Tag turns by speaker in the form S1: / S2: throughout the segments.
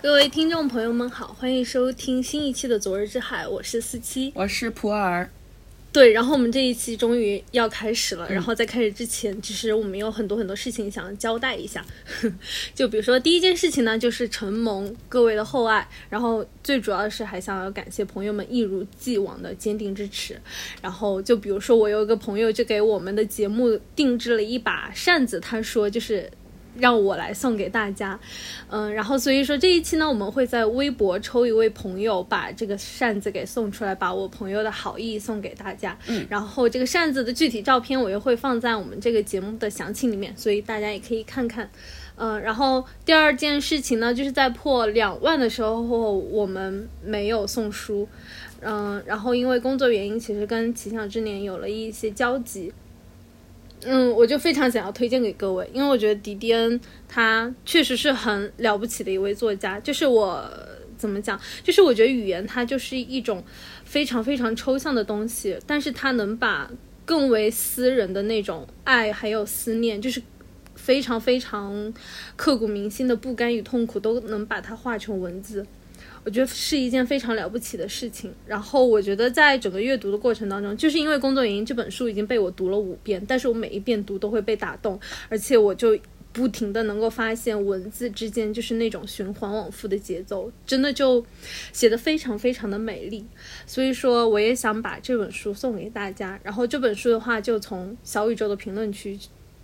S1: 各位听众朋友们好，欢迎收听新一期的《昨日之海》，我是四七，
S2: 我是普洱。
S1: 对，然后我们这一期终于要开始了。然后在开始之前，其实我们有很多很多事情想交代一下。就比如说第一件事情呢，就是承蒙各位的厚爱，然后最主要是还想要感谢朋友们一如既往的坚定支持。然后就比如说我有一个朋友就给我们的节目定制了一把扇子，他说就是。让我来送给大家，嗯，然后所以说这一期呢，我们会在微博抽一位朋友，把这个扇子给送出来，把我朋友的好意送给大家。
S2: 嗯，
S1: 然后这个扇子的具体照片我也会放在我们这个节目的详情里面，所以大家也可以看看。嗯，然后第二件事情呢，就是在破两万的时候，我们没有送书，嗯，然后因为工作原因，其实跟奇想之年有了一些交集。嗯，我就非常想要推荐给各位，因为我觉得迪迪恩他确实是很了不起的一位作家。就是我怎么讲，就是我觉得语言它就是一种非常非常抽象的东西，但是它能把更为私人的那种爱还有思念，就是非常非常刻骨铭心的不甘与痛苦，都能把它化成文字。我觉得是一件非常了不起的事情。然后我觉得在整个阅读的过程当中，就是因为工作原因，这本书已经被我读了五遍，但是我每一遍读都会被打动，而且我就不停的能够发现文字之间就是那种循环往复的节奏，真的就写的非常非常的美丽。所以说，我也想把这本书送给大家。然后这本书的话，就从小宇宙的评论区，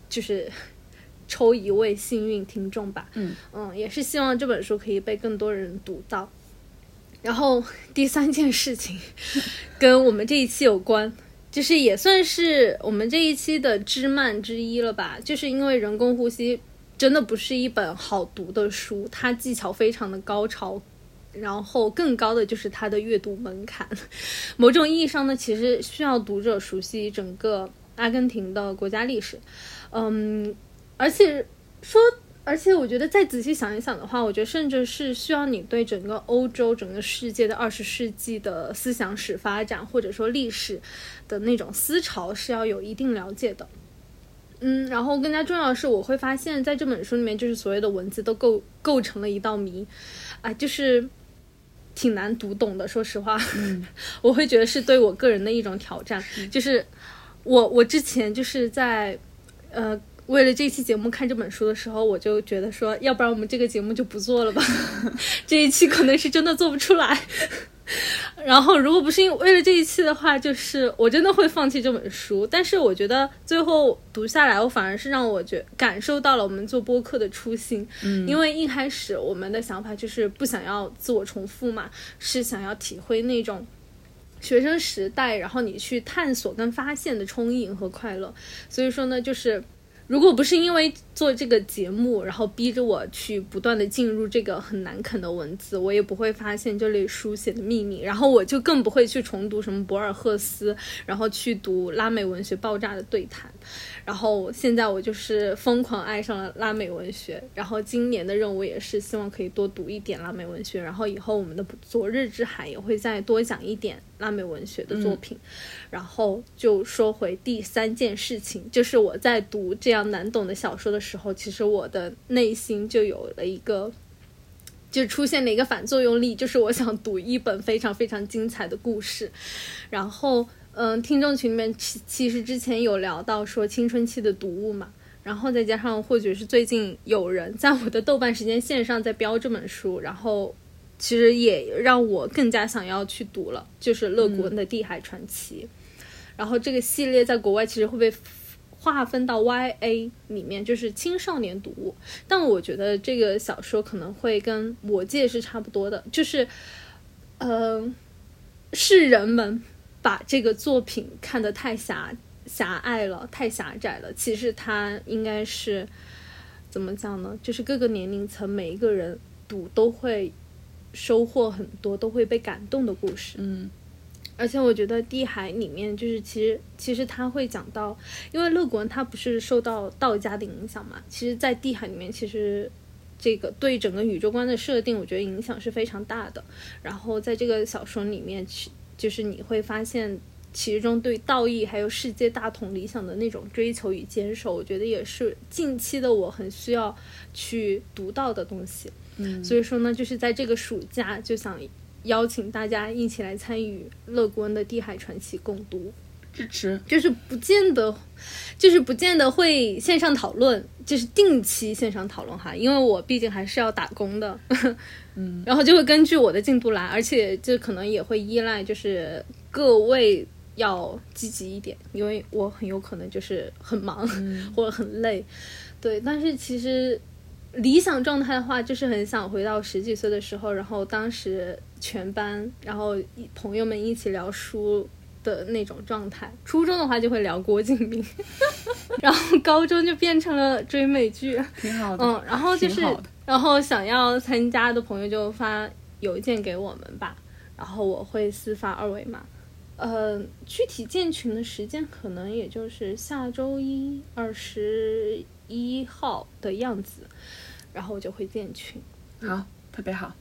S1: 就是 抽一位幸运听众吧。
S2: 嗯
S1: 嗯，也是希望这本书可以被更多人读到。然后第三件事情，跟我们这一期有关，就是也算是我们这一期的枝蔓之一了吧。就是因为人工呼吸真的不是一本好读的书，它技巧非常的高超，然后更高的就是它的阅读门槛。某种意义上呢，其实需要读者熟悉整个阿根廷的国家历史，嗯，而且说。而且我觉得再仔细想一想的话，我觉得甚至是需要你对整个欧洲、整个世界的二十世纪的思想史发展，或者说历史的那种思潮是要有一定了解的。嗯，然后更加重要的是，我会发现在这本书里面，就是所有的文字都构构成了一道谜，啊，就是挺难读懂的。说实话，
S2: 嗯，
S1: 我会觉得是对我个人的一种挑战。就是我我之前就是在呃。为了这期节目看这本书的时候，我就觉得说，要不然我们这个节目就不做了吧。这一期可能是真的做不出来。然后，如果不是因为了这一期的话，就是我真的会放弃这本书。但是我觉得最后读下来，我反而是让我觉感受到了我们做播客的初心。
S2: 嗯，
S1: 因为一开始我们的想法就是不想要自我重复嘛，是想要体会那种学生时代，然后你去探索跟发现的充盈和快乐。所以说呢，就是。如果不是因为做这个节目，然后逼着我去不断的进入这个很难啃的文字，我也不会发现这里书写的秘密，然后我就更不会去重读什么博尔赫斯，然后去读拉美文学爆炸的对谈。然后现在我就是疯狂爱上了拉美文学，然后今年的任务也是希望可以多读一点拉美文学，然后以后我们的昨日之海也会再多讲一点拉美文学的作品。然后就说回第三件事情，就是我在读这样难懂的小说的时候，其实我的内心就有了一个，就出现了一个反作用力，就是我想读一本非常非常精彩的故事，然后。嗯，听众群里面其其实之前有聊到说青春期的读物嘛，然后再加上或许是最近有人在我的豆瓣时间线上在标这本书，然后其实也让我更加想要去读了，就是乐国恩的《地海传奇》，然后这个系列在国外其实会被划分到 YA 里面，就是青少年读物，但我觉得这个小说可能会跟《魔戒》是差不多的，就是，嗯，是人们。把这个作品看得太狭狭隘了，太狭窄了。其实它应该是怎么讲呢？就是各个年龄层每一个人读都会收获很多，都会被感动的故事。
S2: 嗯，
S1: 而且我觉得《地海》里面就是其实其实他会讲到，因为乐国他不是受到道家的影响嘛？其实，在《地海》里面，其实这个对整个宇宙观的设定，我觉得影响是非常大的。然后在这个小说里面去。就是你会发现，其中对道义还有世界大同理想的那种追求与坚守，我觉得也是近期的我很需要去读到的东西。
S2: 嗯，
S1: 所以说呢，就是在这个暑假就想邀请大家一起来参与乐观的《地海传奇》共读。
S2: 支持，
S1: 就是不见得，就是不见得会线上讨论，就是定期线上讨论哈，因为我毕竟还是要打工的，
S2: 嗯，
S1: 然后就会根据我的进度来，而且就可能也会依赖就是各位要积极一点，因为我很有可能就是很忙、或者很累，对，但是其实理想状态的话，就是很想回到十几岁的时候，然后当时全班，然后朋友们一起聊书。的那种状态，初中的话就会聊郭敬明，然后高中就变成了追美剧，
S2: 挺好的。
S1: 嗯，然后就是然后想要参加的朋友就发邮件给我们吧，然后我会私发二维码。呃，具体建群的时间可能也就是下周一二十一号的样子，然后我就会建群。
S2: 好，特别好。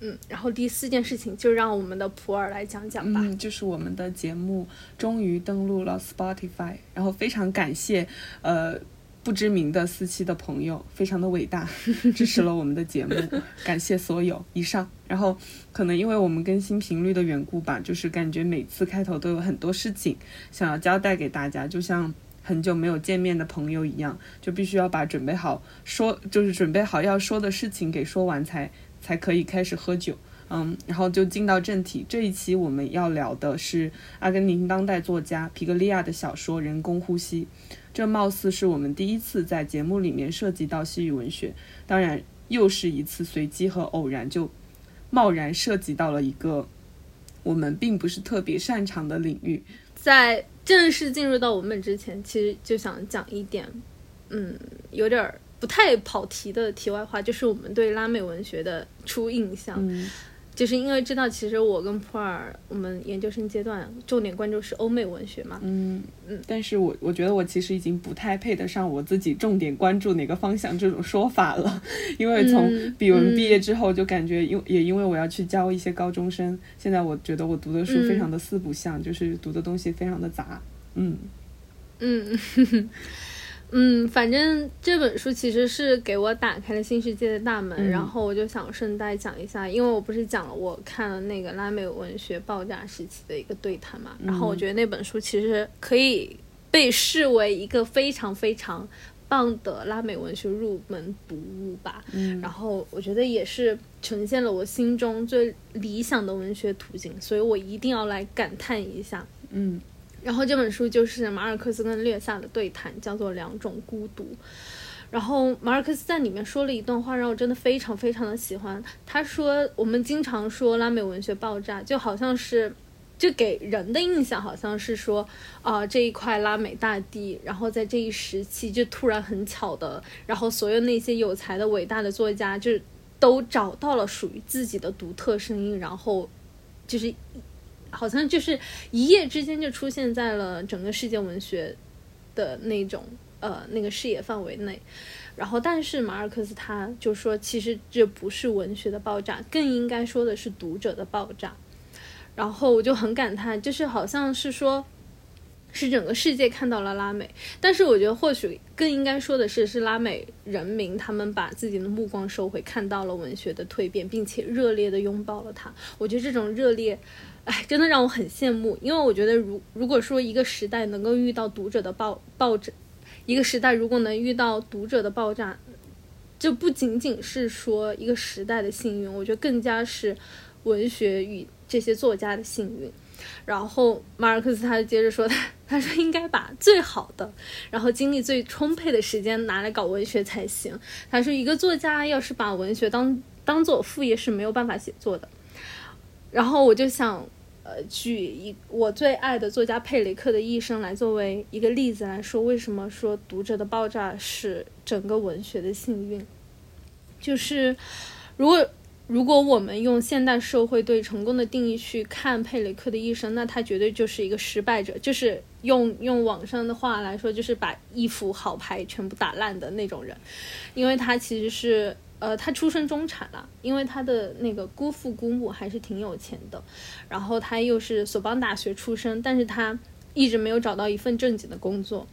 S1: 嗯，然后第四件事情就让我们的普洱来讲讲吧。
S2: 嗯，就是我们的节目终于登录了 Spotify，然后非常感谢呃不知名的四期的朋友，非常的伟大，支持了我们的节目，感谢所有。以上，然后可能因为我们更新频率的缘故吧，就是感觉每次开头都有很多事情想要交代给大家，就像很久没有见面的朋友一样，就必须要把准备好说，就是准备好要说的事情给说完才。才可以开始喝酒，嗯，然后就进到正题。这一期我们要聊的是阿根廷当代作家皮格利亚的小说《人工呼吸》，这貌似是我们第一次在节目里面涉及到西语文学，当然又是一次随机和偶然就贸然涉及到了一个我们并不是特别擅长的领域。
S1: 在正式进入到文本之前，其实就想讲一点，嗯，有点儿。不太跑题的题外话，就是我们对拉美文学的初印象，就是因为知道其实我跟普洱，我们研究生阶段重点关注是欧美文学嘛，
S2: 嗯
S1: 嗯，
S2: 但是我我觉得我其实已经不太配得上我自己重点关注哪个方向这种说法了，因为从
S1: 嗯
S2: 比文毕业之后就感觉，因也因为我要去教一些高中生，现在我觉得我读的书
S1: 嗯。
S2: 非常的四不像，就是读的东西非常的杂，嗯。
S1: 嗯。嗯，反正这本书其实是给我打开了新世界的大门，
S2: 嗯。
S1: 然后我就想顺带讲一下，因为我不是讲了我看了那个拉美文学爆炸时期的一个对谈嘛，然后我觉得那本书其实可以被视为一个非常非常棒的拉美文学入门读物吧，
S2: 嗯。
S1: 然后我觉得也是呈现了我心中最理想的文学途径，所以我一定要来感叹一下。
S2: 嗯
S1: 然后这本书就是马尔克斯跟略萨的对谈，叫做《两种孤独》。然后马尔克斯在里面说了一段话，让我真的非常非常的喜欢。他说：“我们经常说拉美文学爆炸，就好像是，就给人的印象好像是说，啊、这一块拉美大地，然后在这一时期就突然很巧的，然后所有那些有才的伟大的作家就都找到了属于自己的独特声音，然后就是好像就是一夜之间就出现在了整个世界文学的那种呃那个视野范围内。然后，但是马尔克斯他就说，其实这不是文学的爆炸，更应该说的是读者的爆炸。然后我就很感叹，就是好像是说，是整个世界看到了拉美，但是我觉得或许更应该说的是，是拉美人民他们把自己的目光收回，看到了文学的蜕变，并且热烈的拥抱了它。我觉得这种热烈，哎，真的让我很羡慕，因为我觉得如如果说一个时代能够遇到读者的爆爆炸，一个时代如果能遇到读者的爆炸，这不仅仅是说一个时代的幸运，我觉得更加是文学与这些作家的幸运。然后马尔克斯他就接着说他 他说应该把最好的，然后精力最充沛的时间拿来搞文学才行。他说一个作家要是把文学当当做副业是没有办法写作的。然后我就想，呃，举一我最爱的作家佩雷克的一生来作为一个例子来说，为什么说读者的爆炸是整个文学的幸运？就是如果如果我们用现代社会对成功的定义去看佩雷克的一生，那他绝对就是一个失败者，就是用用网上的话来说，就是把一副好牌全部打烂的那种人，因为他其实是呃，他出身中产了，因为他的那个姑父姑母还是挺有钱的，然后他又是索邦大学出身，但是他一直没有找到一份正经的工作。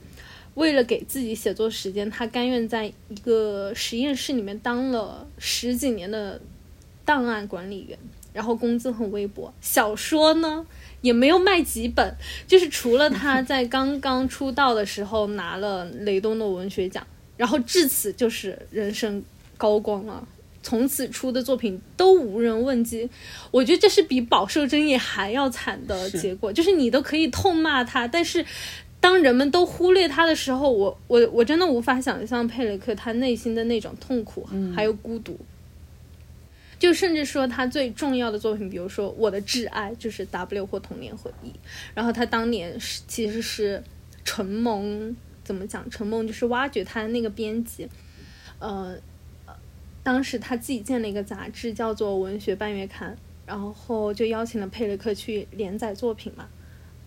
S1: 为了给自己写作时间，他甘愿在一个实验室里面当了十几年的档案管理员，然后工资很微薄。小说呢也没有卖几本，就是除了他 在刚刚出道的时候拿了雷东诺文学奖，然后至此就是人生高光了。从此出的作品都无人问津，我觉得这是比饱受争议还要惨的结果。就是你都可以痛骂他，但是。当人们都忽略他的时候，我我我真的无法想象佩雷克他内心的那种痛苦还有孤独。就甚至说他最重要的作品，比如说《我的挚爱》，就是《W 或童年回忆》。然后他当年是其实是陈蒙怎么讲？陈蒙就是挖掘他的那个编辑，呃，当时他自己建了一个杂志，叫做《文学半月刊》，然后就邀请了佩雷克去连载作品嘛。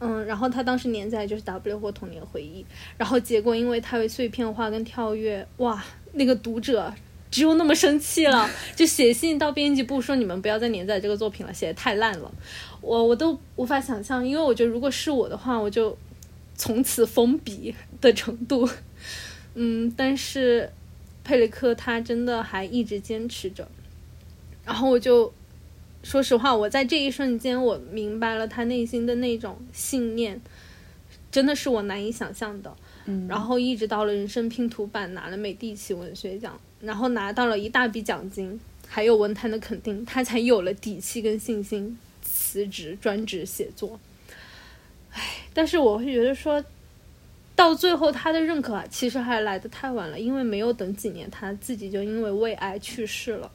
S1: 嗯，然后他当时连载就是 W 或童年回忆，然后结果因为太为碎片化跟跳跃，哇，那个读者只有那么生气了，就写信到编辑部说你们不要再连载这个作品了，写的太烂了，我我都无法想象，因为我觉得如果是我的话，我就从此封笔的程度，嗯，但是佩雷克他真的还一直坚持着，然后我就。说实话，我在这一瞬间，我明白了他内心的那种信念，真的是我难以想象的。
S2: 嗯，
S1: 然后一直到了人生拼图版拿了美第奇文学奖，然后拿到了一大笔奖金，还有文坛的肯定，他才有了底气跟信心辞职专职写作。唉，但是我会觉得说，到最后他的认可啊，其实还来得太晚了，因为没有等几年，他自己就因为胃癌去世了。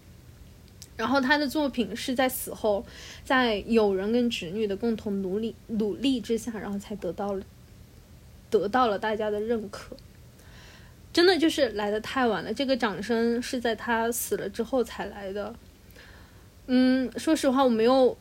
S1: 然后他的作品是在死后，在友人跟侄女的共同努力努力之下，然后才得到了得到了大家的认可。真的就是来的太晚了，这个掌声是在他死了之后才来的。嗯，说实话，我没有，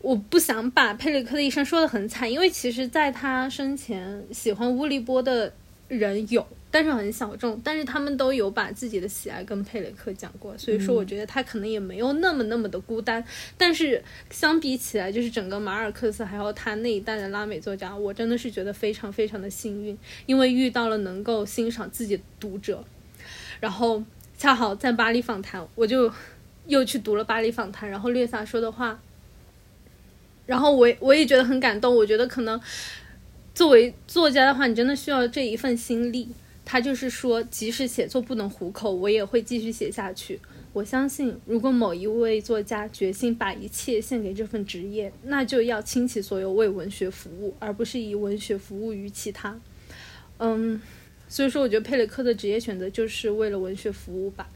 S1: 我不想把佩里克的一生说的很惨，因为其实在他生前喜欢乌利波的人有。但是很小众，但是他们都有把自己的喜爱跟佩雷克讲过，所以说我觉得他可能也没有那么那么的孤单。但是相比起来，就是整个马尔克斯还有他那一代的拉美作家，我真的是觉得非常非常的幸运，因为遇到了能够欣赏自己的读者。然后恰好在巴黎访谈，我就又去读了巴黎访谈，然后略萨说的话，然后我我也觉得很感动。我觉得可能作为作家的话，你真的需要这一份心力。他就是说，即使写作不能糊口，我也会继续写下去。我相信，如果某一位作家决心把一切献给这份职业，那就要倾其所有为文学服务，而不是以文学服务于其他。嗯，所以说，我觉得佩雷克的职业选择就是为了文学服务吧。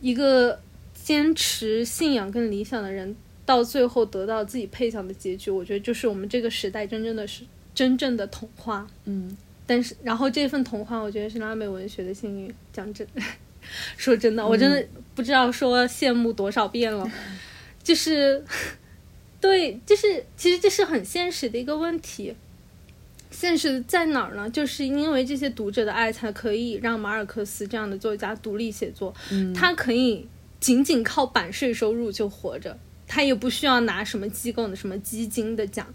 S1: 一个坚持信仰跟理想的人，到最后得到自己配享的结局，我觉得就是我们这个时代真正的是真正的童话。
S2: 嗯。
S1: 但是，然后这份童话，我觉得是拉美文学的幸运。讲真，说真的，我真的不知道说羡慕多少遍了。就是，对，就是其实这是很现实的一个问题。现实在哪儿呢？就是因为这些读者的爱，才可以让马尔克斯这样的作家独立写作。他可以仅仅靠版税收入就活着，他也不需要拿什么机构的什么基金的奖。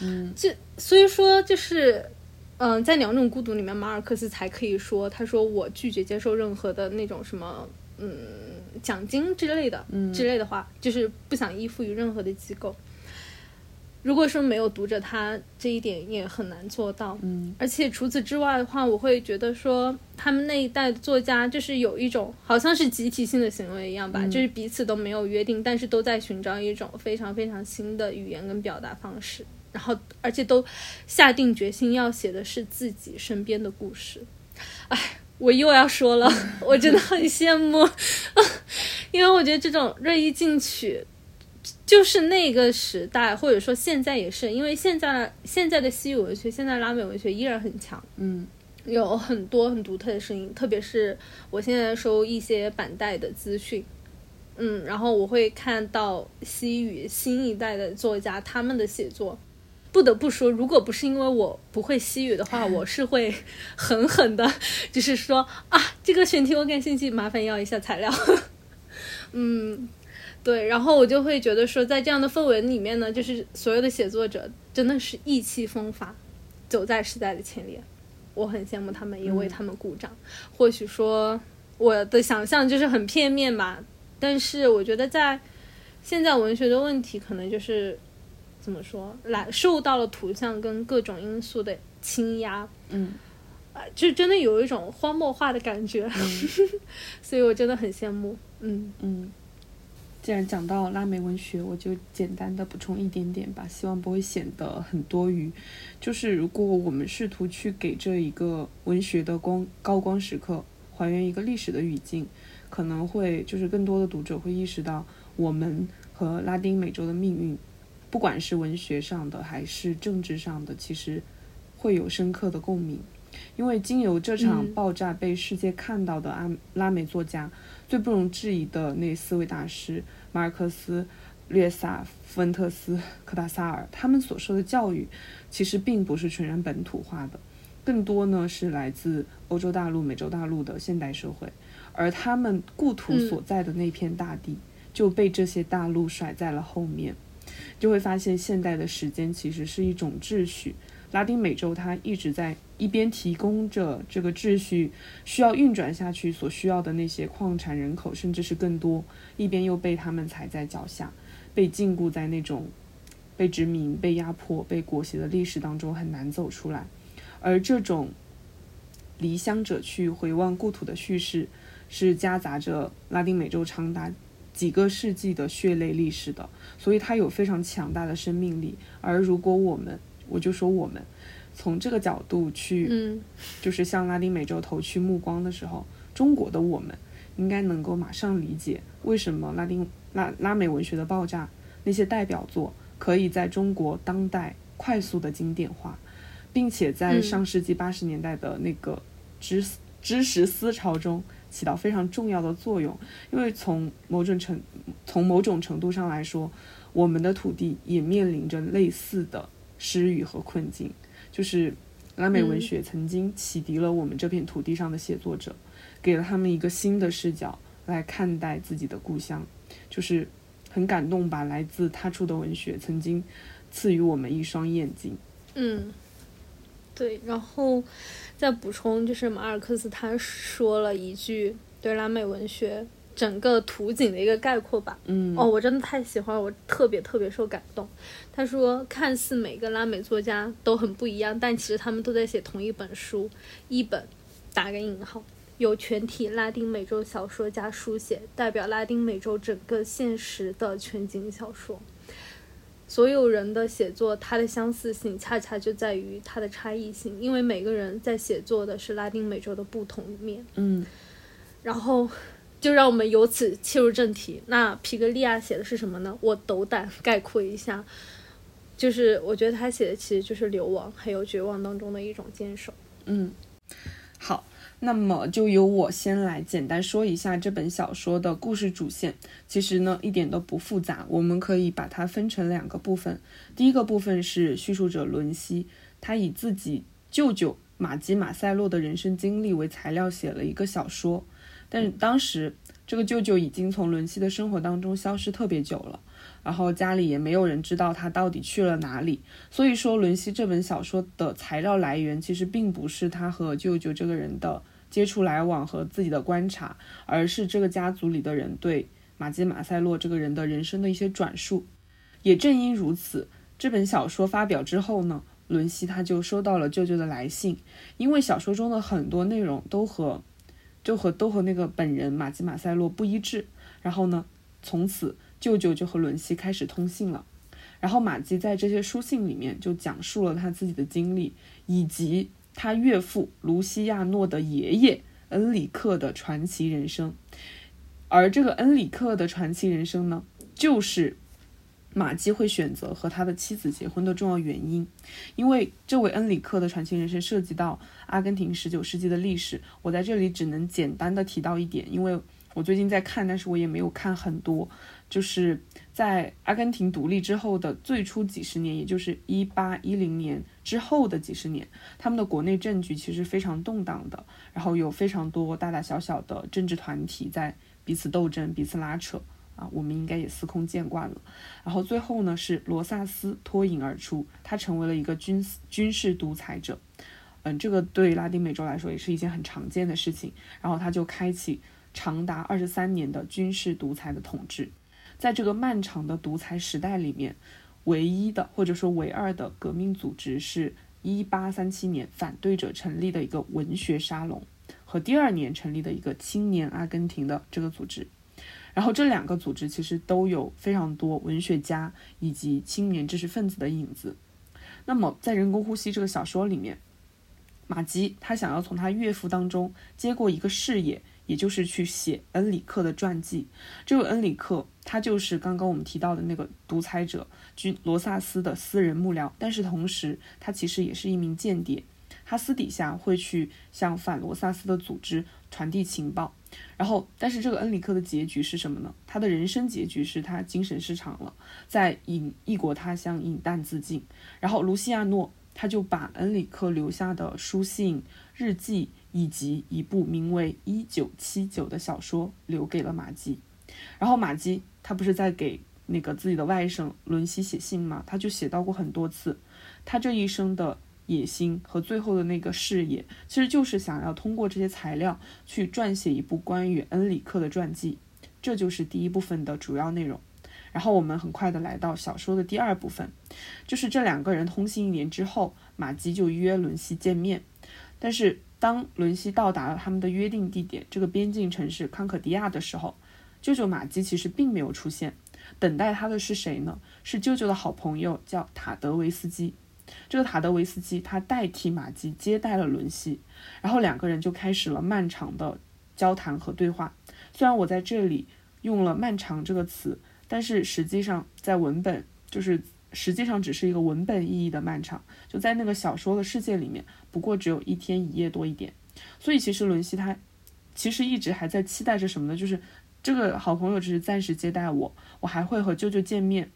S2: 嗯，
S1: 这所以说就是。嗯，在两种孤独里面，马尔克斯才可以说，他说我拒绝接受任何的那种什么，嗯，奖金之类的，之类的话，就是不想依附于任何的机构。如果说没有读者，他这一点也很难做到。
S2: 嗯，
S1: 而且除此之外的话，我会觉得说，他们那一代的作家就是有一种好像是集体性的行为一样吧，就是彼此都没有约定，但是都在寻找一种非常非常新的语言跟表达方式。然后，而且都下定决心要写的是自己身边的故事。哎，我又要说了，我真的很羡慕，因为我觉得这种锐意进取，就是那个时代，或者说现在也是，因为现在现在的西语文学，现在拉美文学依然很强，
S2: 嗯，
S1: 有很多很独特的声音，特别是我现在收一些板带的资讯。嗯，然后我会看到西语新一代的作家他们的写作。不得不说，如果不是因为我不会西语的话，我是会狠狠的，就是说啊，这个选题我感兴趣，麻烦要一下材料。嗯，对，然后我就会觉得说，在这样的氛围里面呢，就是所有的写作者真的是意气风发，走在时代的前列，我很羡慕他们，也为他们鼓掌。或许说我的想象就是很片面吧，但是我觉得在现在文学的问题，可能就是怎么说，来受到了图像跟各种因素的倾压，
S2: 嗯。
S1: 啊，就真的有一种荒漠化的感觉，所以我真的很羡慕。嗯
S2: 嗯，既然讲到拉美文学，我就简单的补充一点点吧，希望不会显得很多余。就是如果我们试图去给这一个文学的光高光时刻还原一个历史的语境，可能会就是更多的读者会意识到我们和拉丁美洲的命运，不管是文学上的还是政治上的，其实会有深刻的共鸣。因为经由这场爆炸被世界看到的阿拉美作家，最不容置疑的那四位大师马尔克斯、略萨、福恩特斯、科达萨尔，他们所受的教育，其实并不是全然本土化的，更多呢是来自欧洲大陆、美洲大陆的现代社会，而他们故土所在的那片大地就被这些大陆甩在了后面，就会发现现代的时间其实是一种秩序。拉丁美洲，它一直在一边提供着这个秩序需要运转下去所需要的那些矿产人口，甚至是更多，一边又被他们踩在脚下，被禁锢在那种被殖民、被压迫、被裹挟的历史当中，很难走出来。而这种离乡者去回望故土的叙事，是夹杂着拉丁美洲长达几个世纪的血泪历史的，所以它有非常强大的生命力。而如果我们我就说，我们从这个角度去，
S1: 嗯，
S2: 就是向拉丁美洲投去目光的时候，中国的我们应该能够马上理解，为什么拉丁拉拉美文学的爆炸，那些代表作可以在中国当代快速的经典化，并且在上世纪八十年代的那个知知识思潮中起到非常重要的作用。因为从某种程从某种程度上来说，我们的土地也面临着类似的。失语和困境，就是拉美文学曾经启迪了我们这片土地上的写作者，给了他们一个新的视角来看待自己的故乡，就是很感动吧。来自他处的文学曾经赐予我们一双眼睛。
S1: 嗯，对。然后再补充，就是马尔克斯他说了一句对拉美文学。整个图景的一个概括吧。
S2: 嗯，
S1: 哦，我真的太喜欢，我特别特别受感动。他说，看似每个拉美作家都很不一样，但其实他们都在写同一本书，一本打个引号，有全体拉丁美洲小说家书写，代表拉丁美洲整个现实的全景小说。所有人的写作，它的相似性恰恰就在于它的差异性，因为每个人在写作的是拉丁美洲的不同面。
S2: 嗯，
S1: 然后。就让我们由此切入正题。那皮格利亚写的是什么呢？我斗胆概括一下，就是我觉得他写的其实就是流亡还有绝望当中的一种坚守。
S2: 嗯，好，那么就由我先来简单说一下这本小说的故事主线。其实呢，一点都不复杂，我们可以把它分成两个部分。第一个部分是叙述者伦西，他以自己舅舅马吉马塞洛的人生经历为材料写了一个小说。但是当时，这个舅舅已经从伦西的生活当中消失特别久了，然后家里也没有人知道他到底去了哪里。所以说，伦西这本小说的材料来源其实并不是他和舅舅这个人的接触来往和自己的观察，而是这个家族里的人对马基马塞洛这个人的人生的一些转述。也正因如此，这本小说发表之后呢，伦西他就收到了舅舅的来信，因为小说中的很多内容都和。就和都和那个本人马吉马塞洛不一致，然后呢，从此舅舅就和伦西开始通信了。然后马基在这些书信里面就讲述了他自己的经历，以及他岳父卢西亚诺的爷爷恩里克的传奇人生。而这个恩里克的传奇人生呢，就是。马基会选择和他的妻子结婚的重要原因，因为这位恩里克的传奇人生涉及到阿根廷十九世纪的历史。我在这里只能简单的提到一点，因为我最近在看，但是我也没有看很多。就是在阿根廷独立之后的最初几十年，也就是一八一零年之后的几十年，他们的国内政局其实非常动荡的，然后有非常多大大小小的政治团体在彼此斗争，彼此拉扯啊，我们应该也司空见惯了。然后最后呢，是罗萨斯脱颖而出，他成为了一个军军事独裁者。嗯，这个对拉丁美洲来说也是一件很常见的事情。然后他就开启长达二十三年的军事独裁的统治。在这个漫长的独裁时代里面，唯一的或者说唯二的革命组织是一八三七年反对者成立的一个文学沙龙，和第二年成立的一个青年阿根廷的这个组织。然后这两个组织其实都有非常多文学家以及青年知识分子的影子。那么在《人工呼吸》这个小说里面。马基他想要从他岳父当中接过一个事业，也就是去写恩里克的传记。这位恩里克他就是刚刚我们提到的那个独裁者君罗萨斯的私人幕僚，但是同时他其实也是一名间谍，他私底下会去向反罗萨斯的组织传递情报。然后，但是这个恩里克的结局是什么呢？他的人生结局是他精神失常了，在隐异国他乡饮弹自尽。然后卢西亚诺。他就把恩里克留下的书信、日记以及一部名为《一九七九》的小说留给了马基。然后马基他不是在给那个自己的外甥伦西写信吗？他就写到过很多次，他这一生的野心和最后的那个事业，其实就是想要通过这些材料去撰写一部关于恩里克的传记。这就是第一部分的主要内容。然后我们很快的来到小说的第二部分，就是这两个人通信一年之后，马基就约伦西见面。但是当伦西到达了他们的约定地点，这个边境城市康可迪亚的时候，舅舅马基其实并没有出现。等待他的是谁呢？是舅舅的好朋友，叫塔德维斯基。这个塔德维斯基他代替马吉接待了伦西，然后两个人就开始了漫长的交谈和对话。虽然我在这里用了“漫长”这个词。但是实际上，在文本就是实际上只是一个文本意义的漫长，就在那个小说的世界里面，不过只有一天一夜多一点。所以其实伦西他其实一直还在期待着什么呢？就是这个好朋友只是暂时接待我，我还会和舅舅见面。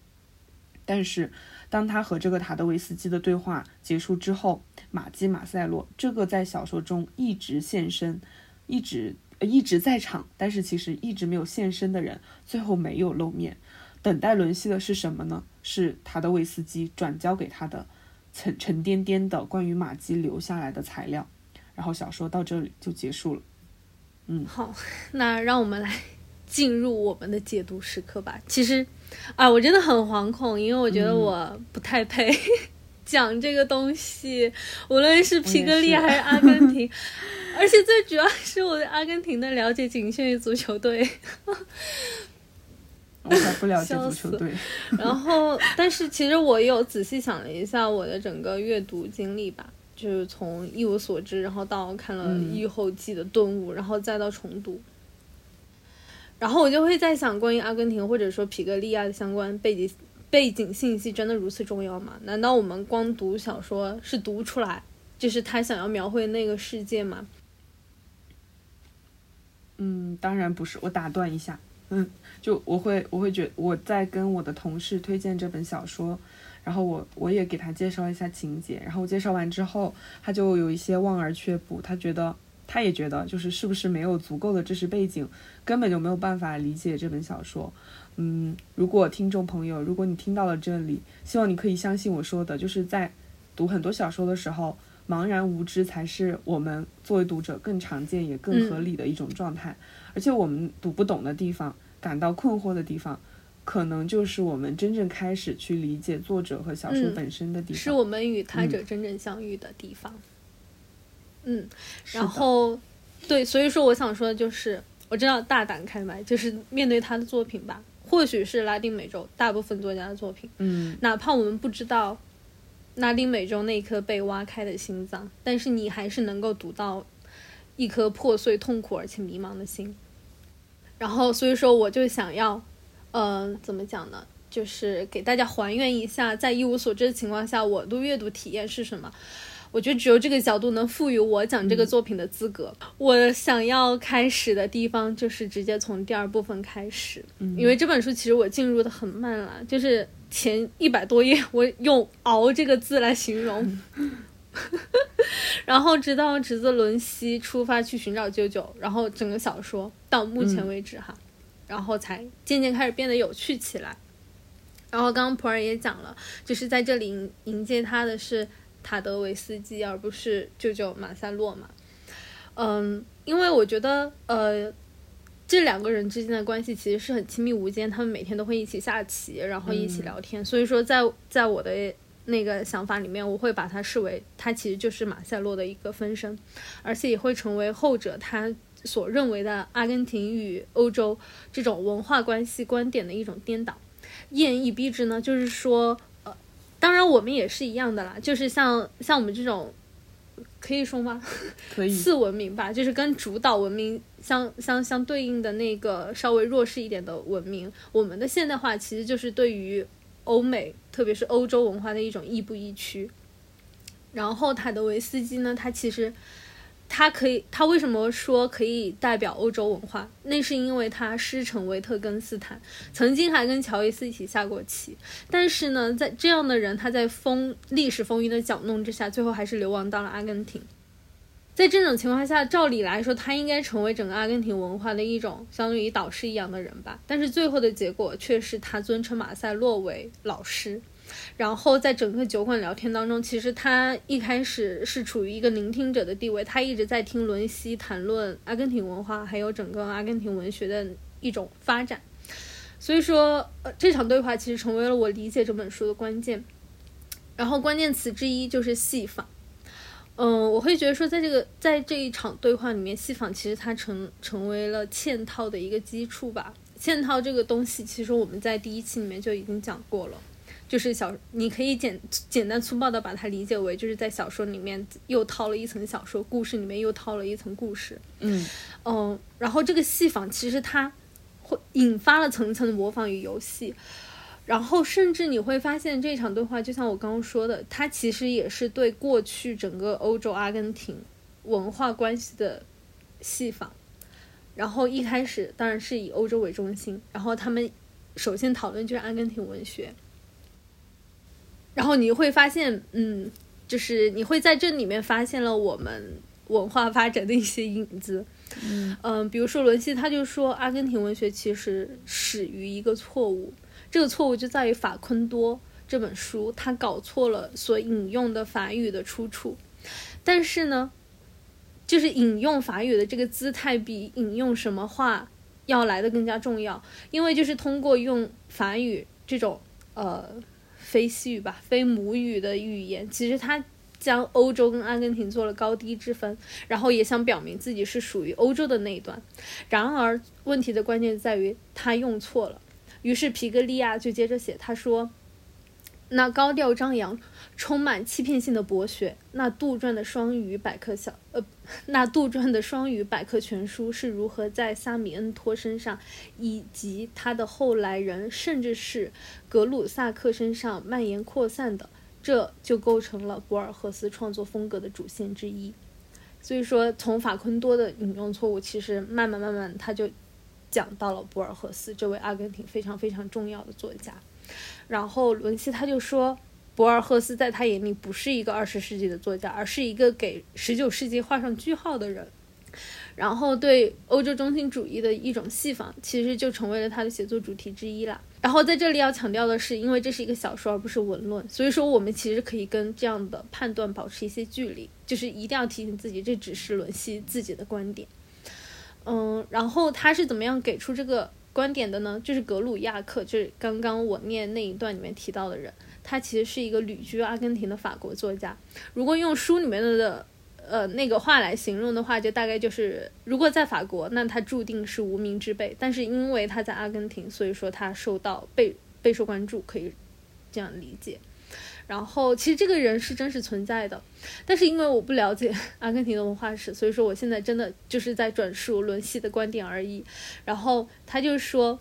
S2: 但是当他和这个塔德维斯基的对话结束之后，马基马塞洛这个在小说中一直现身，一直一直在场，但是其实一直没有现身的人，最后没有露面。等待伦西的是什么呢？是塔德维斯基转交给他的沉沉甸甸的关于马基留下来的材料。然后小说到这里就结束了。嗯，
S1: 好，那让我们来进入我们的解读时刻吧。其实，啊，我真的很惶恐，因为我觉得我不太配 讲这个东西，无论是皮格利还是阿根廷，而且最主要是我对阿根廷的了解仅限于足球队。
S2: 我还不了解 足球队，
S1: 然后，但是其实我有仔细想了一下我的整个阅读经历吧，就是从一无所知，然后到看了《愈后记》的顿悟，然后再到重读，然后我就会在想，关于阿根廷或者说皮格利亚的相关背景背景信息真的如此重要吗？难道我们光读小说是读出来，就是他想要描绘那个世界吗？
S2: 嗯，当然不是。我打断一下，嗯。就我会我会觉我在跟我的同事推荐这本小说，然后我我也给他介绍一下情节，然后介绍完之后，他就有一些望而却步，他觉得他也觉得就是是不是没有足够的知识背景，根本就没有办法理解这本小说。嗯，如果听众朋友，如果你听到了这里，希望你可以相信我说的，就是在读很多小说的时候，茫然无知才是我们作为读者更常见也更合理的一种状态，而且我们读不懂的地方。感到困惑的地方，可能就是我们真正开始去理解作者和小说本身的地方，
S1: 是我们与他者真正相遇的地方。嗯，然后，对，所以说我想说的就是，我知道大胆开麦，就是面对他的作品吧，或许是拉丁美洲大部分作家的作品，
S2: 嗯，
S1: 哪怕我们不知道拉丁美洲那颗被挖开的心脏，但是你还是能够读到一颗破碎、痛苦而且迷茫的心。然后，所以说，我就想要，嗯，怎么讲呢？就是给大家还原一下，在一无所知的情况下，我的阅读体验是什么？我觉得只有这个角度能赋予我讲这个作品的资格。我想要开始的地方就是直接从第二部分开始，因为这本书其实我进入的很慢了，就是前一百多页，我用“熬”这个字来形容。然后直到侄子伦西出发去寻找舅舅，然后整个小说到目前为止哈，然后才渐渐开始变得有趣起来。然后刚刚普洱也讲了，就是在这里迎迎接他的是塔德维斯基，而不是舅舅马塞洛嘛。嗯，因为我觉得呃。这两个人之间的关系其实是很亲密无间，他们每天都会一起下棋，然后一起聊天。所以说，在在我的那个想法里面，我会把他视为他其实就是马塞洛的一个分身，而且也会成为后者他所认为的阿根廷与欧洲这种文化关系观点的一种颠倒。一言以蔽之呢，就是说，呃，当然我们也是一样的啦，就是像像我们这种。可以说吗？
S2: 可以。
S1: 次文明吧，就是跟主导文明相相相对应的那个稍微弱势一点的文明。我们的现代化其实就是对于欧美，特别是欧洲文化的一种亦步亦趋。然后塔德维斯基呢，他其实。他可以，他为什么说可以代表欧洲文化？那是因为他师承维特根斯坦，曾经还跟乔伊斯一起下过棋。但是呢，在这样的人，他在风历史风云的搅弄之下，最后还是流亡到了阿根廷。在这种情况下，照理来说，他应该成为整个阿根廷文化的一种相当于导师一样的人吧。但是最后的结果却是他尊称马塞洛为老师。然后在整个酒馆聊天当中，其实他一开始是处于一个聆听者的地位，他一直在听伦西谈论阿根廷文化，还有整个阿根廷文学的一种发展。所以说，呃，这场对话其实成为了我理解这本书的关键。然后关键词之一就是戏仿。嗯，我会觉得说，在这个在这一场对话里面，戏仿其实它成成为了嵌套的一个基础吧。嵌套这个东西，其实我们在第一期里面就已经讲过了。就是小，你可以简简单粗暴的把它理解为，就是在小说里面又套了一层小说，故事里面又套了一层故事。
S2: 嗯
S1: 嗯，然后这个戏仿其实它会引发了层层的模仿与游戏，然后甚至你会发现这场对话，就像我刚刚说的，它其实也是对过去整个欧洲阿根廷文化关系的戏仿。然后一开始当然是以欧洲为中心，然后他们首先讨论就是阿根廷文学。然后你会发现，嗯，就是你会在这里面发现了我们文化发展的一些影子，
S2: 嗯
S1: 嗯，比如说伦西他就说，阿根廷文学其实始于一个错误，这个错误就在于法昆多这本书，他搞错了所引用的法语的出处，但是呢，就是引用法语的这个姿态比引用什么话要来的更加重要，因为就是通过用法语这种呃。非西语吧，非母语的语言，其实他将欧洲跟阿根廷做了高低之分，然后也想表明自己是属于欧洲的那一段。然而，问题的关键在于他用错了。于是皮格利亚就接着写，他说。那高调张扬、充满欺骗性的博学，那杜撰的双语百科小呃，那杜撰的双语百科全书是如何在萨米恩托身上，以及他的后来人，甚至是格鲁萨克身上蔓延扩散的？这就构成了博尔赫斯创作风格的主线之一。所以说，从法昆多的引用错误，其实慢慢慢慢，他就讲到了博尔赫斯这位阿根廷非常非常重要的作家。然后伦西他就说，博尔赫斯在他眼里不是一个二十世纪的作家，而是一个给十九世纪画上句号的人。然后对欧洲中心主义的一种戏仿，其实就成为了他的写作主题之一了。然后在这里要强调的是，因为这是一个小说而不是文论，所以说我们其实可以跟这样的判断保持一些距离，就是一定要提醒自己，这只是伦西自己的观点。嗯，然后他是怎么样给出这个？观点的呢，就是格鲁亚克，就是刚刚我念那一段里面提到的人，他其实是一个旅居阿根廷的法国作家。如果用书里面的呃那个话来形容的话，就大概就是，如果在法国，那他注定是无名之辈；但是因为他在阿根廷，所以说他受到备备受关注，可以这样理解。然后，其实这个人是真实存在的，但是因为我不了解 阿根廷的文化史，所以说我现在真的就是在转述伦西的观点而已。然后他就说，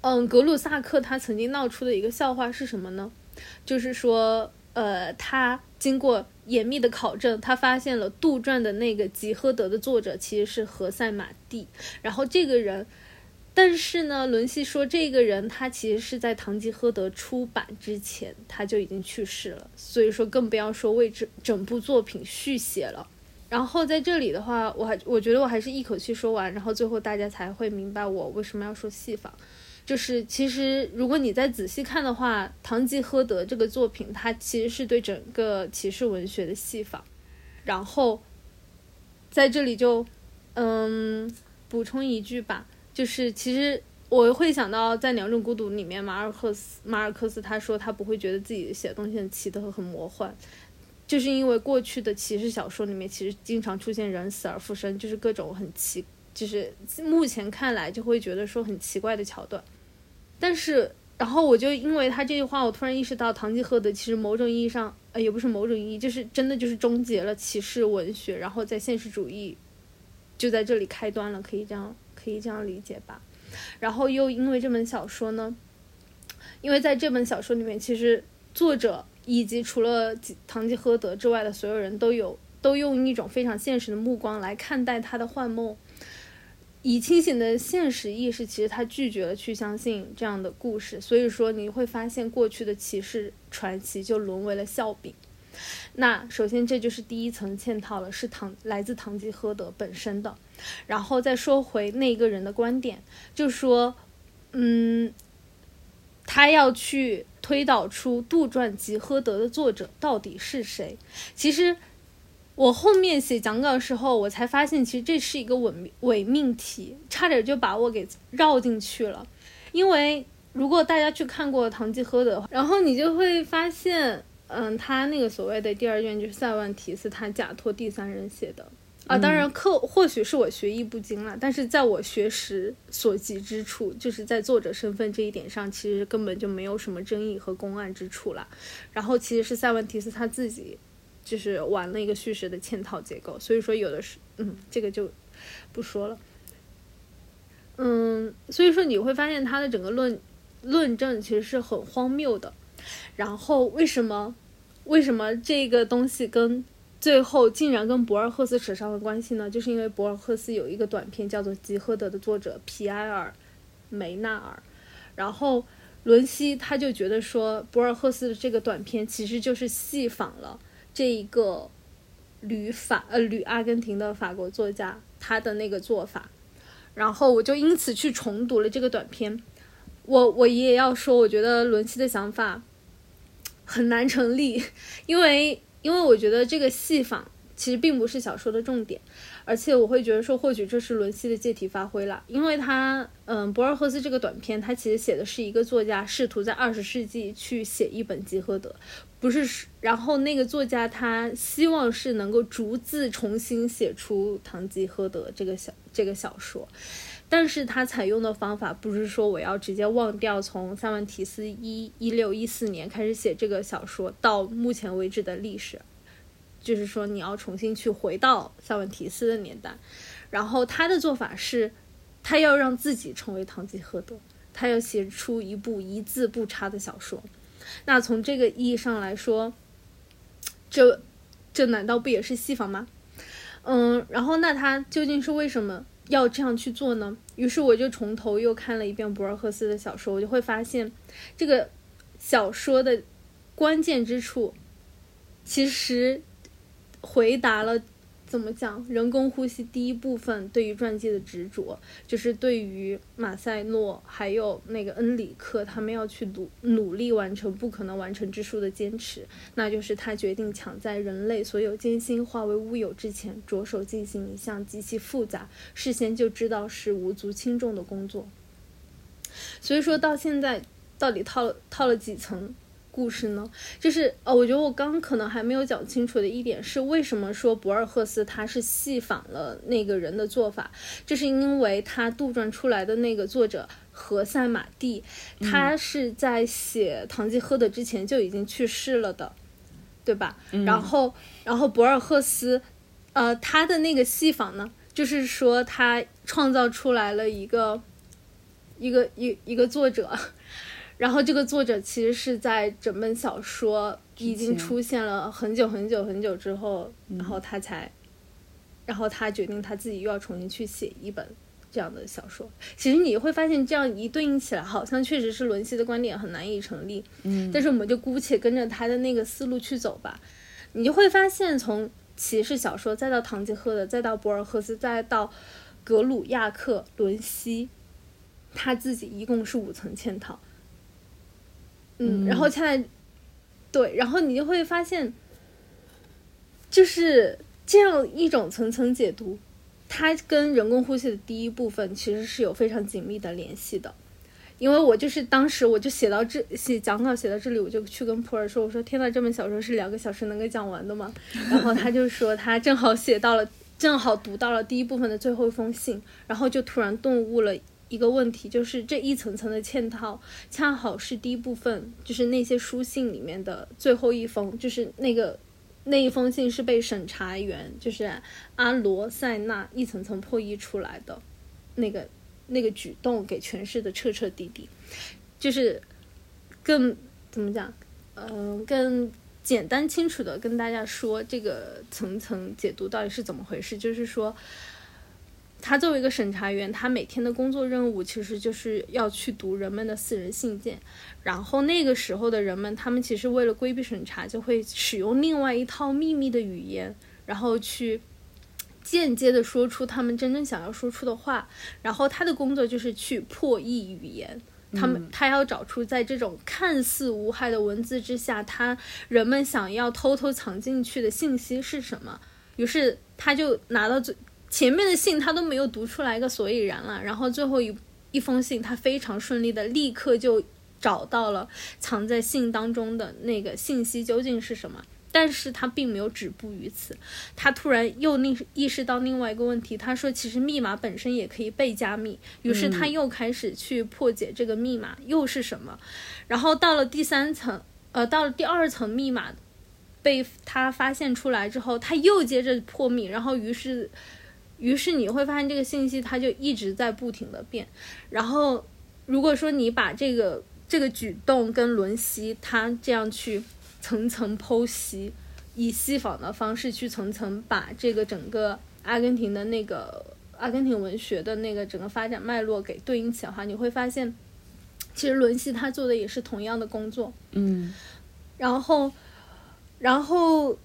S1: 嗯，格鲁萨克他曾经闹出的一个笑话是什么呢？就是说，呃，他经过严密的考证，他发现了杜撰的那个吉诃德的作者其实是何塞马蒂，然后这个人。但是呢，伦西说这个人他其实是在《堂吉诃德》出版之前他就已经去世了，所以说更不要说为这整部作品续写了。然后在这里的话，我还我觉得我还是一口气说完，然后最后大家才会明白我为什么要说戏仿。就是其实如果你再仔细看的话，《堂吉诃德》这个作品它其实是对整个骑士文学的戏仿。然后在这里就嗯补充一句吧。就是其实我会想到，在《两种孤独》里面，马尔克斯马尔克斯他说他不会觉得自己写的东西很奇特很魔幻，就是因为过去的骑士小说里面其实经常出现人死而复生，就是各种很奇，就是目前看来就会觉得说很奇怪的桥段。但是，然后我就因为他这句话，我突然意识到，《堂吉诃德》其实某种意义上，呃，也不是某种意义，就是真的就是终结了骑士文学，然后在现实主义就在这里开端了，可以这样。可以这样理解吧，然后又因为这本小说呢，因为在这本小说里面，其实作者以及除了堂吉诃德之外的所有人都有都用一种非常现实的目光来看待他的幻梦，以清醒的现实意识，其实他拒绝了去相信这样的故事，所以说你会发现过去的骑士传奇就沦为了笑柄。那首先这就是第一层嵌套了，是唐来自堂吉诃德本身的。然后再说回那一个人的观点，就说，嗯，他要去推导出杜撰吉诃德的作者到底是谁。其实我后面写讲稿的时候，我才发现，其实这是一个伪伪命题，差点就把我给绕进去了。因为如果大家去看过《堂吉诃德》，然后你就会发现，嗯，他那个所谓的第二卷就是塞万提斯他假托第三人写的。啊，当然，课或许是我学艺不精了，但是在我学识所及之处，就是在作者身份这一点上，其实根本就没有什么争议和公案之处了。然后，其实是塞万提斯他自己就是玩了一个叙事的嵌套结构，所以说有的是，嗯，这个就不说了。嗯，所以说你会发现他的整个论论证其实是很荒谬的。然后，为什么为什么这个东西跟？最后竟然跟博尔赫斯扯上了关系呢？就是因为博尔赫斯有一个短片叫做《吉诃德》的作者皮埃尔·梅纳尔，然后伦西他就觉得说博尔赫斯的这个短片其实就是戏仿了这一个旅法呃旅阿根廷的法国作家他的那个做法，然后我就因此去重读了这个短片。我我也要说，我觉得伦西的想法很难成立，因为。因为我觉得这个戏仿其实并不是小说的重点，而且我会觉得说，或许这是伦西的借题发挥了。因为他，嗯，博尔赫斯这个短片，他其实写的是一个作家试图在二十世纪去写一本吉诃德，不是。然后那个作家他希望是能够逐字重新写出堂吉诃德这个小这个小说。但是他采用的方法不是说我要直接忘掉从塞万提斯一一六一四年开始写这个小说到目前为止的历史，就是说你要重新去回到塞万提斯的年代，然后他的做法是，他要让自己成为堂吉诃德，他要写出一部一字不差的小说。那从这个意义上来说，这这难道不也是戏仿吗？嗯，然后那他究竟是为什么？要这样去做呢？于是我就从头又看了一遍博尔赫斯的小说，我就会发现，这个小说的关键之处，其实回答了。怎么讲？人工呼吸第一部分对于传记的执着，就是对于马塞诺还有那个恩里克他们要去努努力完成不可能完成之书的坚持，那就是他决定抢在人类所有艰辛化为乌有之前，着手进行一项极其复杂、事先就知道是无足轻重的工作。所以说到现在，到底套了套了几层？故事呢，就是呃，我觉得我刚可能还没有讲清楚的一点是，为什么说博尔赫斯他是戏仿了那个人的做法，就是因为他杜撰出来的那个作者何塞马蒂，他是在写《堂吉诃德》之前就已经去世了的，对吧？然后，然后博尔赫斯，呃，他的那个戏仿呢，就是说他创造出来了一个，一个一一个作者。然后这个作者其实是在整本小说已经出现了很久很久很久之后，然后他才，然后他决定他自己又要重新去写一本这样的小说。其实你会发现，这样一对应起来，好像确实是伦西的观点很难以成立。
S2: 嗯，
S1: 但是我们就姑且跟着他的那个思路去走吧。你就会发现，从骑士小说，再到堂吉诃德，再到博尔赫斯，再到格鲁亚克、伦西，他自己一共是五层嵌套。嗯，然后现在，对，然后你就会发现，就是这样一种层层解读，它跟人工呼吸的第一部分其实是有非常紧密的联系的。因为我就是当时我就写到这写讲稿写到这里，我就去跟普洱说，我说天呐，这本小说是两个小时能够讲完的吗？然后他就说他正好写到了，正好读到了第一部分的最后一封信，然后就突然顿悟了一个问题，就是这一层层的嵌套，恰好是第一部分，就是那些书信里面的最后一封，就是那个那一封信是被审查员，就是阿罗塞纳一层层破译出来的那个。那个举动给诠释的彻彻底底，就是更怎么讲？嗯，更简单清楚的跟大家说这个层层解读到底是怎么回事。就是说，他作为一个审查员，他每天的工作任务其实就是要去读人们的私人信件。然后那个时候的人们，他们其实为了规避审查，就会使用另外一套秘密的语言，然后去。间接的说出他们真正想要说出的话，然后他的工作就是去破译语言。他们他要找出在这种看似无害的文字之下，他人们想要偷偷藏进去的信息是什么。于是他就拿到最前面的信，他都没有读出来一个所以然了。然后最后一一封信，他非常顺利的立刻就找到了藏在信当中的那个信息究竟是什么。但是他并没有止步于此，他突然又意意识到另外一个问题。他说：“其实密码本身也可以被加密。”于是他又开始去破解这个密码又是什么。然后到了第三层，呃，到了第二层密码被他发现出来之后，他又接着破密。然后于是，于是你会发现这个信息它就一直在不停的变。然后如果说你把这个这个举动跟伦西他这样去。层层剖析，以西方的方式去层层把这个整个阿根廷的那个阿根廷文学的那个整个发展脉络给对应起来的话，你会发现，其实伦西他做的也是同样的工作。
S2: 嗯，
S1: 然后，然后，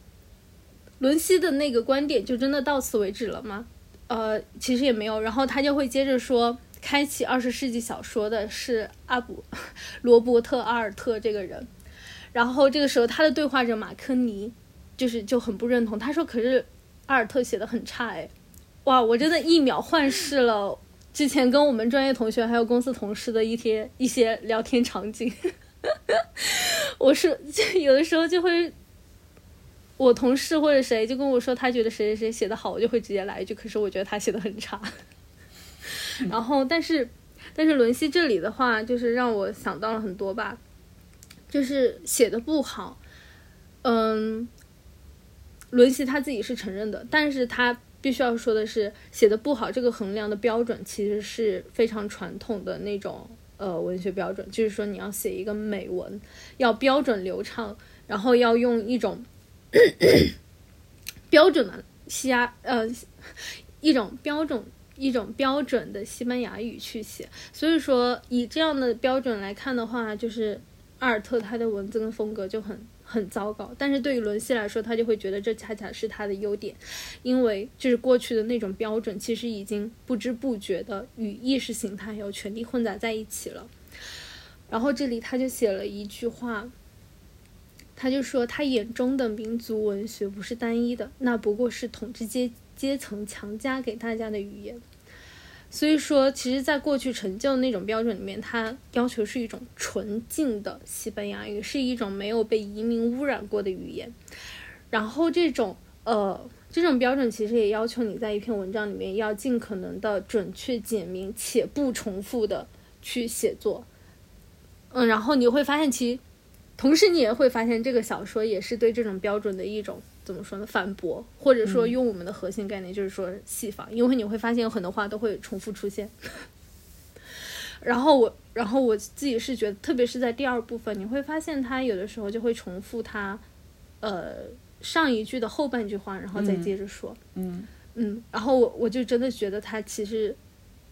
S1: 伦西的那个观点就真的到此为止了吗？呃，其实也没有。然后他就会接着说，开启二十世纪小说的是阿布 罗伯特阿尔特这个人。然后这个时候，他的对话者马科尼就是就很不认同。他说：“可是阿尔特写的很差，哎，哇！我真的一秒幻视了之前跟我们专业同学还有公司同事的一些一些聊天场景。我是就有的时候就会，我同事或者谁就跟我说他觉得谁谁谁写的好，我就会直接来一句：可是我觉得他写的很差。然后，但是但是伦西这里的话，就是让我想到了很多吧。就是写的不好，嗯，伦西他自己是承认的，但是他必须要说的是，写的不好这个衡量的标准其实是非常传统的那种呃文学标准，就是说你要写一个美文，要标准流畅，然后要用一种 标准的西亚呃一种标准一种标准的西班牙语去写，所以说以这样的标准来看的话，就是。阿尔特他的文字跟风格就很很糟糕，但是对于伦西来说，他就会觉得这恰恰是他的优点，因为就是过去的那种标准，其实已经不知不觉的与意识形态有权力混杂在一起了。然后这里他就写了一句话，他就说他眼中的民族文学不是单一的，那不过是统治阶阶层强加给大家的语言。所以说，其实，在过去成就那种标准里面，它要求是一种纯净的西班牙语，是一种没有被移民污染过的语言。然后，这种呃，这种标准其实也要求你在一篇文章里面要尽可能的准确、简明且不重复的去写作。嗯，然后你会发现，其同时你也会发现，这个小说也是对这种标准的一种。怎么说呢？反驳，或者说用我们的核心概念，就是说戏法，因为你会发现有很多话都会重复出现。然后我，然后我自己是觉得，特别是在第二部分，你会发现他有的时候就会重复他，呃，上一句的后半句话，然后再接着说。
S2: 嗯
S1: 嗯，然后我我就真的觉得他其实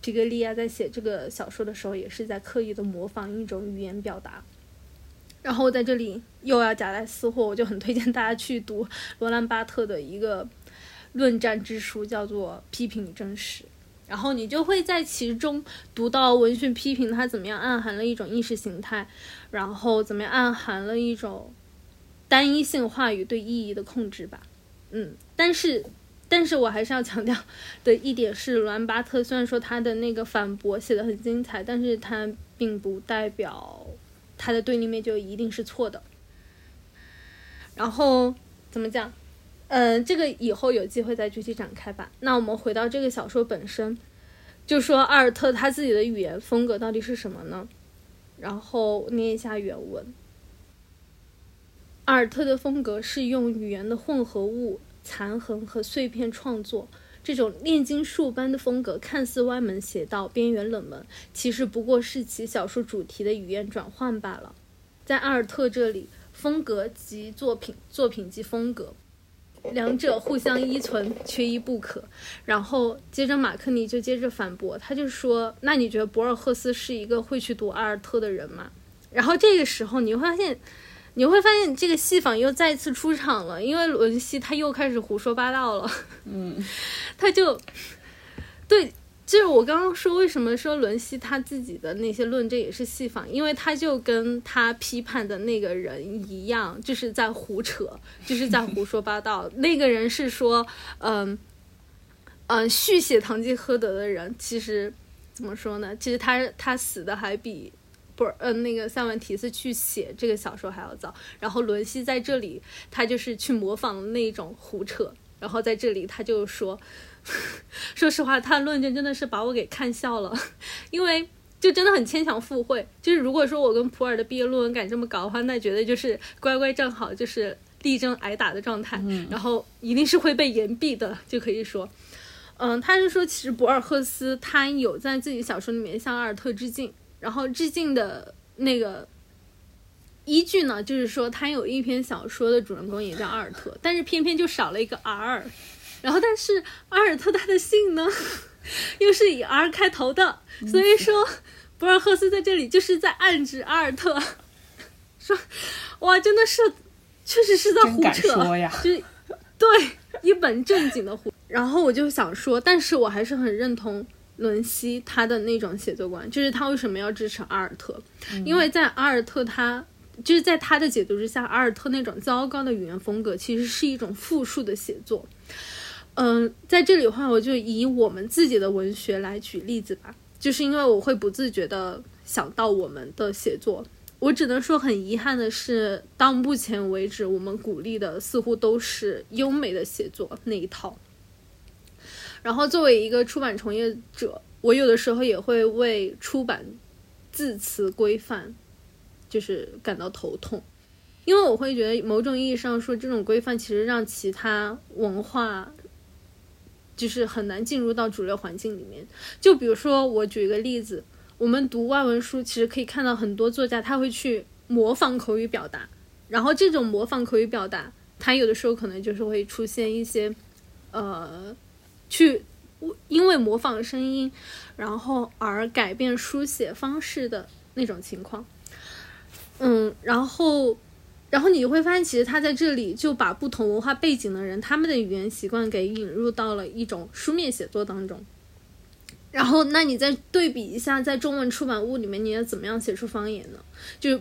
S1: 皮格利亚在写这个小说的时候，也是在刻意的模仿一种语言表达。然后在这里又要夹带私货，我就很推荐大家去读罗兰巴特的一个论战之书，叫做《批评与真实》。然后你就会在其中读到文学批评它怎么样暗含了一种意识形态，然后怎么样暗含了一种单一性话语对意义的控制吧。嗯，但是，但是我还是要强调的一点是，罗兰巴特虽然说他的那个反驳写的很精彩，但是他并不代表他的对立面就一定是错的。然后怎么讲？嗯，这个以后有机会再具体展开吧。那我们回到这个小说本身，就说阿尔特他自己的语言风格到底是什么呢？然后念一下原文。阿尔特的风格是用语言的混合物、残痕和碎片创作。这种炼金术般的风格看似歪门邪道、边缘冷门，其实不过是其小说主题的语言转换罢了。在阿尔特这里，风格及作品，作品及风格。两者互相依存，缺一不可。然后接着马克尼就接着反驳，他就说：“那你觉得博尔赫斯是一个会去读阿尔特的人吗？”然后这个时候你会发现，你会发现这个戏仿又再次出场了，因为伦西他又开始胡说八道了。
S2: 嗯，
S1: 他就对。就是我刚刚说，为什么说伦西他自己的那些论证也是戏仿？因为他就跟他批判的那个人一样，就是在胡扯，就是在胡说八道。那个人是说，嗯嗯，续写《堂吉诃德》的人，其实怎么说呢？其实他他死的还比不是嗯那个塞万提斯去写这个小说还要早。然后伦西在这里，他就是去模仿那种胡扯，然后在这里他就说。说实话，他的论证真的是把我给看笑了，因为就真的很牵强附会。就是如果说我跟普尔的毕业论文敢这么搞的话，那绝对就是乖乖站好，就是力争挨打的状态，然后一定是会被严毙的，就可以说，嗯，他是说其实博尔赫斯他有在自己小说里面向阿尔特致敬，然后致敬的那个依据呢，就是说他有一篇小说的主人公也叫阿尔特，但是偏偏就少了一个 R。然后，但是阿尔特他的姓呢，又是以 R 开头的，所以说博尔赫斯在这里就是在暗指阿尔特，说哇，真的是，确实是在胡扯，就是 对一本正经的胡。然后我就想说，但是我还是很认同伦西他的那种写作观，就是他为什么要支持阿尔特，因为在阿尔特他就是在他的解读之下，阿尔特那种糟糕的语言风格其实是一种复述的写作。嗯，在这里的话，我就以我们自己的文学来举例子吧。就是因为我会不自觉的想到我们的写作，我只能说很遗憾的是，到目前为止，我们鼓励的似乎都是优美的写作那一套。然后作为一个出版从业者，我有的时候也会为出版字词规范就是感到头痛，因为我会觉得某种意义上说，这种规范其实让其他文化。就是很难进入到主流环境里面。就比如说，我举一个例子，我们读外文书，其实可以看到很多作家他会去模仿口语表达，然后这种模仿口语表达，他有的时候可能就是会出现一些，呃，去因为模仿声音，然后而改变书写方式的那种情况。嗯，然后。然后你会发现，其实他在这里就把不同文化背景的人他们的语言习惯给引入到了一种书面写作当中。然后，那你再对比一下，在中文出版物里面，你要怎么样写出方言呢？就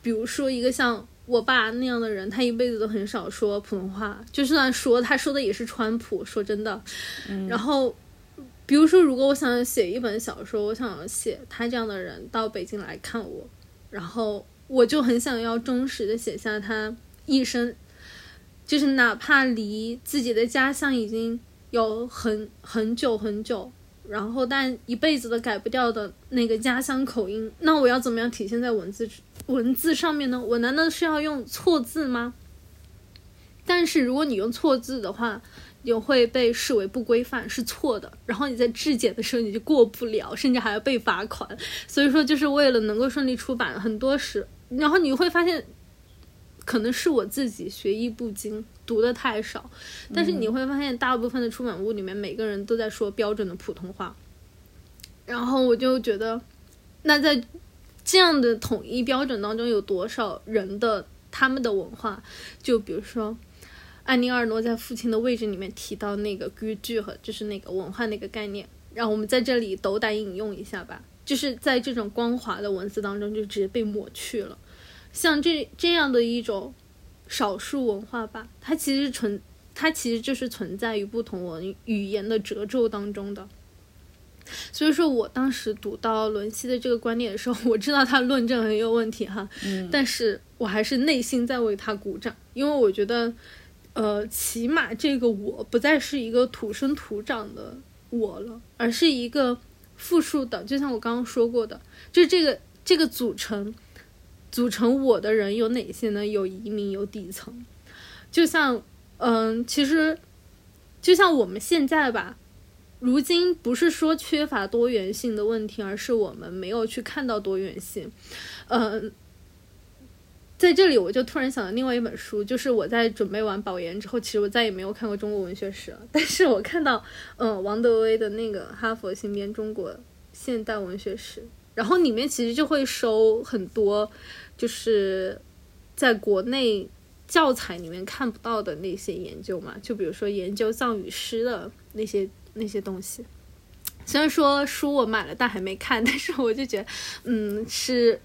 S1: 比如说一个像我爸那样的人，他一辈子都很少说普通话，就算说，他说的也是川普。说真的，然后，比如说，如果我想写一本小说，我想写他这样的人到北京来看我，然后。我就很想要忠实的写下他一生，就是哪怕离自己的家乡已经有很很久很久，然后但一辈子都改不掉的那个家乡口音，那我要怎么样体现在文字文字上面呢？我难道是要用错字吗？但是如果你用错字的话，也会被视为不规范，是错的。然后你在质检的时候你就过不了，甚至还要被罚款。所以说，就是为了能够顺利出版，很多时。然后你会发现，可能是我自己学艺不精，读的太少。但是你会发现，大部分的出版物里面，每个人都在说标准的普通话。然后我就觉得，那在这样的统一标准当中，有多少人的他们的文化？就比如说，安妮·阿尔诺在《父亲的位置》里面提到那个规矩和就是那个文化那个概念，让我们在这里斗胆引用一下吧。就是在这种光滑的文字当中，就直接被抹去了。像这这样的一种少数文化吧，它其实存。它其实就是存在于不同文语言的褶皱当中的，所以说我当时读到伦西的这个观点的时候，我知道他论证很有问题哈，
S2: 嗯，
S1: 但是我还是内心在为他鼓掌，因为我觉得，呃，起码这个我不再是一个土生土长的我了，而是一个复述的，就像我刚刚说过的，就是这个这个组成组成我的人有哪些呢？有移民，有底层，就像。嗯，其实就像我们现在吧，如今不是说缺乏多元性的问题，而是我们没有去看到多元性。嗯，在这里我就突然想到另外一本书，就是我在准备完保研之后，其实我再也没有看过中国文学史了。但是我看到，嗯，王德威的那个《哈佛新编中国现代文学史》，然后里面其实就会收很多，就是在国内。教材里面看不到的那些研究嘛，就比如说研究藏语诗的那些那些东西。虽然说书我买了，但还没看，但是我就觉得，嗯，是，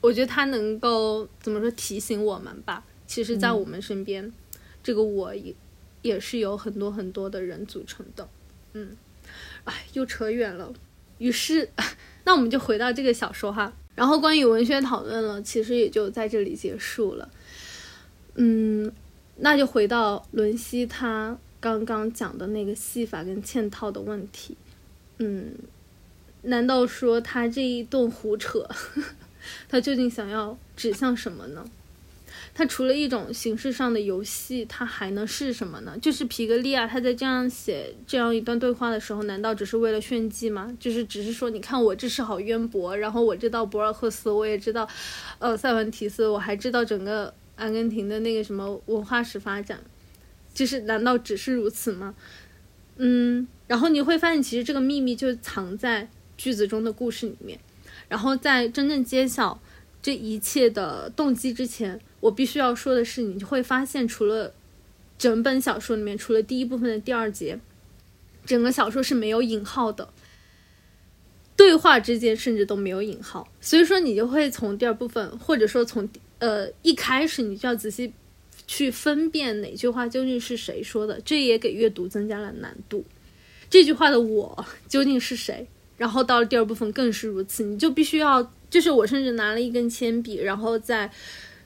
S1: 我觉得它能够怎么说提醒我们吧。其实，在我们身边，这个我也也是有很多很多的人组成的。嗯，哎，又扯远了。于是，那我们就回到这个小说哈。然后关于文学讨论了，其实也就在这里结束了。嗯，那就回到伦西他刚刚讲的那个戏法跟嵌套的问题。嗯，难道说他这一顿胡扯，他究竟想要指向什么呢？他除了一种形式上的游戏，他还能是什么呢？就是皮格利亚他在这样写这样一段对话的时候，难道只是为了炫技吗？就是只是说，你看我知识好渊博，然后我知道博尔赫斯，我也知道，呃，塞万提斯，我还知道整个。阿根廷的那个什么文化史发展，就是难道只是如此吗？嗯，然后你会发现，其实这个秘密就藏在句子中的故事里面。然后在真正揭晓这一切的动机之前，我必须要说的是，你会发现，除了整本小说里面，除了第一部分的第二节，整个小说是没有引号的，对话之间甚至都没有引号。所以说，你就会从第二部分，或者说从。呃，一开始你就要仔细去分辨哪句话究竟是谁说的，这也给阅读增加了难度。这句话的我究竟是谁？然后到了第二部分更是如此，你就必须要，就是我甚至拿了一根铅笔，然后在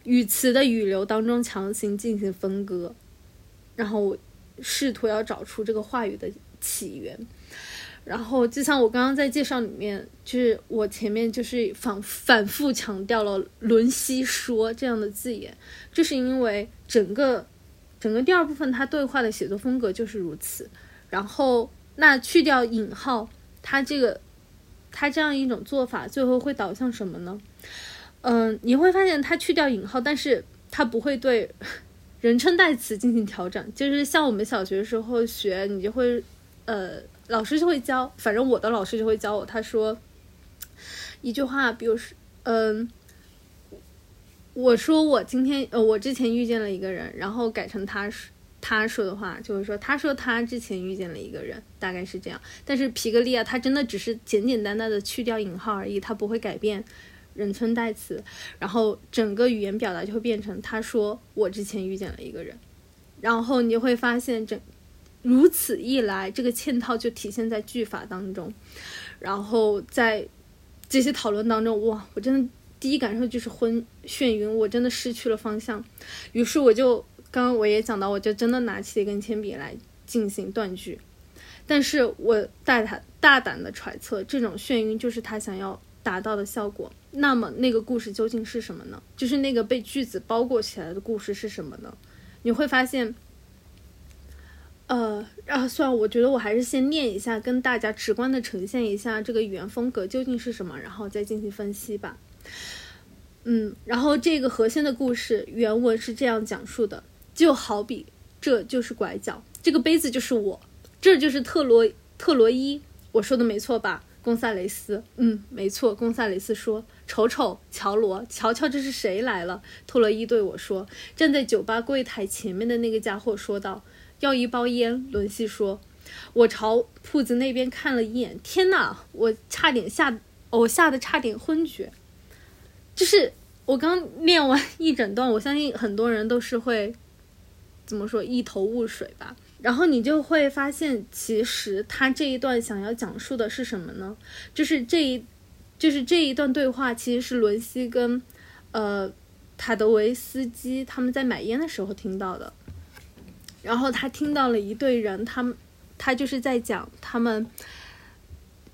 S1: 语词的语流当中强行进行分割，然后试图要找出这个话语的起源。然后，就像我刚刚在介绍里面，就是我前面就是反反复强调了“伦西说”这样的字眼，就是因为整个整个第二部分他对话的写作风格就是如此。然后，那去掉引号，他这个他这样一种做法，最后会导向什么呢？嗯，你会发现他去掉引号，但是他不会对人称代词进行调整，就是像我们小学时候学，你就会呃。老师就会教，反正我的老师就会教我。他说一句话，比如说，嗯，我说我今天，呃，我之前遇见了一个人，然后改成他说他说的话，就是说，他说他之前遇见了一个人，大概是这样。但是皮格利亚他真的只是简简单单的去掉引号而已，他不会改变人称代词，然后整个语言表达就会变成他说我之前遇见了一个人，然后你就会发现整。如此一来，这个嵌套就体现在句法当中，然后在这些讨论当中，哇，我真的第一感受就是昏眩晕，我真的失去了方向。于是我就刚刚我也讲到，我就真的拿起一根铅笔来进行断句。但是我大胆大胆的揣测，这种眩晕就是他想要达到的效果。那么那个故事究竟是什么呢？就是那个被句子包裹起来的故事是什么呢？你会发现。呃，啊，算了，我觉得我还是先念一下，跟大家直观的呈现一下这个语言风格究竟是什么，然后再进行分析吧。嗯，然后这个核心的故事原文是这样讲述的：就好比这就是拐角，这个杯子就是我，这就是特罗特罗伊，我说的没错吧？贡萨雷斯，嗯，没错，贡萨雷斯说：“瞅瞅，乔罗，瞧瞧，这是谁来了？”特洛伊。对我说：“站在酒吧柜台前面的那个家伙说道，要一包烟。”伦西说：“我朝铺子那边看了一眼，天哪，我差点吓，我吓得差点昏厥。就是我刚念完一整段，我相信很多人都是会怎么说，一头雾水吧。”然后你就会发现，其实他这一段想要讲述的是什么呢？就是这一，就是这一段对话，其实是伦西跟，呃，塔德维斯基他们在买烟的时候听到的。然后他听到了一队人，他们，他就是在讲他们，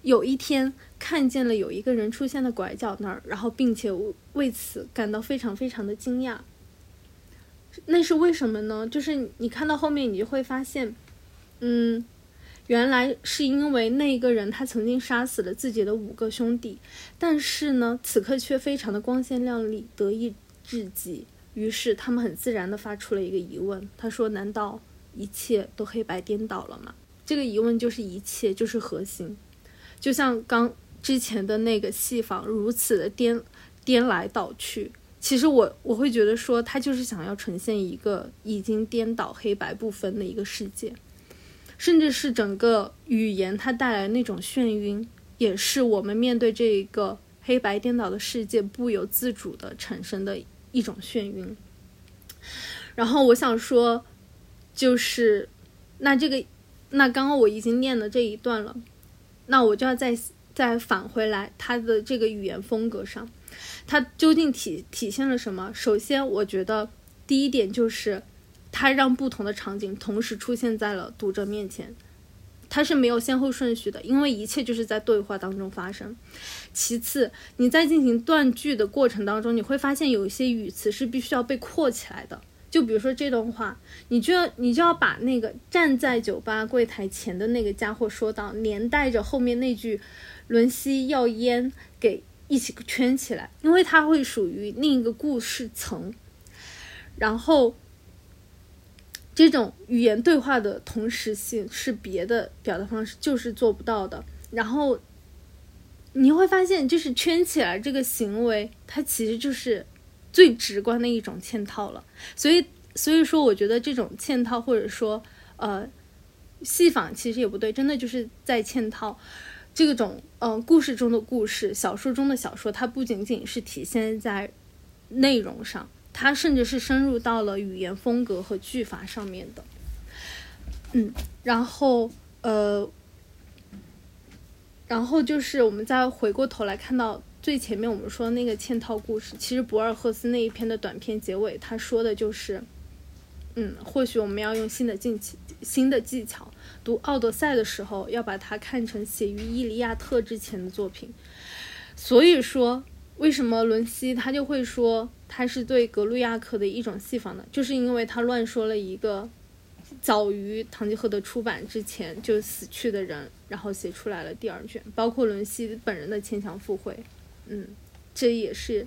S1: 有一天看见了有一个人出现在拐角那儿，然后并且为此感到非常非常的惊讶。那是为什么呢？就是你看到后面，你就会发现，嗯，原来是因为那个人他曾经杀死了自己的五个兄弟，但是呢，此刻却非常的光鲜亮丽，得意至极。于是他们很自然的发出了一个疑问：他说，难道一切都黑白颠倒了吗？这个疑问就是一切，就是核心。就像刚之前的那个戏法，如此的颠颠来倒去。其实我我会觉得说，他就是想要呈现一个已经颠倒黑白不分的一个世界，甚至是整个语言它带来那种眩晕，也是我们面对这一个黑白颠倒的世界不由自主的产生的一种眩晕。然后我想说，就是那这个那刚刚我已经念了这一段了，那我就要再再返回来他的这个语言风格上。它究竟体体现了什么？首先，我觉得第一点就是，它让不同的场景同时出现在了读者面前，它是没有先后顺序的，因为一切就是在对话当中发生。其次，你在进行断句的过程当中，你会发现有一些语词是必须要被括起来的，就比如说这段话，你就要你就要把那个站在酒吧柜台前的那个家伙说到，连带着后面那句“伦西要烟”给。一起圈起来，因为它会属于另一个故事层。然后，这种语言对话的同时性是别的表达方式就是做不到的。然后，你会发现，就是圈起来这个行为，它其实就是最直观的一种嵌套了。所以，所以说，我觉得这种嵌套或者说呃戏仿其实也不对，真的就是在嵌套。这种嗯，故事中的故事，小说中的小说，它不仅仅是体现在内容上，它甚至是深入到了语言风格和句法上面的。嗯，然后呃，然后就是我们再回过头来看到最前面我们说那个嵌套故事，其实博尔赫斯那一篇的短篇结尾，他说的就是，嗯，或许我们要用新的技巧，新的技巧。读《奥德赛》的时候，要把它看成写于《伊利亚特》之前的作品。所以说，为什么伦西他就会说他是对格鲁亚克的一种戏仿呢？就是因为他乱说了一个早于《堂吉诃德》出版之前就死去的人，然后写出来了第二卷，包括伦西本人的牵强附会。嗯，这也是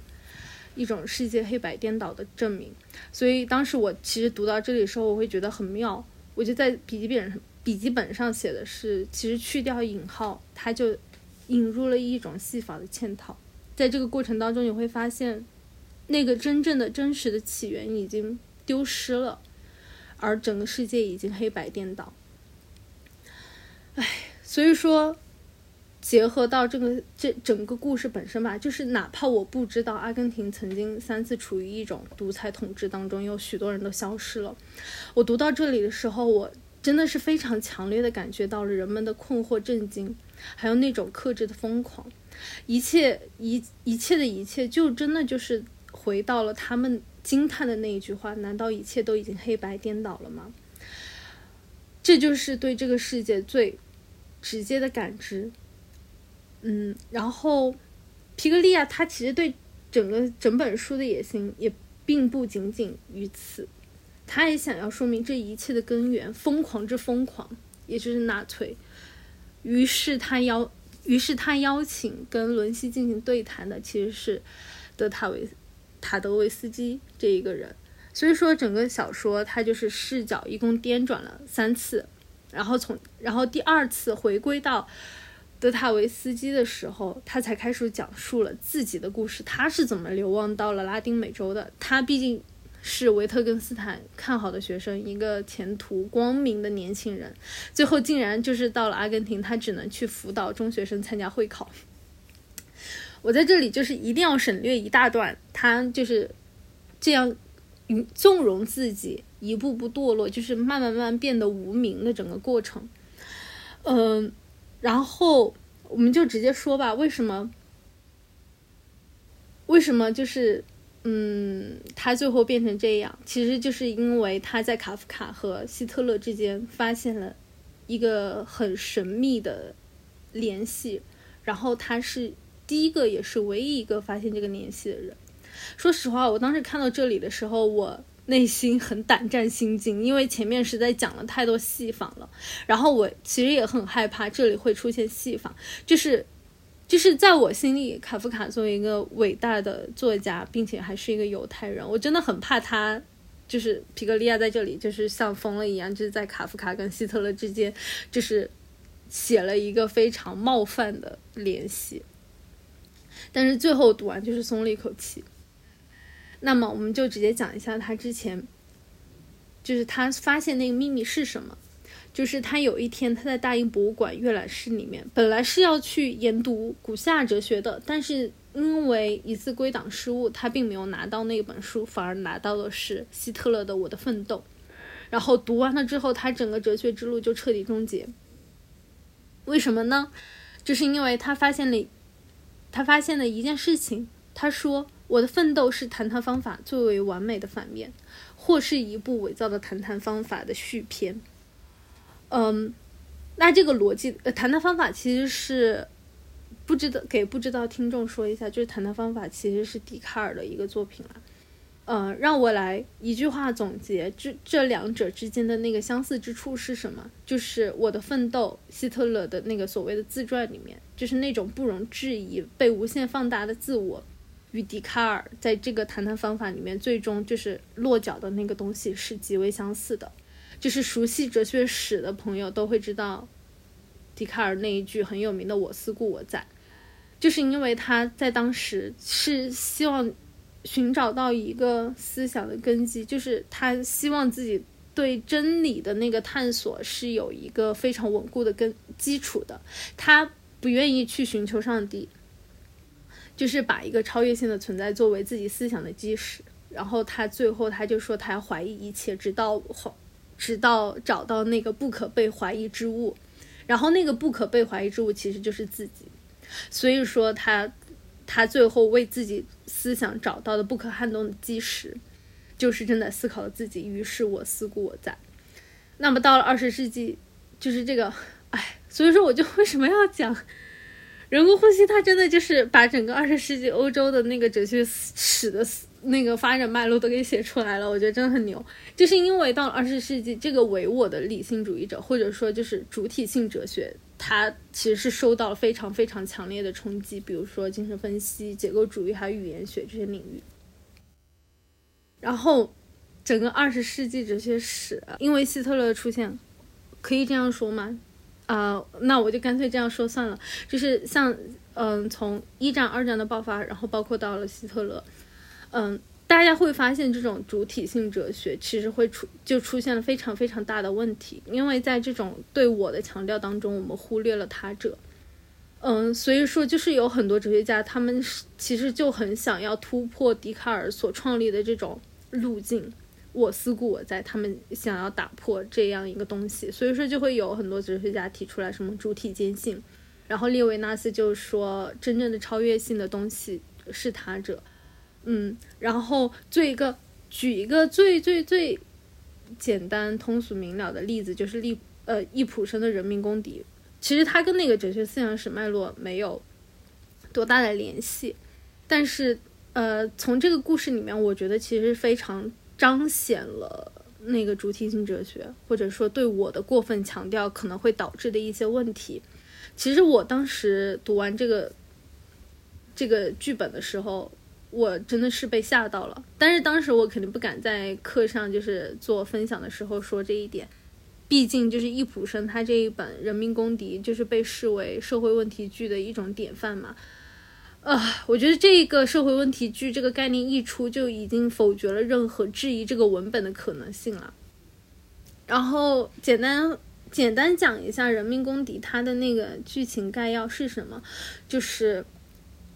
S1: 一种世界黑白颠倒的证明。所以当时我其实读到这里的时候，我会觉得很妙，我就在笔记本。笔记本上写的是，其实去掉引号，他就引入了一种戏法的嵌套。在这个过程当中，你会发现，那个真正的真实的起源已经丢失了，而整个世界已经黑白颠倒。唉，所以说，结合到这个这整个故事本身吧，就是哪怕我不知道阿根廷曾经三次处于一种独裁统治当中，有许多人都消失了，我读到这里的时候，我。真的是非常强烈的感觉到了人们的困惑、震惊，还有那种克制的疯狂，一切一一切的一切，就真的就是回到了他们惊叹的那一句话：难道一切都已经黑白颠倒了吗？这就是对这个世界最直接的感知。嗯，然后皮格利亚他其实对整个整本书的野心也并不仅仅于此。他也想要说明这一切的根源，疯狂之疯狂，也就是纳粹。于是他要，于是他邀请跟伦西进行对谈的，其实是德塔维塔德维斯基这一个人。所以说，整个小说它就是视角一共颠转了三次，然后从然后第二次回归到德塔维斯基的时候，他才开始讲述了自己的故事，他是怎么流亡到了拉丁美洲的。他毕竟是维特根斯坦看好的学生，一个前途光明的年轻人，最后竟然就是到了阿根廷，他只能去辅导中学生参加会考。我在这里就是一定要省略一大段，他就是这样纵容自己一步步堕落，就是慢慢慢慢变得无名的整个过程。嗯，然后我们就直接说吧，为什么？为什么就是嗯，他最后变成这样？其实就是因为他在卡夫卡和希特勒之间发现了一个很神秘的联系，然后他是。第一个也是唯一一个发现这个联系的人。说实话，我当时看到这里的时候，我内心很胆战心惊，因为前面实在讲了太多戏仿了。然后我其实也很害怕这里会出现戏仿，就是就是在我心里，卡夫卡作为一个伟大的作家，并且还是一个犹太人，我真的很怕他就是皮格利亚在这里就是像疯了一样，就是在卡夫卡跟希特勒之间就是写了一个非常冒犯的联系。但是最后读完就是松了一口气。那么我们就直接讲一下他之前，就是他发现那个秘密是什么？就是他有一天他在大英博物馆阅览室里面，本来是要去研读古希腊哲学的，但是因为一次归档失误，他并没有拿到那本书，反而拿到的是希特勒的《我的奋斗》。然后读完了之后，他整个哲学之路就彻底终结。为什么呢？就是因为他发现了。他发现了一件事情，他说：“我的奋斗是谈谈方法最为完美的反面，或是一部伪造的谈谈方法的续篇。”嗯，那这个逻辑，呃，谈谈方法其实是不知道给不知道听众说一下，就是谈谈方法其实是笛卡尔的一个作品了。嗯，让我来一句话总结这这两者之间的那个相似之处是什么？就是我的奋斗，希特勒的那个所谓的自传里面，就是那种不容置疑、被无限放大的自我，与笛卡尔在这个谈谈方法里面最终就是落脚的那个东西是极为相似的。就是熟悉哲学史的朋友都会知道，笛卡尔那一句很有名的“我思故我在”，就是因为他在当时是希望。寻找到一个思想的根基，就是他希望自己对真理的那个探索是有一个非常稳固的根基础的。他不愿意去寻求上帝，就是把一个超越性的存在作为自己思想的基石。然后他最后他就说，他要怀疑一切，直到直到找到那个不可被怀疑之物。然后那个不可被怀疑之物其实就是自己。所以说他。他最后为自己思想找到的不可撼动的基石，就是正在思考的自己。于是我思故我在。那么到了二十世纪，就是这个，哎，所以说我就为什么要讲人工呼吸？它真的就是把整个二十世纪欧洲的那个哲学史的那个发展脉络都给写出来了。我觉得真的很牛，就是因为到了二十世纪，这个唯我的理性主义者，或者说就是主体性哲学。它其实是受到了非常非常强烈的冲击，比如说精神分析、结构主义还有语言学这些领域。然后，整个二十世纪哲学史，因为希特勒的出现，可以这样说吗？啊，那我就干脆这样说算了。就是像，嗯，从一战、二战的爆发，然后包括到了希特勒，嗯。大家会发现，这种主体性哲学其实会出就出现了非常非常大的问题，因为在这种对我的强调当中，我们忽略了他者。嗯，所以说就是有很多哲学家，他们其实就很想要突破笛卡尔所创立的这种路径，我思故我在，他们想要打破这样一个东西，所以说就会有很多哲学家提出来什么主体坚信，然后列维纳斯就说，真正的超越性的东西是他者。嗯，然后做一个举一个最最最简单通俗明了的例子，就是利呃易卜生的人民公敌。其实他跟那个哲学思想史脉络没有多大的联系，但是呃从这个故事里面，我觉得其实非常彰显了那个主体性哲学，或者说对我的过分强调可能会导致的一些问题。其实我当时读完这个这个剧本的时候。我真的是被吓到了，但是当时我肯定不敢在课上就是做分享的时候说这一点，毕竟就是易卜生他这一本《人民公敌》就是被视为社会问题剧的一种典范嘛。啊，我觉得这个社会问题剧这个概念一出，就已经否决了任何质疑这个文本的可能性了。然后简单简单讲一下《人民公敌》它的那个剧情概要是什么，就是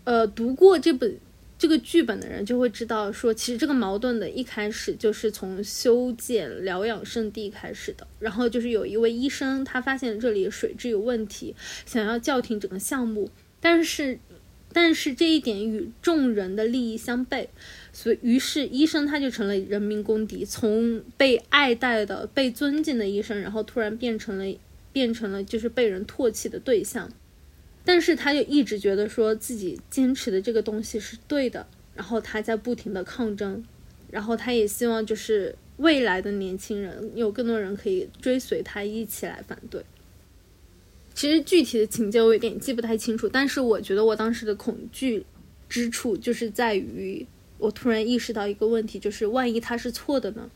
S1: 呃，读过这本这个剧本的人就会知道，说其实这个矛盾的一开始就是从修建疗养圣地开始的。然后就是有一位医生，他发现这里水质有问题，想要叫停整个项目，但是。但是这一点与众人的利益相悖，所以于是医生他就成了人民公敌，从被爱戴的、被尊敬的医生，然后突然变成了变成了就是被人唾弃的对象。但是他就一直觉得说自己坚持的这个东西是对的，然后他在不停的抗争，然后他也希望就是未来的年轻人有更多人可以追随他一起来反对。其实具体的情节我有点记不太清楚，但是我觉得我当时的恐惧之处就是在于，我突然意识到一个问题，就是万一他是错的呢？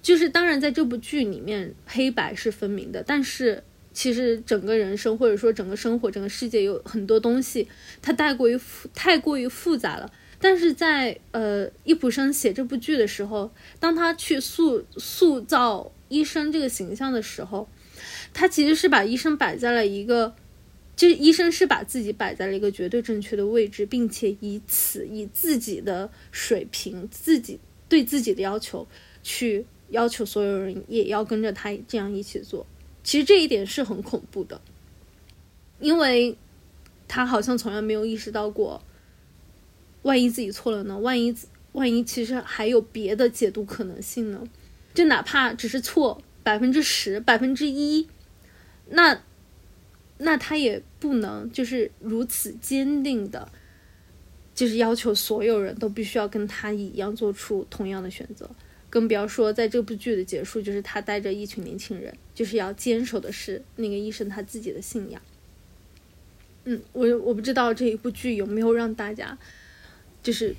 S1: 就是当然在这部剧里面黑白是分明的，但是其实整个人生或者说整个生活整个世界有很多东西它太过于复太过于复杂了。但是在呃易卜生写这部剧的时候，当他去塑塑造医生这个形象的时候。他其实是把医生摆在了一个，就是医生是把自己摆在了一个绝对正确的位置，并且以此以自己的水平、自己对自己的要求去要求所有人也要跟着他这样一起做。其实这一点是很恐怖的，因为他好像从来没有意识到过，万一自己错了呢？万一万一其实还有别的解读可能性呢？就哪怕只是错百分之十、百分之一。那，那他也不能就是如此坚定的，就是要求所有人都必须要跟他一样做出同样的选择，更不要说在这部剧的结束，就是他带着一群年轻人，就是要坚守的是那个医生他自己的信仰。嗯，我我不知道这一部剧有没有让大家，就是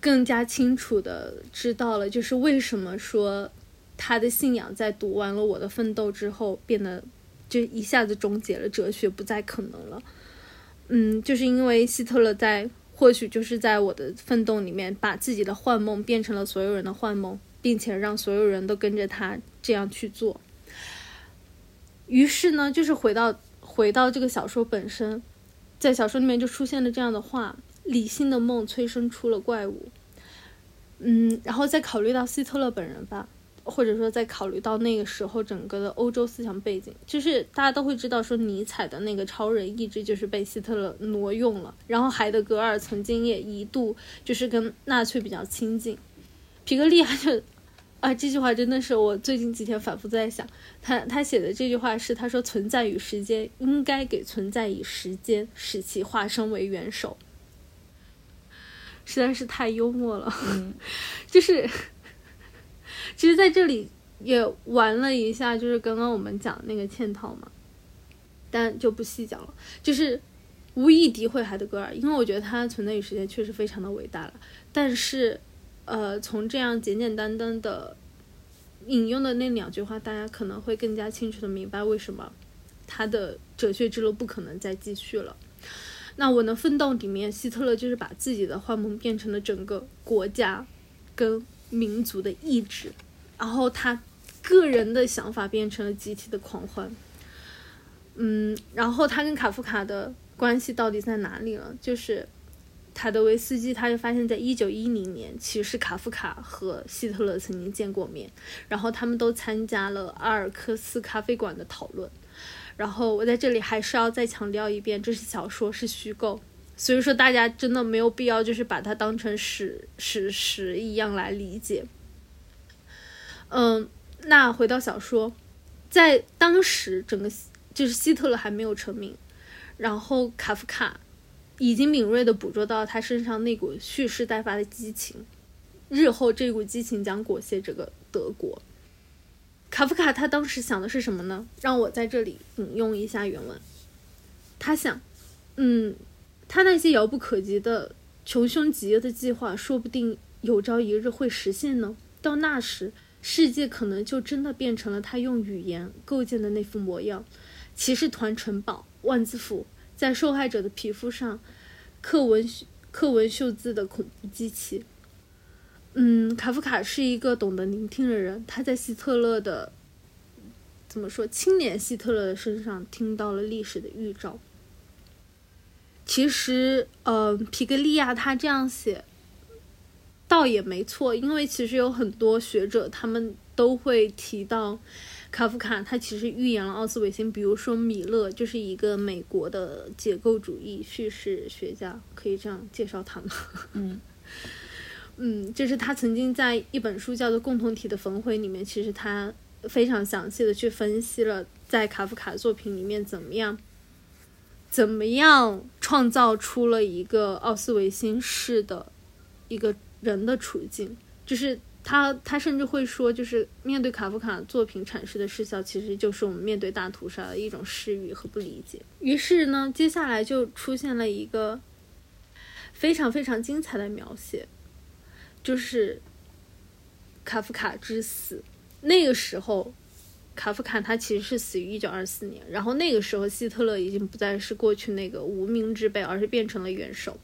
S1: 更加清楚的知道了，就是为什么说他的信仰在读完了我的奋斗之后变得。就一下子终结了，哲学不再可能了。嗯，就是因为希特勒在，或许就是在我的奋斗里面，把自己的幻梦变成了所有人的幻梦，并且让所有人都跟着他这样去做。于是呢，就是回到回到这个小说本身，在小说里面就出现了这样的话：理性的梦催生出了怪物。嗯，然后再考虑到希特勒本人吧。或者说，在考虑到那个时候整个的欧洲思想背景，就是大家都会知道，说尼采的那个超人意志就是被希特勒挪用了。然后海德格尔曾经也一度就是跟纳粹比较亲近。皮格利亚就啊，这句话真的是我最近几天反复在想。他他写的这句话是，他说：“存在与时间应该给存在以时间，使其化身为元首。”实在是太幽默了，就是。其实，在这里也玩了一下，就是刚刚我们讲那个嵌套嘛，但就不细讲了。就是无意诋毁海德格尔，因为我觉得他存在与时间确实非常的伟大了。但是，呃，从这样简简单单的引用的那两句话，大家可能会更加清楚的明白为什么他的哲学之路不可能再继续了。那我的奋斗里面，希特勒就是把自己的幻梦变成了整个国家跟民族的意志。然后他个人的想法变成了集体的狂欢，嗯，然后他跟卡夫卡的关系到底在哪里了？就是卡德维斯基，他就发现，在一九一零年，其实卡夫卡和希特勒曾经见过面，然后他们都参加了阿尔克斯咖啡馆的讨论。然后我在这里还是要再强调一遍，这是小说，是虚构，所以说大家真的没有必要就是把它当成史史实一样来理解。嗯，那回到小说，在当时整个就是希特勒还没有成名，然后卡夫卡已经敏锐的捕捉到他身上那股蓄势待发的激情，日后这股激情将裹挟这个德国。卡夫卡他当时想的是什么呢？让我在这里引用一下原文。他想，嗯，他那些遥不可及的穷凶极恶的计划，说不定有朝一日会实现呢。到那时。世界可能就真的变成了他用语言构建的那副模样。骑士团城堡，万字符在受害者的皮肤上刻文刻文绣字的恐怖机器。嗯，卡夫卡是一个懂得聆听的人，他在希特勒的怎么说青年希特勒的身上听到了历史的预兆。其实，呃，皮格利亚他这样写，倒也没错，因为其实有很多学者他们都会提到。卡夫卡他其实预言了奥斯维辛，比如说米勒就是一个美国的解构主义叙事学家，可以这样介绍他吗？
S2: 嗯
S1: 嗯，就是他曾经在一本书叫做《共同体的焚毁》里面，其实他非常详细的去分析了在卡夫卡作品里面怎么样，怎么样创造出了一个奥斯维辛式的一个人的处境，就是。他他甚至会说，就是面对卡夫卡作品阐释的失效，其实就是我们面对大屠杀的一种失语和不理解。于是呢，接下来就出现了一个非常非常精彩的描写，就是卡夫卡之死。那个时候，卡夫卡他其实是死于一九二四年，然后那个时候希特勒已经不再是过去那个无名之辈，而是变成了元首。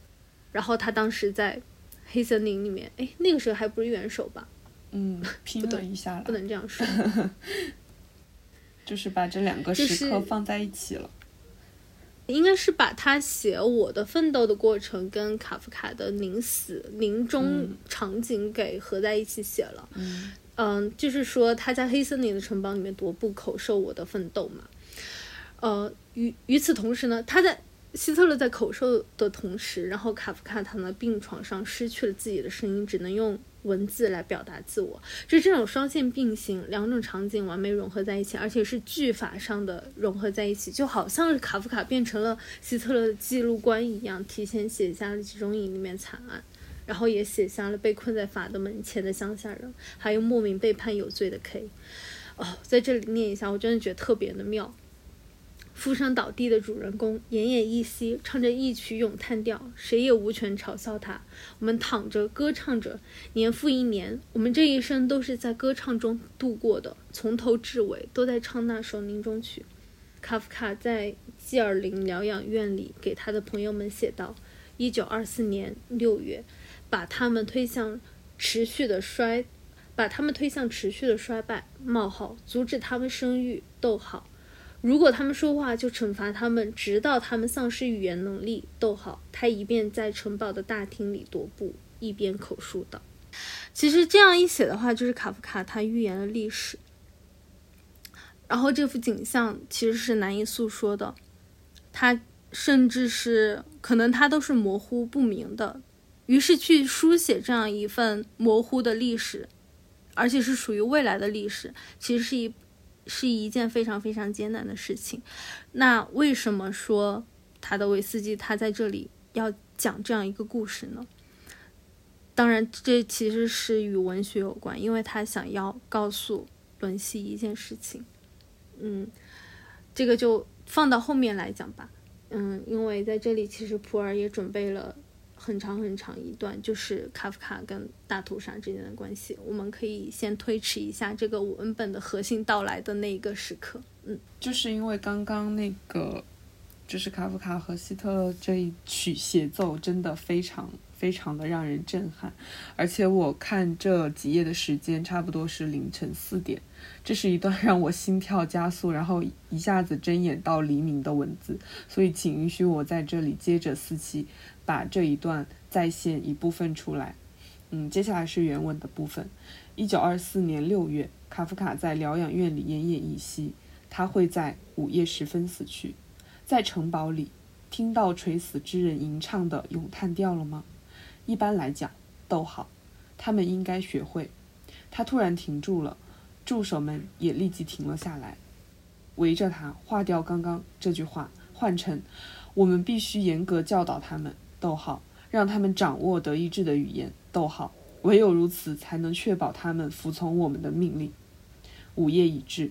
S1: 然后他当时在黑森林里面，哎，那个时候还不是元首吧？
S2: 嗯，拼了一下了，
S1: 不能这样说，
S2: 就是把这两个时刻放在一起了。
S1: 应该是把他写我的奋斗的过程跟卡夫卡的临死临终场景给合在一起写了。嗯，就是说他在黑森林的城堡里面踱步口授我的奋斗嘛。呃，与与此同时呢，他在。希特勒在口授的同时，然后卡夫卡躺在病床上，失去了自己的声音，只能用文字来表达自我。就这种双线并行，两种场景完美融合在一起，而且是句法上的融合在一起，就好像是卡夫卡变成了希特勒的记录官一样，提前写下了集中营里面惨案，然后也写下了被困在法的门前的乡下人，还有莫名被判有罪的 K。哦，在这里念一下，我真的觉得特别的妙。负伤倒地的主人公奄奄一息，唱着一曲咏叹调，谁也无权嘲笑他。我们躺着歌唱着，年复一年，我们这一生都是在歌唱中度过的，从头至尾都在唱那首临终曲。卡夫卡在基尔林疗养院里给他的朋友们写道：“一九二四年六月，把他们推向持续的衰，把他们推向持续的衰败。冒号，阻止他们生育。逗号。”如果他们说话，就惩罚他们，直到他们丧失语言能力。逗号，他一边在城堡的大厅里踱步，一边口述道：“其实这样一写的话，就是卡夫卡他预言了历史。然后这幅景象其实是难以诉说的，他甚至是可能他都是模糊不明的。于是去书写这样一份模糊的历史，而且是属于未来的历史，其实是一。”是一件非常非常艰难的事情。那为什么说塔德维斯基他在这里要讲这样一个故事呢？当然，这其实是与文学有关，因为他想要告诉伦西一件事情。嗯，这个就放到后面来讲吧。嗯，因为在这里其实普尔也准备了。很长很长一段，就是卡夫卡跟大屠杀之间的关系。我们可以先推迟一下这个文本的核心到来的那一个时刻。嗯，
S2: 就是因为刚刚那个，就是卡夫卡和希特勒这一曲协奏，真的非常非常的让人震撼。而且我看这几页的时间，差不多是凌晨四点。这是一段 让我心跳加速，然后一下子睁眼到黎明的文字。所以，请允许我在这里接着四期。把这一段再现一部分出来。嗯，接下来是原文的部分。一九二四年六月，卡夫卡在疗养院里奄奄一息，他会在午夜时分死去。在城堡里，听到垂死之人吟唱的咏叹调了吗？一般来讲，逗号，他们应该学会。他突然停住了，助手们也立即停了下来，围着他，划掉刚刚这句话，换成我们必须严格教导他们。逗号，让他们掌握德意志的语言。逗号，唯有如此，才能确保他们服从我们的命令。午夜已至，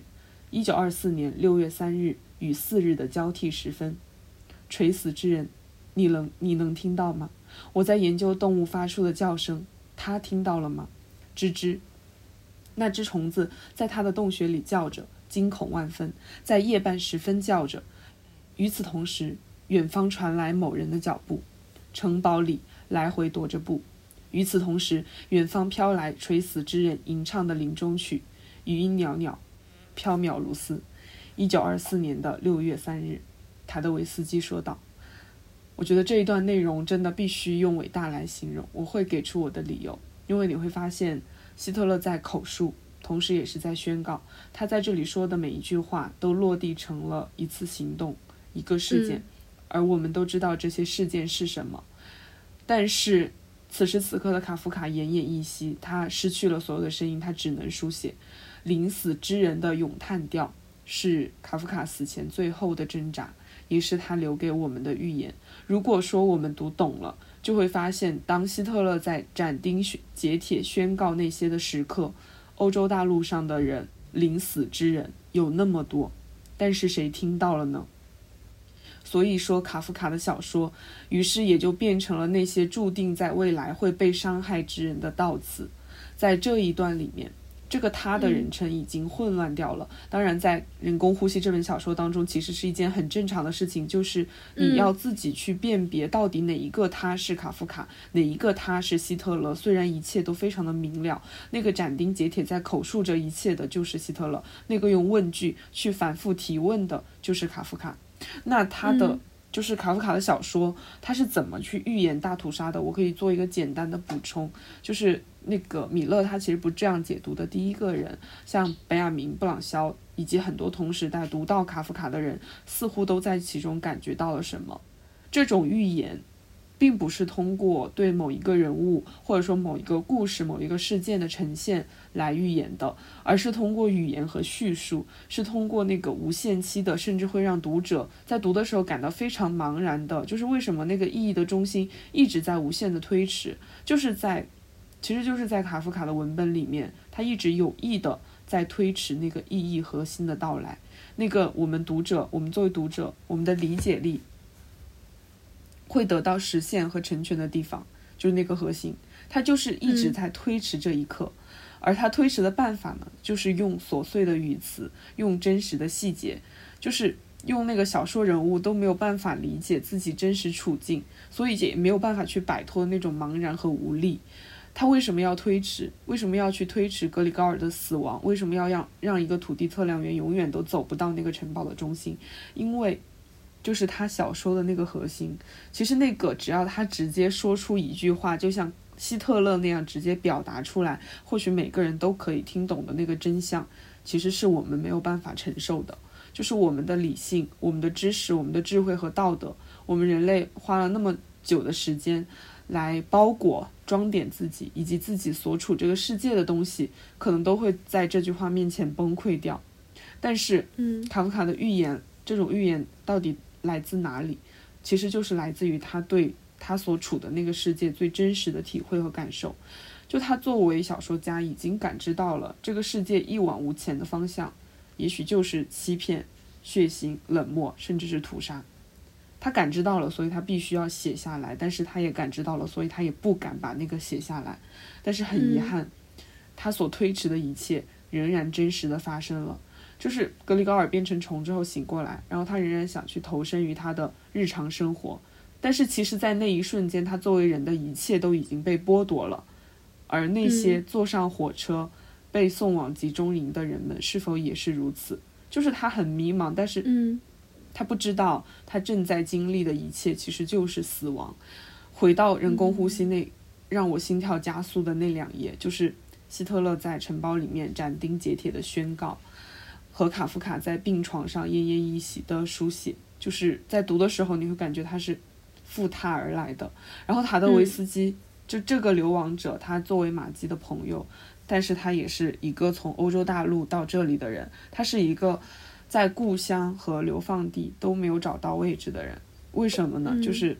S2: 一九二四年六月三日与四日的交替时分。垂死之人，你能你能听到吗？我在研究动物发出的叫声，他听到了吗？吱吱。那只虫子在他的洞穴里叫着，惊恐万分，在夜半时分叫着。与此同时，远方传来某人的脚步，城堡里来回踱着步。与此同时，远方飘来垂死之人吟唱的临终曲，余音袅袅，飘渺如丝。一九二四年的六月三日，塔德维斯基说道：“我觉得这一段内容真的必须用伟大来形容。我会给出我的理由，因为你会发现，希特勒在口述，同时也是在宣告。他在这里说的每一句话，都落地成了一次行动，一个事件。而我们都知道这些事件是什么。但是此时此刻的卡夫卡奄奄一息，他失去了所有的声音，他只能书写临死之人的咏叹调。”是卡夫卡死前最后的挣扎，也是他留给我们的预言。如果说我们读懂了，就会发现，当希特勒在斩钉截铁宣告那些的时刻，欧洲大陆上的人临死之人有那么多，但是谁听到了呢？所以说，卡夫卡的小说，于是也就变成了那些注定在未来会被伤害之人的悼词。在这一段里面。这个他的人称已经混乱掉了。当然，在《人工呼吸》这本小说当中，其实是一件很正常的事情，就是你要自己去辨别到底哪一个他是卡夫卡，哪一个他是希特勒。虽然一切都非常的明了，那个斩钉截铁在口述着一切的就是希特勒，那个用问句去反复提问的就是卡夫卡。那他的。就是卡夫卡的小说，他是怎么去预言大屠杀的？我可以做一个简单的补充，就是那个米勒他其实不这样解读的。第一个人，像本雅明·布朗肖以及很多同时代读到卡夫卡的人，似乎都在其中感觉到了什么，这种预言。并不是通过对某一个人物或者说某一个故事、某一个事件的呈现来预言的，而是通过语言和叙述，是通过那个无限期的，甚至会让读者在读的时候感到非常茫然的，就是为什么那个意义的中心一直在无限的推迟，就是在，其实就是在卡夫卡的文本里面，他一直有意的在推迟那个意义核心的到来，那个我们读者，我们作为读者，我们的理解力。会得到实现和成全的地方，就是那个核心，它就是一直在推迟这一刻，而他推迟的办法呢，就是用琐碎的语词，用真实的细节，就是用那个小说人物都没有办法理解自己真实处境，所以也没有办法去摆脱那种茫然和无力。他为什么要推迟？为什么要去推迟格里高尔的死亡？为什么要让让一个土地测量员永远都走不到那个城堡的中心？因为。就是他小说的那个核心，其实那个只要他直接说出一句话，就像希特勒那样直接表达出来，或许每个人都可以听懂的那个真相，其实是我们没有办法承受的。就是我们的理性、我们的知识、我们的智慧和道德，我们人类花了那么久的时间来包裹、装点自己以及自己所处这个世界的东西，可能都会在这句话面前崩溃掉。但是，
S1: 嗯，
S2: 卡夫卡的预言，这种预言到底？来自哪里？其实就是来自于他对他所处的那个世界最真实的体会和感受。就他作为小说家，已经感知到了这个世界一往无前的方向，也许就是欺骗、血腥、冷漠，甚至是屠杀。他感知到了，所以他必须要写下来。但是他也感知到了，所以他也不敢把那个写下来。但是很遗憾，他所推迟的一切仍然真实的发生了。就是格里高尔变成虫之后醒过来，然后他仍然想去投身于他的日常生活，但是其实，在那一瞬间，他作为人的一切都已经被剥夺了。而那些坐上火车被送往集中营的人们，是否也是如此？就是他很迷茫，但是，他不知道他正在经历的一切其实就是死亡。回到人工呼吸那让我心跳加速的那两页，就是希特勒在城堡里面斩钉截铁的宣告。和卡夫卡在病床上奄奄一息的书写，就是在读的时候，你会感觉他是赴他而来的。然后塔德维斯基就这个流亡者，他作为马基的朋友，但是他也是一个从欧洲大陆到这里的人，他是一个在故乡和流放地都没有找到位置的人。为什么呢？就是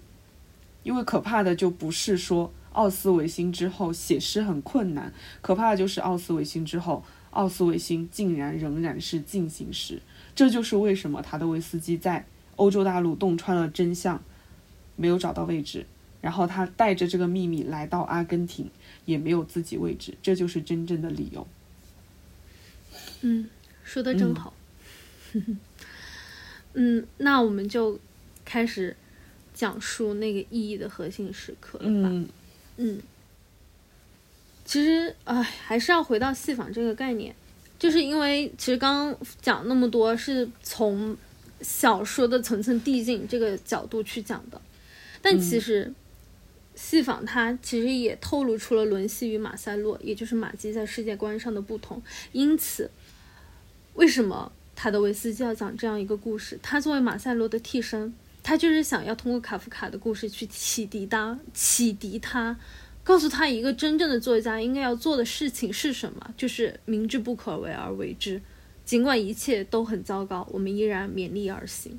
S2: 因为可怕的就不是说奥斯维辛之后写诗很困难，可怕的就是奥斯维辛之后。奥斯维辛竟然仍然是进行时，这就是为什么塔德维斯基在欧洲大陆洞穿了真相，没有找到位置，然后他带着这个秘密来到阿根廷，也没有自己位置，这就是真正的理由。
S1: 嗯，说的真好。嗯，那我们就开始讲述那个意义的核心时刻了吧。
S2: 嗯
S1: 嗯，其实哎，还是要回到戏仿这个概念，就是因为其实刚刚讲那么多是从小说的层层递进这个角度去讲的，但其实戏仿它其实也透露出了伦西与马塞洛，也就是马基在世界观上的不同。因此，为什么塔德维斯基要讲这样一个故事？他作为马塞洛的替身。他就是想要通过卡夫卡的故事去启迪他，启迪他，告诉他一个真正的作家应该要做的事情是什么，就是明知不可为而为之，尽管一切都很糟糕，我们依然勉力而行。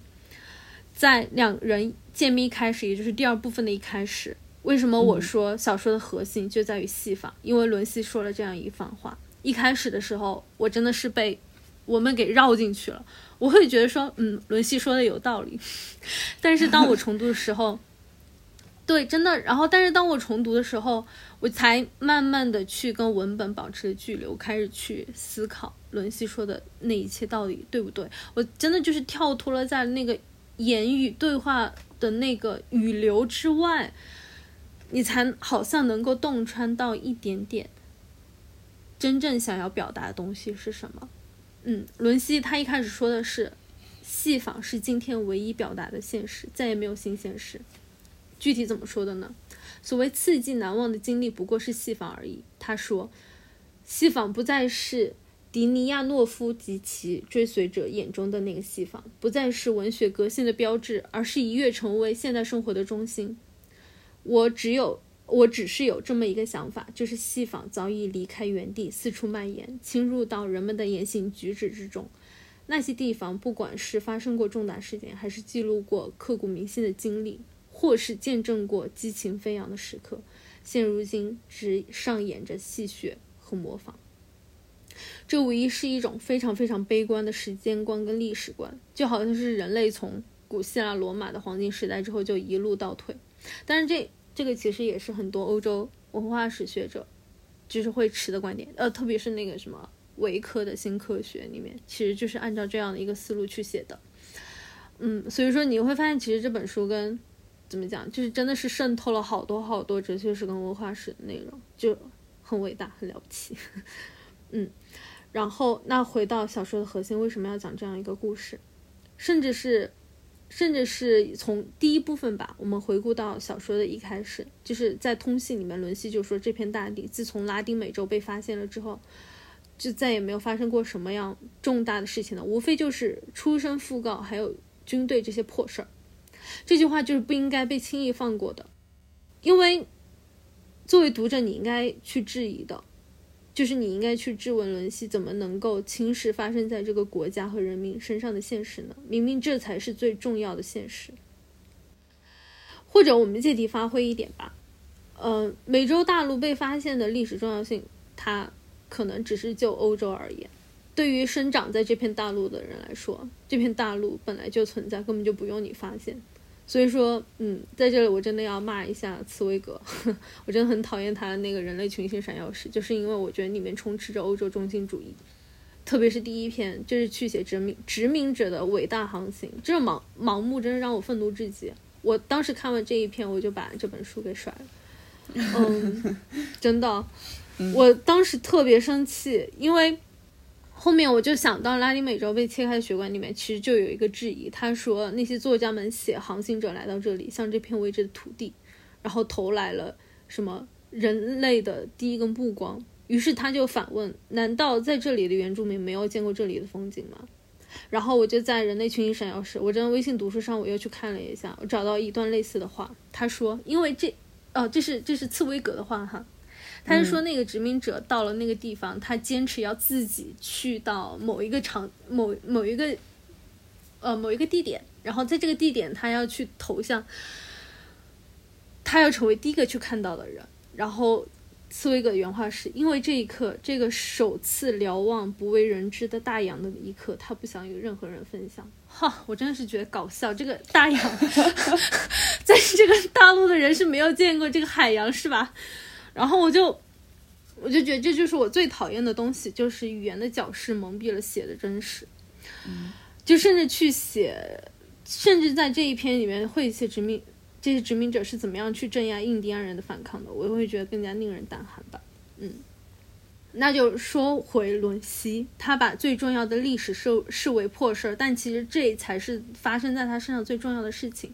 S1: 在两人见面一开始，也就是第二部分的一开始，为什么我说小说的核心就在于戏法？因为伦西说了这样一番话。一开始的时候，我真的是被我们给绕进去了。我会觉得说，嗯，伦西说的有道理，但是当我重读的时候，对，真的，然后，但是当我重读的时候，我才慢慢的去跟文本保持距离，我开始去思考伦西说的那一切到底对不对？我真的就是跳脱了在那个言语对话的那个语流之外，你才好像能够洞穿到一点点真正想要表达的东西是什么。嗯，伦西他一开始说的是，戏仿是今天唯一表达的现实，再也没有新现实。具体怎么说的呢？所谓刺激难忘的经历，不过是戏仿而已。他说，戏仿不再是迪尼亚诺夫及其追随者眼中的那个戏仿，不再是文学革新的标志，而是一跃成为现代生活的中心。我只有。我只是有这么一个想法，就是戏仿早已离开原地，四处蔓延，侵入到人们的言行举止之中。那些地方，不管是发生过重大事件，还是记录过刻骨铭心的经历，或是见证过激情飞扬的时刻，现如今只上演着戏谑和模仿。这无疑是一种非常非常悲观的时间观跟历史观，就好像是人类从古希腊罗马的黄金时代之后就一路倒退。但是这。这个其实也是很多欧洲文化史学者就是会持的观点，呃，特别是那个什么维科的新科学里面，其实就是按照这样的一个思路去写的。嗯，所以说你会发现，其实这本书跟怎么讲，就是真的是渗透了好多好多哲学史跟文化史的内容，就很伟大，很了不起。嗯，然后那回到小说的核心，为什么要讲这样一个故事，甚至是。甚至是从第一部分吧，我们回顾到小说的一开始，就是在通信里面，伦西就说这片大地自从拉丁美洲被发现了之后，就再也没有发生过什么样重大的事情了，无非就是出生讣告还有军队这些破事儿。这句话就是不应该被轻易放过的，因为作为读者，你应该去质疑的。就是你应该去质问伦西怎么能够轻视发生在这个国家和人民身上的现实呢？明明这才是最重要的现实。或者我们借题发挥一点吧，呃，美洲大陆被发现的历史重要性，它可能只是就欧洲而言。对于生长在这片大陆的人来说，这片大陆本来就存在，根本就不用你发现。所以说，嗯，在这里我真的要骂一下茨威格，我真的很讨厌他的那个人类群星闪耀时，就是因为我觉得里面充斥着欧洲中心主义，特别是第一篇，就是去写殖民殖民者的伟大航行，这种盲盲目真是让我愤怒至极。我当时看完这一篇，我就把这本书给甩了，嗯，真的，我当时特别生气，因为。后面我就想到拉丁美洲被切开的血管里面，其实就有一个质疑。他说那些作家们写航行者来到这里，向这片未知的土地，然后投来了什么人类的第一根目光。于是他就反问：难道在这里的原住民没有见过这里的风景吗？然后我就在人类群星闪耀时，我在微信读书上我又去看了一下，我找到一段类似的话。他说：因为这，哦，这是这是茨威格的话哈。他是说，那个殖民者到了那个地方，他坚持要自己去到某一个场、某某一个，呃，某一个地点，然后在这个地点，他要去投向，他要成为第一个去看到的人。然后，茨威格原话是：因为这一刻，这个首次瞭望不为人知的大洋的一刻，他不想与任何人分享。哈，我真的是觉得搞笑。这个大洋，在这个大陆的人是没有见过这个海洋，是吧？然后我就，我就觉得这就是我最讨厌的东西，就是语言的矫饰蒙蔽了写的真实。就甚至去写，甚至在这一篇里面会写殖民这些殖民者是怎么样去镇压印第安人的反抗的，我会觉得更加令人胆寒吧。嗯，那就说回伦西，他把最重要的历史视视为破事儿，但其实这才是发生在他身上最重要的事情。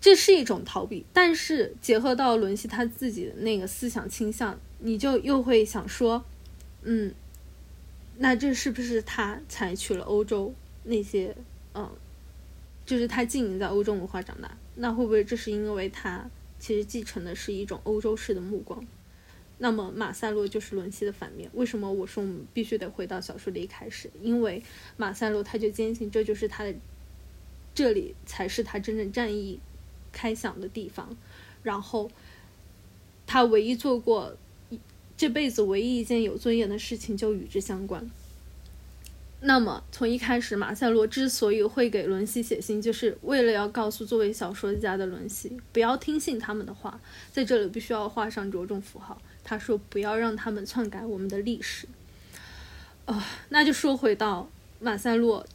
S1: 这是一种逃避，但是结合到伦西他自己的那个思想倾向，你就又会想说，嗯，那这是不是他采取了欧洲那些，嗯，就是他经营在欧洲文化长大，那会不会这是因为他其实继承的是一种欧洲式的目光？那么马塞洛就是伦西的反面。为什么我说我们必须得回到小说的一开始？因为马塞洛他就坚信这就是他的，这里才是他真正战役。开响的地方，然后他唯一做过这辈子唯一一件有尊严的事情就与之相关。那么从一开始，马塞洛之所以会给伦西写信，就是为了要告诉作为小说家的伦西，不要听信他们的话，在这里必须要画上着重符号。他说不要让他们篡改我们的历史。啊，那就说回到马塞洛，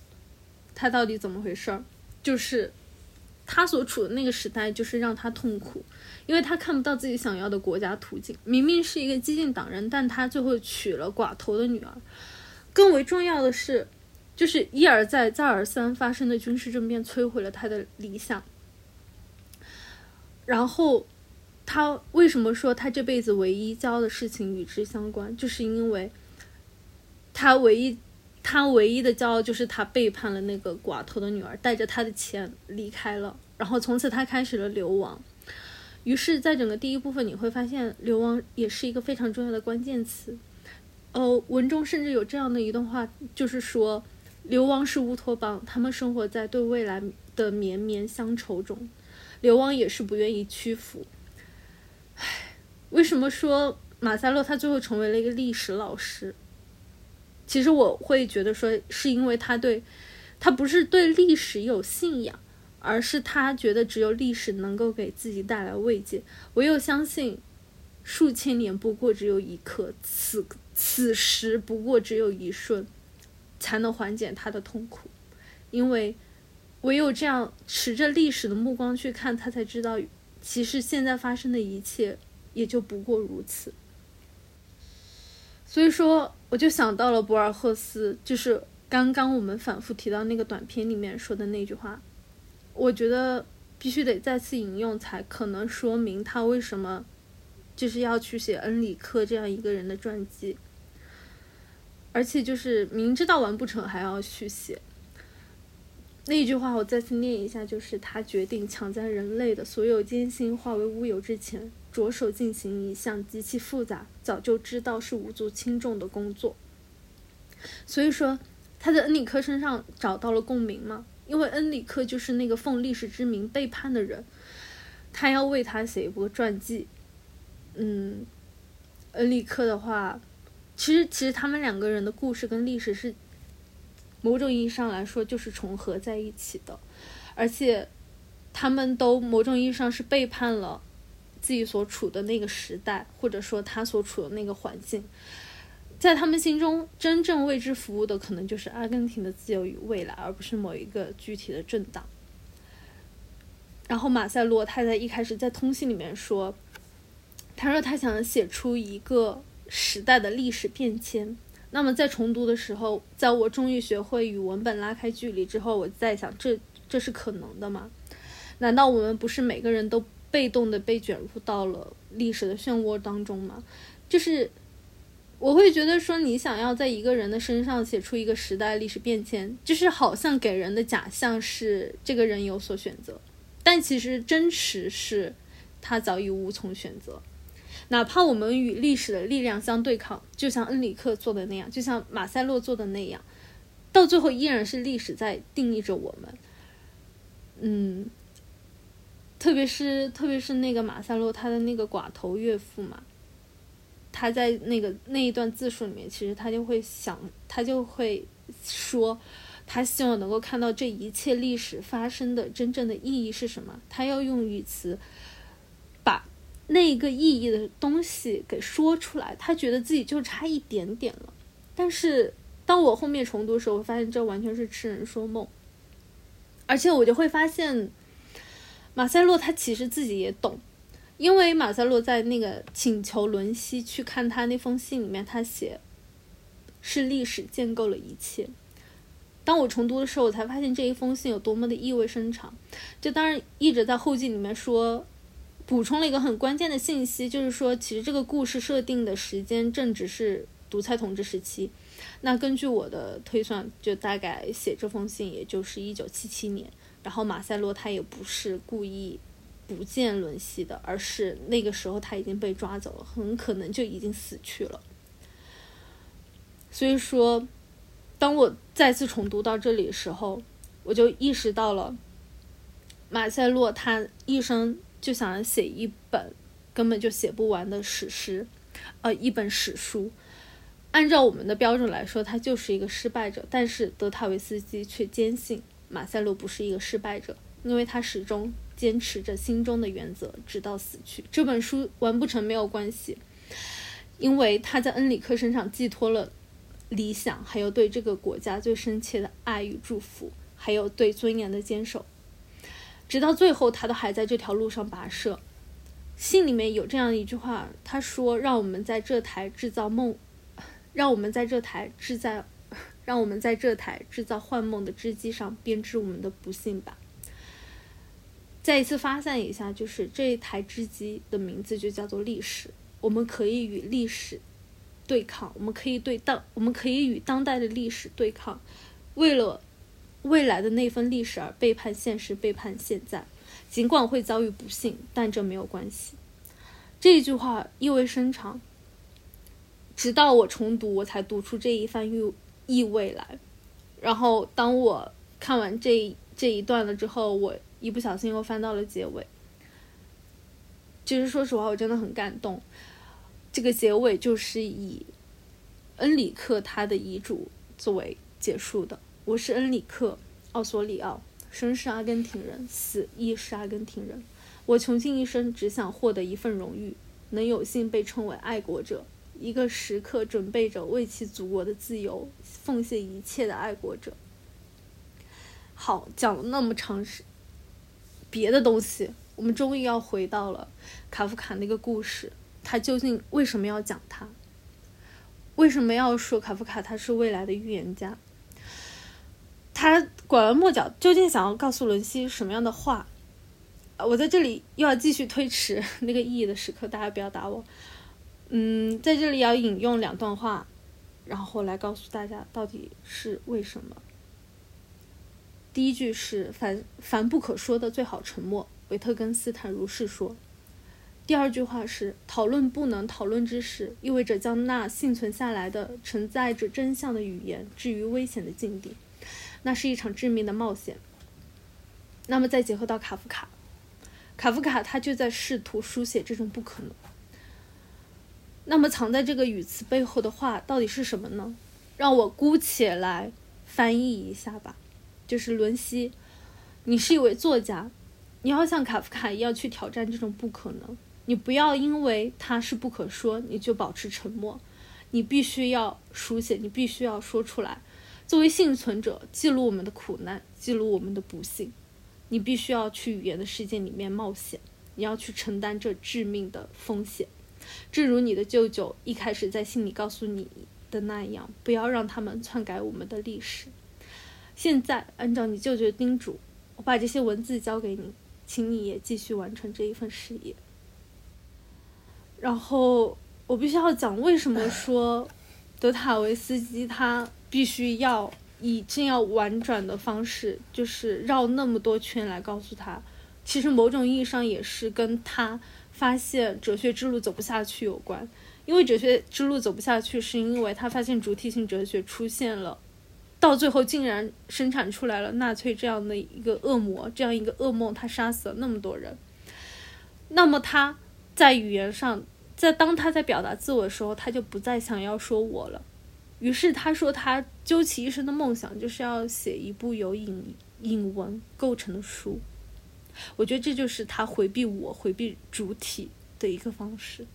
S1: 他到底怎么回事儿？就是。他所处的那个时代就是让他痛苦，因为他看不到自己想要的国家途径。明明是一个激进党人，但他最后娶了寡头的女儿。更为重要的是，就是一而再、再而三发生的军事政变摧毁了他的理想。然后，他为什么说他这辈子唯一骄傲的事情与之相关？就是因为，他唯一。他唯一的骄傲就是他背叛了那个寡头的女儿，带着他的钱离开了，然后从此他开始了流亡。于是，在整个第一部分，你会发现流亡也是一个非常重要的关键词。哦，文中甚至有这样的一段话，就是说，流亡是乌托邦，他们生活在对未来的绵绵乡愁中，流亡也是不愿意屈服。唉，为什么说马塞洛他最后成为了一个历史老师？其实我会觉得说，是因为他对，他不是对历史有信仰，而是他觉得只有历史能够给自己带来慰藉。唯有相信，数千年不过只有一刻，此此时不过只有一瞬，才能缓解他的痛苦。因为唯有这样持着历史的目光去看，他才知道，其实现在发生的一切也就不过如此。所以说，我就想到了博尔赫斯，就是刚刚我们反复提到那个短片里面说的那句话，我觉得必须得再次引用，才可能说明他为什么就是要去写恩里克这样一个人的传记，而且就是明知道完不成还要去写。那一句话我再次念一下，就是他决定抢在人类的所有艰辛化为乌有之前。着手进行一项极其复杂、早就知道是无足轻重的工作。所以说，他在恩里克身上找到了共鸣嘛？因为恩里克就是那个奉历史之名背叛的人，他要为他写一部传记。嗯，恩里克的话，其实其实他们两个人的故事跟历史是某种意义上来说就是重合在一起的，而且他们都某种意义上是背叛了。自己所处的那个时代，或者说他所处的那个环境，在他们心中真正为之服务的，可能就是阿根廷的自由与未来，而不是某一个具体的政党。然后马塞洛他在一开始在通信里面说，他说他想写出一个时代的历史变迁。那么在重读的时候，在我终于学会与文本拉开距离之后，我在想，这这是可能的吗？难道我们不是每个人都？被动的被卷入到了历史的漩涡当中嘛，就是我会觉得说，你想要在一个人的身上写出一个时代历史变迁，就是好像给人的假象是这个人有所选择，但其实真实是他早已无从选择。哪怕我们与历史的力量相对抗，就像恩里克做的那样，就像马塞洛做的那样，到最后依然是历史在定义着我们。嗯。特别是特别是那个马塞洛他的那个寡头岳父嘛，他在那个那一段自述里面，其实他就会想，他就会说，他希望能够看到这一切历史发生的真正的意义是什么。他要用语词，把那个意义的东西给说出来，他觉得自己就差一点点了。但是当我后面重读的时候，我发现这完全是痴人说梦，而且我就会发现，马塞洛他其实自己也懂，因为马塞洛在那个请求伦西去看他那封信里面，他写是历史建构了一切。当我重读的时候，我才发现这一封信有多么的意味深长。就当然一直在后记里面说。补充了一个很关键的信息，就是说，其实这个故事设定的时间正值是独裁统治时期。那根据我的推算，就大概写这封信，也就是一九七七年。然后马塞洛他也不是故意不见伦西的，而是那个时候他已经被抓走了，很可能就已经死去了。所以说，当我再次重读到这里的时候，我就意识到了马塞洛他一生。就想写一本根本就写不完的史诗，呃，一本史书。按照我们的标准来说，他就是一个失败者。但是德塔维斯基却坚信马塞洛不是一个失败者，因为他始终坚持着心中的原则，直到死去。这本书完不成没有关系，因为他在恩里克身上寄托了理想，还有对这个国家最深切的爱与祝福，还有对尊严的坚守。直到最后，他都还在这条路上跋涉。信里面有这样一句话，他说：“让我们在这台制造梦，让我们在这台制造，让我们在这台制造幻梦的织机上编织我们的不幸吧。”再一次发散一下，就是这一台织机的名字就叫做历史。我们可以与历史对抗，我们可以对当，我们可以与当代的历史对抗，为了。未来的那份历史而背叛现实，背叛现在，尽管会遭遇不幸，但这没有关系。这句话意味深长。直到我重读，我才读出这一番意意味来。然后当我看完这这一段了之后，我一不小心又翻到了结尾。其实说实话，我真的很感动。这个结尾就是以恩里克他的遗嘱作为结束的。我是恩里克·奥索里奥，生是阿根廷人，死亦是阿根廷人。我穷尽一生，只想获得一份荣誉，能有幸被称为爱国者，一个时刻准备着为其祖国的自由奉献一切的爱国者。好，讲了那么长时，别的东西，我们终于要回到了卡夫卡那个故事，他究竟为什么要讲他？为什么要说卡夫卡他是未来的预言家？他拐弯抹角，究竟想要告诉伦西什么样的话？我在这里又要继续推迟 那个意义的时刻，大家不要打我。嗯，在这里要引用两段话，然后来告诉大家到底是为什么。第一句是“凡凡不可说的最好沉默”，维特根斯坦如是说。第二句话是“讨论不能讨论之事，意味着将那幸存下来的承载着真相的语言置于危险的境地”。那是一场致命的冒险。那么再结合到卡夫卡，卡夫卡他就在试图书写这种不可能。那么藏在这个语词背后的话到底是什么呢？让我姑且来翻译一下吧。就是伦西，你是一位作家，你要像卡夫卡一样去挑战这种不可能。你不要因为它是不可说，你就保持沉默。你必须要书写，你必须要说出来。作为幸存者，记录我们的苦难，记录我们的不幸。你必须要去语言的世界里面冒险，你要去承担这致命的风险。正如你的舅舅一开始在信里告诉你的那样，不要让他们篡改我们的历史。现在，按照你舅舅的叮嘱，我把这些文字交给你，请你也继续完成这一份事业。然后，我必须要讲为什么说德塔维斯基他。必须要以这样婉转的方式，就是绕那么多圈来告诉他，其实某种意义上也是跟他发现哲学之路走不下去有关。因为哲学之路走不下去，是因为他发现主体性哲学出现了，到最后竟然生产出来了纳粹这样的一个恶魔，这样一个噩梦，他杀死了那么多人。那么他在语言上，在当他在表达自我的时候，他就不再想要说我了。于是他说，他究其一生的梦想就是要写一部由引引文构成的书。我觉得这就是他回避我、回避主体的一个方式，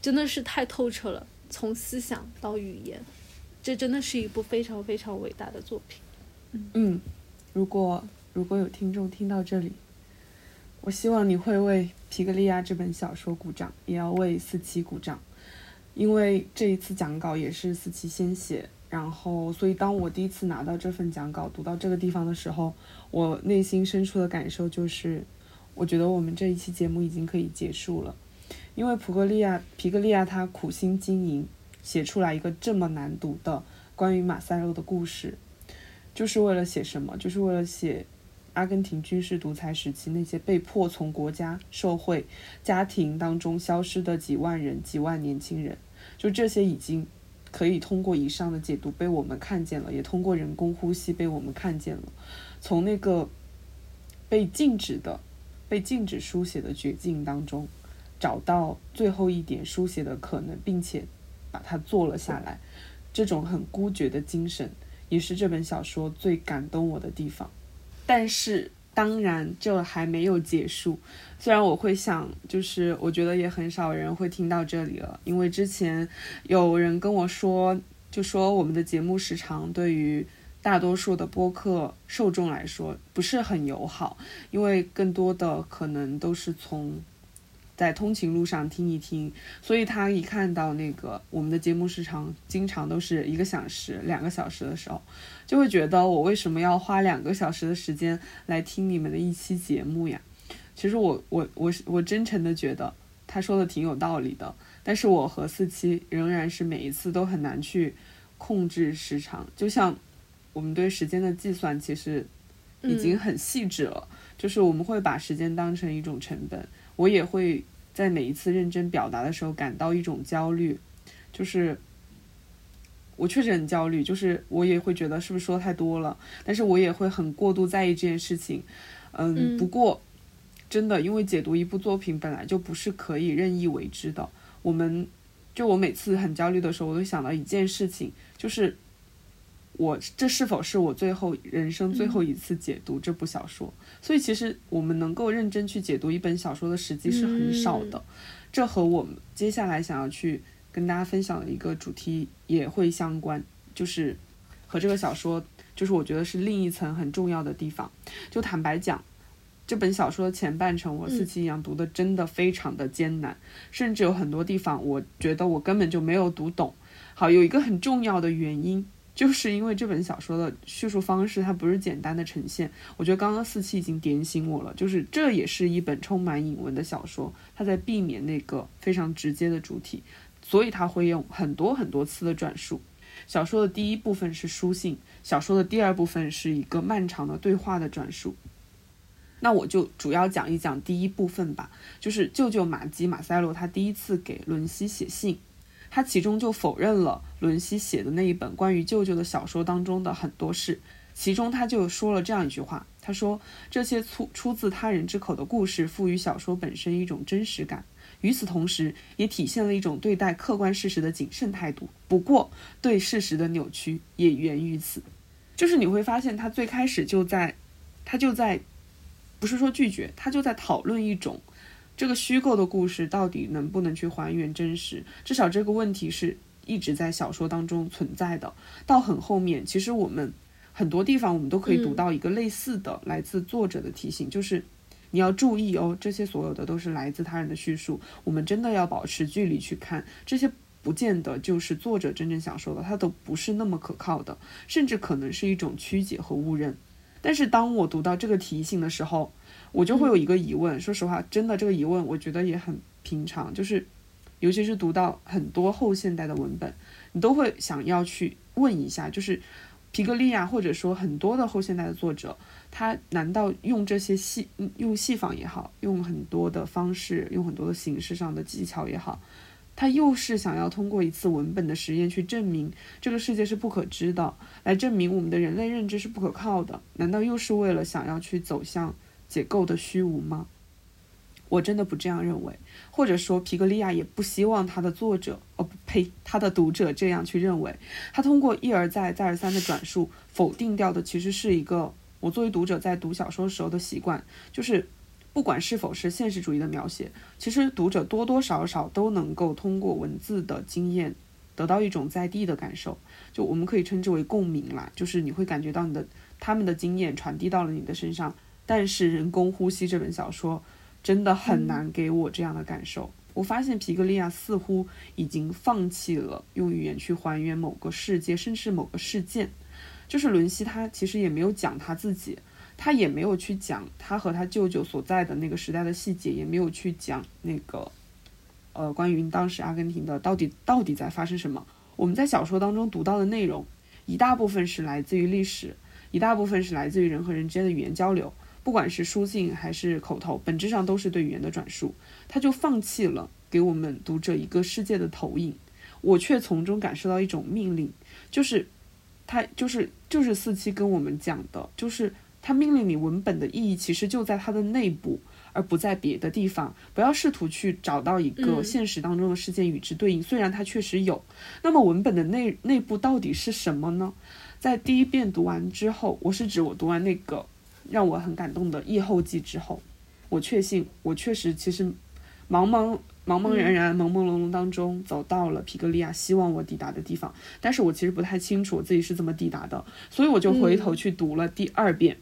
S1: 真的是太透彻了，从思想到语言，这真的是一部非常非常伟大的作品。
S2: 嗯，如果如果有听众听到这里，我希望你会为皮格利亚这本小说鼓掌，也要为四七鼓掌，因为这一次讲稿也是四七先写。然后，所以当我第一次拿到这份讲稿，读到这个地方的时候，我内心深处的感受就是，我觉得我们这一期节目已经可以结束了，因为普格利亚皮格利亚他苦心经营，写出来一个这么难读的关于马塞洛的故事，就是为了写什么？就是为了写阿根廷军事独裁时期那些被迫从国家、社会、家庭当中消失的几万人、几万年轻人，就这些已经。可以通过以上的解读被我们看见了，也通过人工呼吸被我们看见了。从那个被禁止的、被禁止书写的绝境当中，找到最后一点书写的可能，并且把它做了下来。这种很孤绝的精神，也是这本小说最感动我的地方。但是。当然，这还没有结束。虽然我会想，就是我觉得也很少人会听到这里了，因为之前有人跟我说，就说我们的节目时长对于大多数的播客受众来说不是很友好，因为更多的可能都是从。在通勤路上听一听，所以他一看到那个我们的节目时长经常都是一个小时、两个小时的时候，就会觉得我为什么要花两个小时的时间来听你们的一期节目呀？其实我我我我真诚的觉得他说的挺有道理的，但是我和四七仍然是每一次都很难去控制时长，就像我们对时间的计算其实已经很细致了，就是我们会把时间当成一种成本，我也会。在每一次认真表达的时候，感到一种焦虑，就是我确实很焦虑，就是我也会觉得是不是说太多了，但是我也会很过度在意这件事情。嗯，不过真的，因为解读一部作品本来就不是可以任意为之的。我们就我每次很焦虑的时候，我都想到一件事情，就是。我这是否是我最后人生最后一次解读这部小说？所以其实我们能够认真去解读一本小说的时机是很少的。这和我们接下来想要去跟大家分享的一个主题也会相关，就是和这个小说，就是我觉得是另一层很重要的地方。就坦白讲，这本小说的前半程，我四期一样读的真的非常的艰难，甚至有很多地方我觉得我根本就没有读懂。好，有一个很重要的原因。就是因为这本小说的叙述方式，它不是简单的呈现。我觉得刚刚四期已经点醒我了，就是这也是一本充满引文的小说，它在避免那个非常直接的主体，所以它会用很多很多次的转述。小说的第一部分是书信，小说的第二部分是一个漫长的对话的转述。那我就主要讲一讲第一部分吧，就是舅舅马基马塞罗他第一次给伦西写信。他其中就否认了伦西写的那一本关于舅舅的小说当中的很多事，其中他就说了这样一句话：“他说这些出出自他人之口的故事赋予小说本身一种真实感，与此同时也体现了一种对待客观事实的谨慎态度。不过，对事实的扭曲也源于此。就是你会发现，他最开始就在，他就在，不是说拒绝，他就在讨论一种。”这个虚构的故事到底能不能去还原真实？至少这个问题是一直在小说当中存在的。到很后面，其实我们很多地方我们都可以读到一个类似的来自作者的提醒，就是你要注意哦，这些所有的都是来自他人的叙述，我们真的要保持距离去看这些，不见得就是作者真正想说的，它都不是那么可靠的，甚至可能是一种曲解和误认。但是当我读到这个提醒的时候，我就会有一个疑问，说实话，真的这个疑问，我觉得也很平常，就是，尤其是读到很多后现代的文本，你都会想要去问一下，就是皮格利亚或者说很多的后现代的作者，他难道用这些戏，用戏仿也好，用很多的方式，用很多的形式上的技巧也好，他又是想要通过一次文本的实验去证明这个世界是不可知的，来证明我们的人类认知是不可靠的？难道又是为了想要去走向？解构的虚无吗？我真的不这样认为，或者说皮格利亚也不希望他的作者，哦不呸，他的读者这样去认为。他通过一而再、再而三的转述，否定掉的其实是一个我作为读者在读小说时候的习惯，就是不管是否是现实主义的描写，其实读者多多少少都能够通过文字的经验得到一种在地的感受，就我们可以称之为共鸣啦，就是你会感觉到你的他们的经验传递到了你的身上。但是《人工呼吸》这本小说真的很难给我这样的感受。我发现皮格利亚似乎已经放弃了用语言去还原某个世界，甚至某个事件。就是伦西他其实也没有讲他自己。他也没有去讲他和他舅舅所在的那个时代的细节，也没有去讲那个，呃，关于当时阿根廷的到底到底在发生什么。我们在小说当中读到的内容，一大部分是来自于历史，一大部分是来自于人和人之间的语言交流，不管是书信还是口头，本质上都是对语言的转述。他就放弃了给我们读者一个世界的投影，我却从中感受到一种命令，就是他就是就是四七跟我们讲的，就是。他命令你文本的意义其实就在它的内部，而不在别的地方。不要试图去找到一个现实当中的事件与之对应，虽然它确实有。那么文本的内内部到底是什么呢？在第一遍读完之后，我是指我读完那个让我很感动的《夜后记》之后，我确信我确实其实茫茫茫茫然然、朦朦胧胧当中走到了皮格利亚希望我抵达的地方，但是我其实不太清楚我自己是怎么抵达的，所以我就回头去读了第二遍。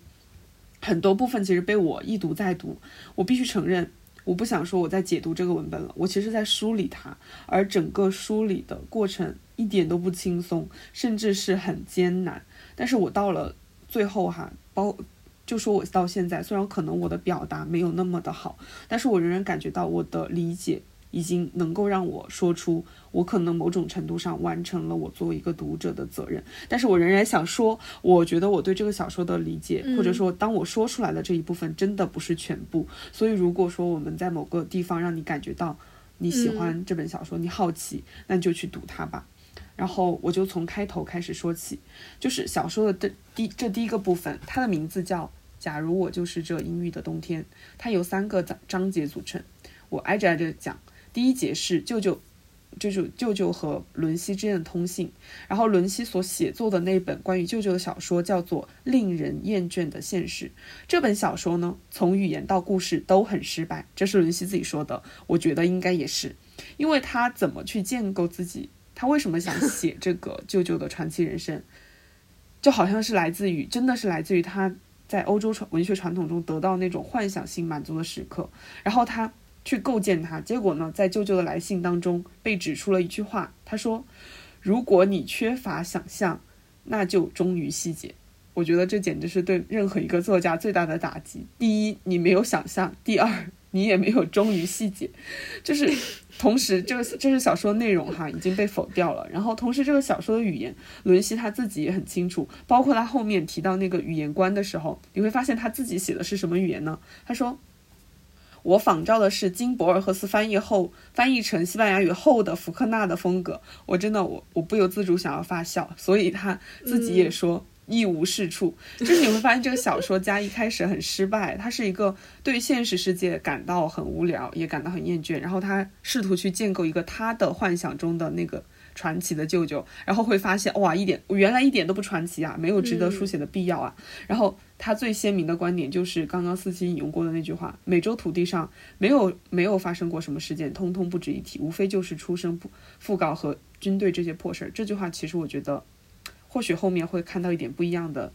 S2: 很多部分其实被我一读再读，我必须承认，我不想说我在解读这个文本了，我其实在梳理它，而整个梳理的过程一点都不轻松，甚至是很艰难。但是我到了最后哈，包就说我到现在，虽然可能我的表达没有那么的好，但是我仍然感觉到我的理解。已经能够让我说出，我可能某种程度上完成了我作为一个读者的责任，但是我仍然想说，我觉得我对这个小说的理解，或者说当我说出来的这一部分，真的不是全部。所以如果说我们在某个地方让你感觉到你喜欢这本小说，你好奇，那你就去读它吧。然后我就从开头开始说起，就是小说的第这第一个部分，它的名字叫《假如我就是这阴郁的冬天》，它由三个章章节组成，我挨着挨着讲。第一节是舅舅，舅舅舅舅和伦西之间的通信。然后伦西所写作的那本关于舅舅的小说叫做《令人厌倦的现实》。这本小说呢，从语言到故事都很失败，这是伦西自己说的。我觉得应该也是，因为他怎么去建构自己，他为什么想写这个舅舅的传奇人生，就好像是来自于，真的是来自于他在欧洲传文学传统中得到那种幻想性满足的时刻，然后他。去构建它，结果呢，在舅舅的来信当中被指出了一句话，他说：“如果你缺乏想象，那就忠于细节。”我觉得这简直是对任何一个作家最大的打击。第一，你没有想象；第二，你也没有忠于细节。就是同时，这个这是小说内容哈已经被否掉了。然后同时，这个小说的语言，伦西他自己也很清楚。包括他后面提到那个语言观的时候，你会发现他自己写的是什么语言呢？他说。我仿照的是经博尔赫斯翻译后翻译成西班牙语后的福克纳的风格，我真的我我不由自主想要发笑，所以他自己也说一无是处。就是你会发现这个小说家一开始很失败，他是一个对现实世界感到很无聊，也感到很厌倦，然后他试图去建构一个他的幻想中的那个。传奇的舅舅，然后会发现哇，一点原来一点都不传奇啊，没有值得书写的必要啊。然后他最鲜明的观点就是刚刚四七引用过的那句话：美洲土地上没有没有发生过什么事件，通通不值一提，无非就是出生、讣告和军队这些破事儿。这句话其实我觉得，或许后面会看到一点不一样的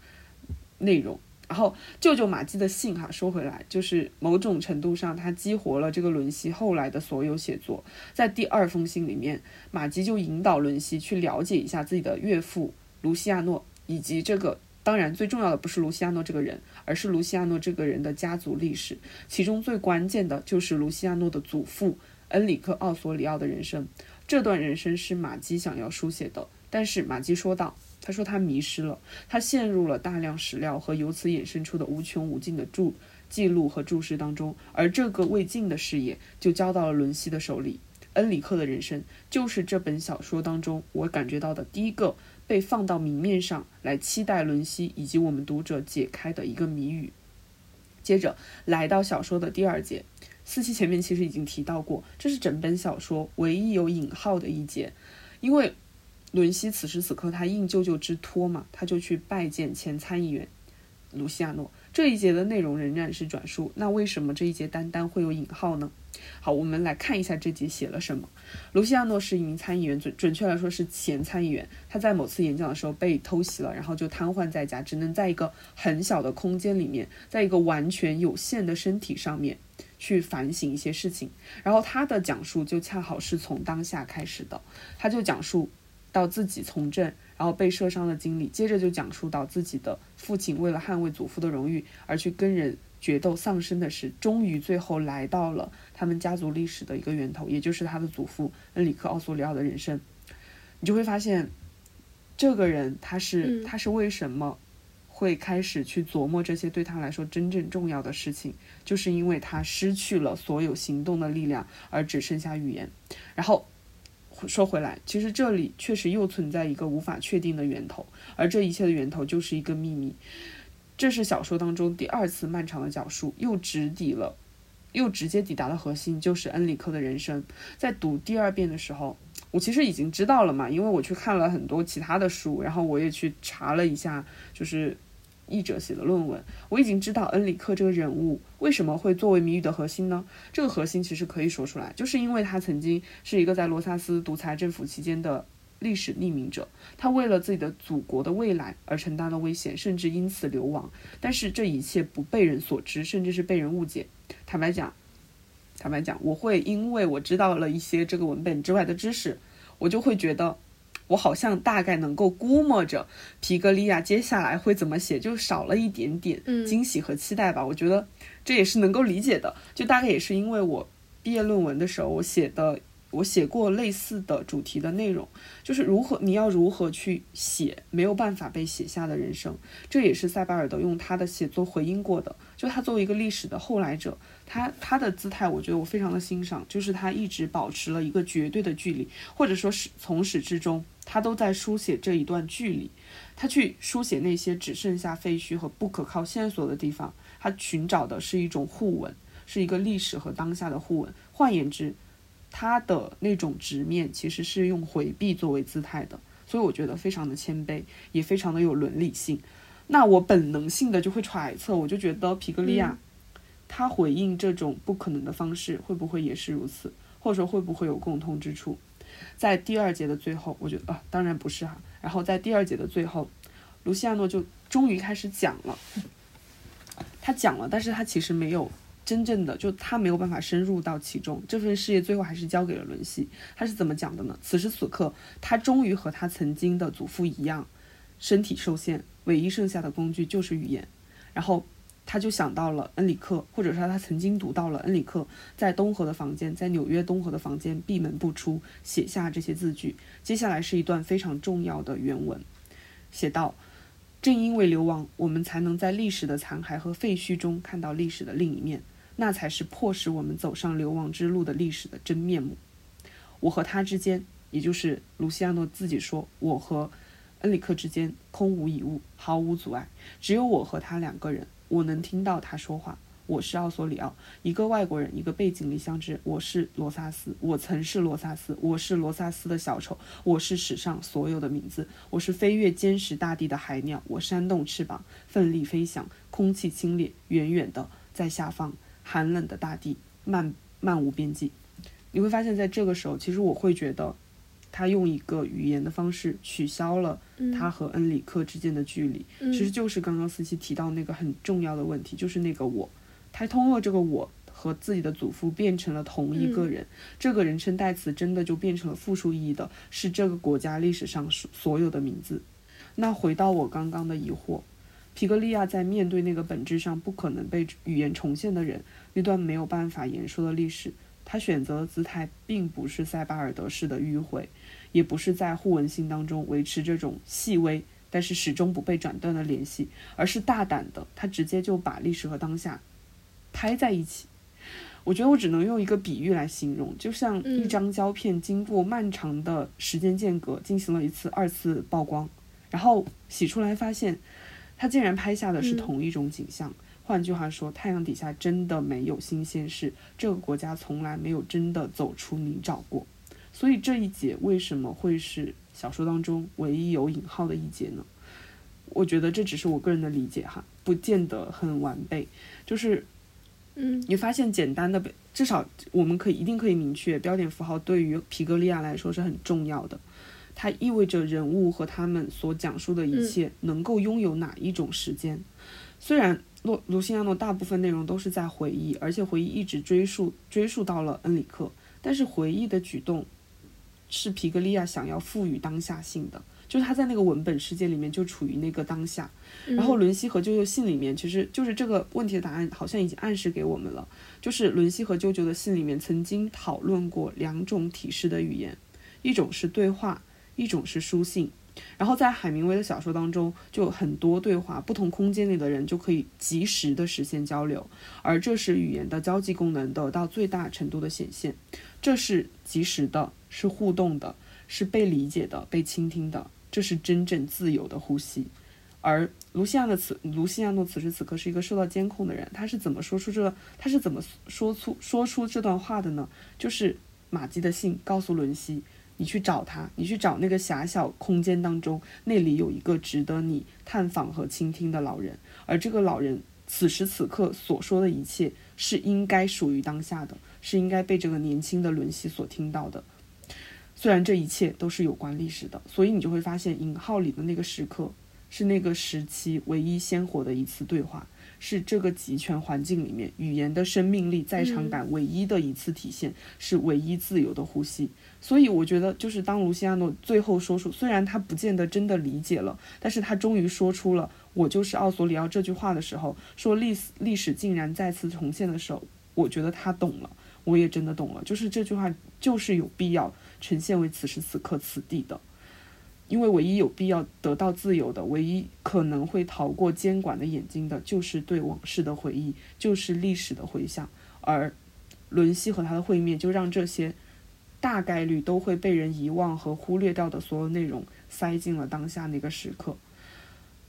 S2: 内容。然后舅舅马基的信哈说回来，就是某种程度上他激活了这个伦西后来的所有写作。在第二封信里面，马基就引导伦西去了解一下自己的岳父卢西亚诺，以及这个当然最重要的不是卢西亚诺这个人，而是卢西亚诺这个人的家族历史。其中最关键的就是卢西亚诺的祖父恩里克奥索里奥的人生。这段人生是马基想要书写的，但是马基说道。他说他迷失了，他陷入了大量史料和由此衍生出的无穷无尽的注记录和注释当中，而这个未尽的事业就交到了伦西的手里。恩里克的人生就是这本小说当中我感觉到的第一个被放到明面上来期待伦西以及我们读者解开的一个谜语。接着来到小说的第二节，四期前面其实已经提到过，这是整本小说唯一有引号的一节，因为。伦西此时此刻，他应舅舅之托嘛，他就去拜见前参议员卢西亚诺。这一节的内容仍然是转述，那为什么这一节单单会有引号呢？好，我们来看一下这节写了什么。卢西亚诺是一名参议员，准准确来说是前参议员。他在某次演讲的时候被偷袭了，然后就瘫痪在家，只能在一个很小的空间里面，在一个完全有限的身体上面去反省一些事情。然后他的讲述就恰好是从当下开始的，他就讲述到自己从政，然后被射伤的经历，接着就讲述到自己的父亲为了捍卫祖父的荣誉而去跟人。决斗丧生的事，终于最后来到了他们家族历史的一个源头，也就是他的祖父恩里克·奥索里奥的人生。你就会发现，这个人他是他是为什么会开始去琢磨这些对他来说真正重要的事情，就是因为他失去了所有行动的力量，而只剩下语言。然后说回来，其实这里确实又存在一个无法确定的源头，而这一切的源头就是一个秘密。这是小说当中第二次漫长的讲述，又直抵了，又直接抵达了核心，就是恩里克的人生。在读第二遍的时候，我其实已经知道了嘛，因为我去看了很多其他的书，然后我也去查了一下，就是译者写的论文，我已经知道恩里克这个人物为什么会作为谜语的核心呢？这个核心其实可以说出来，就是因为他曾经是一个在罗萨斯独裁政府期间的。历史匿名者，他为了自己的祖国的未来而承担了危险，甚至因此流亡。但是这一切不被人所知，甚至是被人误解。坦白讲，坦白讲，我会因为我知道了一些这个文本之外的知识，我就会觉得，我好像大概能够估摸着皮格利亚接下来会怎么写，就少了一点点惊喜和期待吧。我觉得这也是能够理解的。就大概也是因为我毕业论文的时候我写的。我写过类似的主题的内容，就是如何你要如何去写没有办法被写下的人生，这也是塞巴尔德用他的写作回应过的。就他作为一个历史的后来者，他他的姿态，我觉得我非常的欣赏，就是他一直保持了一个绝对的距离，或者说是从始至终，他都在书写这一段距离，他去书写那些只剩下废墟和不可靠线索的地方，他寻找的是一种互文，是一个历史和当下的互文。换言之。他的那种直面其实是用回避作为姿态的，所以我觉得非常的谦卑，也非常的有伦理性。那我本能性的就会揣测，我就觉得皮格利亚他回应这种不可能的方式，会不会也是如此，或者说会不会有共通之处？在第二节的最后，我觉得啊，当然不是哈。然后在第二节的最后，卢西亚诺就终于开始讲了，他讲了，但是他其实没有。真正的就他没有办法深入到其中，这份事业最后还是交给了伦西。他是怎么讲的呢？此时此刻，他终于和他曾经的祖父一样，身体受限，唯一剩下的工具就是语言。然后他就想到了恩里克，或者说他曾经读到了恩里克在东河的房间，在纽约东河的房间闭门不出，写下这些字句。接下来是一段非常重要的原文，写道。正因为流亡，我们才能在历史的残骸和废墟中看到历史的另一面。那才是迫使我们走上流亡之路的历史的真面目。我和他之间，也就是卢西亚诺自己说，我和恩里克之间空无一物，毫无阻碍，只有我和他两个人。我能听到他说话。我是奥索里奥，一个外国人，一个背井离乡之人。我是罗萨斯，我曾是罗萨斯，我是罗萨斯的小丑，我是史上所有的名字。我是飞越坚实大地的海鸟，我扇动翅膀，奋力飞翔。空气清冽，远远的在下方。寒冷的大地，漫漫无边际。你会发现在这个时候，其实我会觉得，他用一个语言的方式取消了他和恩里克之间的距离。其实就是刚刚思琪提到那个很重要的问题，就是那个我，他通过这个我和自己的祖父变成了同一个人。这个人称代词真的就变成了复数意义的，是这个国家历史上所有的名字。那回到我刚刚的疑惑。皮格利亚在面对那个本质上不可能被语言重现的人，那段没有办法言说的历史，他选择的姿态并不是塞巴尔德式的迂回，也不是在互文性当中维持这种细微但是始终不被斩断的联系，而是大胆的，他直接就把历史和当下拍在一起。我觉得我只能用一个比喻来形容，就像一张胶片经过漫长的时间间隔进行了一次二次曝光，然后洗出来发现。他竟然拍下的是同一种景象，换句话说，太阳底下真的没有新鲜事，这个国家从来没有真的走出泥沼过。所以这一节为什么会是小说当中唯一有引号的一节呢？我觉得这只是我个人的理解哈。不见得很完备，就是，
S1: 嗯
S2: 你发现简单的，至少我们可以一定可以明确，标点符号对于皮格利亚来说是很重要的，它意味着人物和他们所讲述的一切能够拥有哪一种时间。虽然洛卢西亚诺大部分内容都是在回忆，而且回忆一直追溯追溯到了恩里克，但是回忆的举动是皮格利亚想要赋予当下性的，就是他在那个文本世界里面就处于那个当下。然后伦西和舅舅信里面，其实就是这个问题的答案，好像已经暗示给我们了。就是伦西和舅舅的信里面曾经讨论过两种体式的语言，一种是对话，一种是书信。然后在海明威的小说当中，就有很多对话，不同空间里的人就可以及时的实现交流，而这是语言的交际功能得到最大程度的显现。这是及时的，是互动的，是被理解的，被倾听的，这是真正自由的呼吸。而卢西亚的此卢西亚诺此时此刻是一个受到监控的人，他是怎么说出这他是怎么说出说出这段话的呢？就是马基的信告诉伦西，你去找他，你去找那个狭小空间当中，那里有一个值得你探访和倾听的老人，而这个老人此时此刻所说的一切是应该属于当下的，是应该被这个年轻的伦西所听到的。虽然这一切都是有关历史的，所以你就会发现引号里的那个时刻。是那个时期唯一鲜活的一次对话，是这个集权环境里面语言的生命力在场感唯一的一次体现，是唯一自由的呼吸。所以我觉得，就是当卢西亚诺最后说出，虽然他不见得真的理解了，但是他终于说出了“我就是奥索里奥”这句话的时候，说历史历史竟然再次重现的时候，我觉得他懂了，我也真的懂了，就是这句话就是有必要呈现为此时此刻此地的。因为唯一有必要得到自由的，唯一可能会逃过监管的眼睛的，就是对往事的回忆，就是历史的回想。而伦西和他的会面，就让这些大概率都会被人遗忘和忽略掉的所有内容，塞进了当下那个时刻。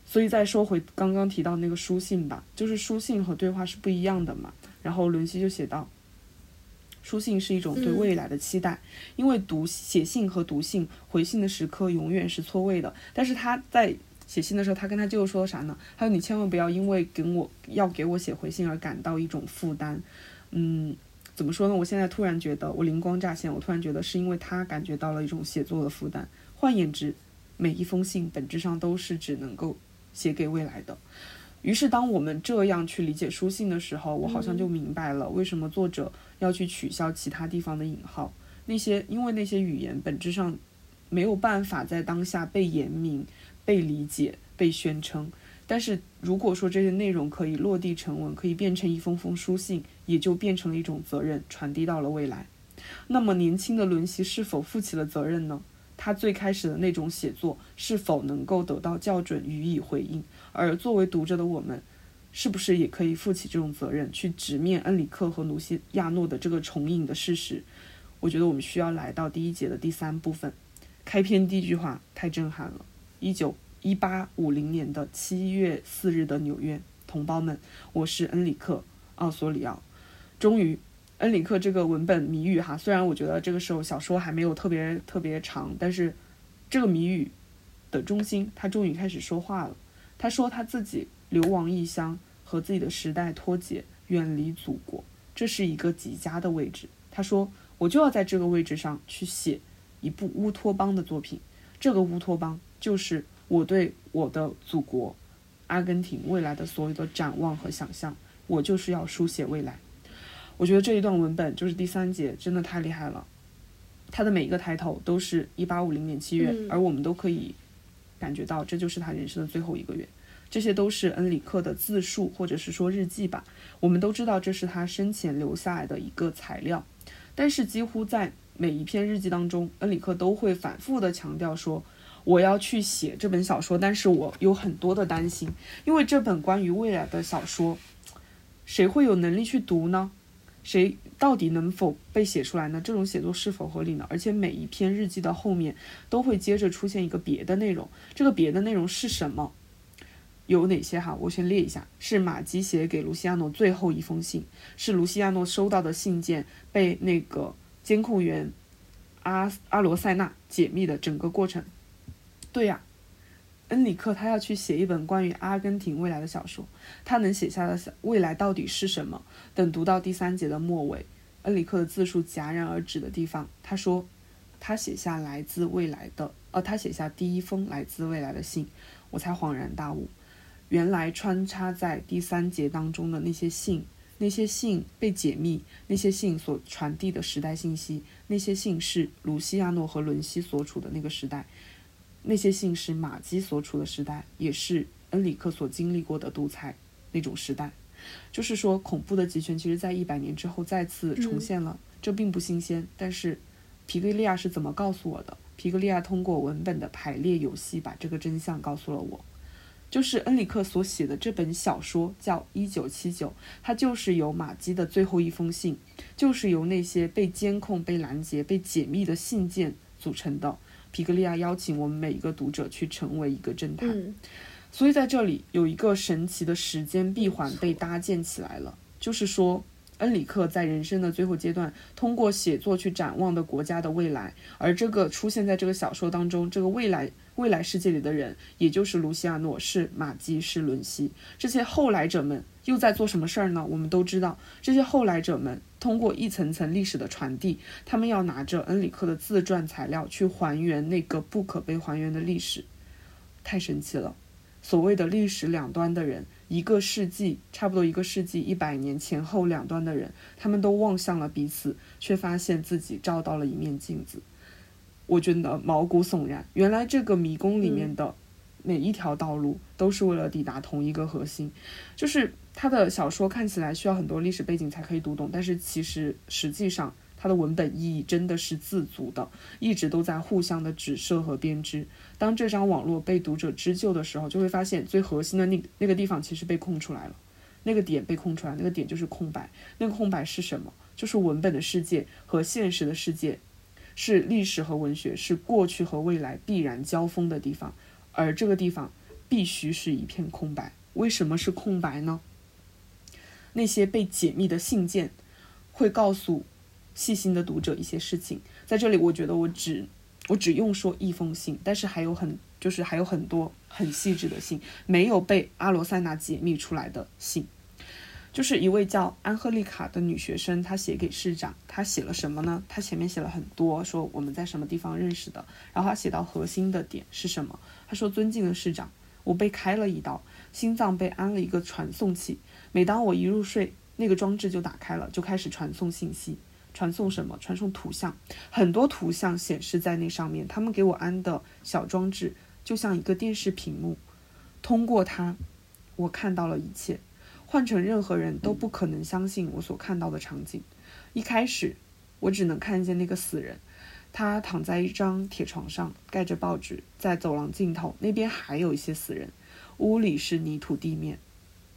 S2: 所以再说回刚刚提到那个书信吧，就是书信和对话是不一样的嘛。然后伦西就写道。书信是一种对未来的期待，因为读写信和读信回信的时刻永远是错位的。但是他在写信的时候，他跟他舅舅说了啥呢？他说你千万不要因为给我要给我写回信而感到一种负担。嗯，怎么说呢？我现在突然觉得我灵光乍现，我突然觉得是因为他感觉到了一种写作的负担。换言之，每一封信本质上都是只能够写给未来的。于是，当我们这样去理解书信的时候，我好像就明白了为什么作者要去取消其他地方的引号。那些因为那些语言本质上没有办法在当下被言明、被理解、被宣称。但是如果说这些内容可以落地成文，可以变成一封封书信，也就变成了一种责任，传递到了未来。那么，年轻的伦西是否负起了责任呢？他最开始的那种写作是否能够得到校准予以回应？而作为读者的我们，是不是也可以负起这种责任，去直面恩里克和卢西亚诺的这个重影的事实？我觉得我们需要来到第一节的第三部分，开篇第一句话太震撼了。一九一八五零年的七月四日的纽约，同胞们，我是恩里克·奥索里奥。终于，恩里克这个文本谜语哈，虽然我觉得这个时候小说还没有特别特别长，但是这个谜语的中心，他终于开始说话了。他说他自己流亡异乡，和自己的时代脱节，远离祖国，这是一个极佳的位置。他说，我就要在这个位置上去写一部乌托邦的作品。这个乌托邦就是我对我的祖国阿根廷未来的所有的展望和想象。我就是要书写未来。我觉得这一段文本就是第三节，真的太厉害了。他的每一个抬头都是一八五零年七月，
S1: 嗯
S2: 而我们都可以感觉到这就是他人生的最后一个月。这些都是恩里克的自述或者是说日记吧。我们都知道这是他生前留下来的一个材料，但是几乎在每一篇日记当中，恩里克都会反复的强调说。我要去写这本小说，但是我有很多的担心，因为这本关于未来的小说，谁会有能力去读呢？谁到底能否被写出来呢？这种写作是否合理呢？而且每一篇日记的后面都会接着出现一个别的内容，这个别的内容是什么？有哪些哈？我先列一下：是马吉写给卢西亚诺最后一封信，是卢西亚诺收到的信件被那个监控员阿阿罗塞纳解密的整个过程。对呀、恩里克他要去写一本关于阿根廷未来的小说，他能写下的未来到底是什么？等读到第三节的末尾，恩里克的字数戛然而止的地方，他说，他写下来自未来的，呃，他写下第一封来自未来的信，我才恍然大悟，原来穿插在第三节当中的那些信，那些信被解密，那些信所传递的时代信息，那些信是卢西亚诺和伦西所处的那个时代。那些信是马基所处的时代，也是恩里克所经历过的独裁那种时代。就是说，恐怖的集权其实在一百年之后再次重现了，这并不新鲜。但是，皮格利亚是怎么告诉我的？皮格利亚通过文本的排列游戏，把这个真相告诉了我。就是恩里克所写的这本小说叫《一九七九》，它就是由马基的最后一封信，就是由那些被监控、被拦截、被解密的信件组成的。皮格利亚邀请我们每一个读者去成为一个侦探，所以在这里有一个神奇的时间闭环被搭建起来了。就是说，恩里克在人生的最后阶段，通过写作去展望的国家的未来，而这个出现在这个小说当中，这个未来未来世界里的人，也就是卢西亚诺，是马基，是伦西，这些后来者们。又在做什么事儿呢？我们都知道，这些后来者们通过一层层历史的传递，他们要拿着恩里克的自传材料去还原那个不可被还原的历史，太神奇了。所谓的历史两端的人，一个世纪，差不多一个世纪一百年前后两端的人，他们都望向了彼此，却发现自己照到了一面镜子。我觉得毛骨悚然。原来这个迷宫里面的每一条道路都是为了抵达同一个核心，就是。他的小说看起来需要很多历史背景才可以读懂，但是其实实际上他的文本意义真的是自足的，一直都在互相的指涉和编织。当这张网络被读者织就的时候，就会发现最核心的那那个地方其实被空出来了，那个点被空出来，那个点就是空白。那个空白是什么？就是文本的世界和现实的世界，是历史和文学，是过去和未来必然交锋的地方，而这个地方必须是一片空白。为什么是空白呢？那些被解密的信件，会告诉细心的读者一些事情。在这里，我觉得我只我只用说一封信，但是还有很就是还有很多很细致的信，没有被阿罗塞纳解密出来的信，就是一位叫安赫丽卡的女学生，她写给市长，她写了什么呢？她前面写了很多，说我们在什么地方认识的，然后她写到核心的点是什么？她说：“尊敬的市长，我被开了一刀，心脏被安了一个传送器。”每当我一入睡，那个装置就打开了，就开始传送信息。传送什么？传送图像，很多图像显示在那上面。他们给我安的小装置就像一个电视屏幕，通过它，我看到了一切。换成任何人都不可能相信我所看到的场景。一开始，我只能看见那个死人，他躺在一张铁床上，盖着报纸。在走廊尽头，那边还有一些死人。屋里是泥土地面。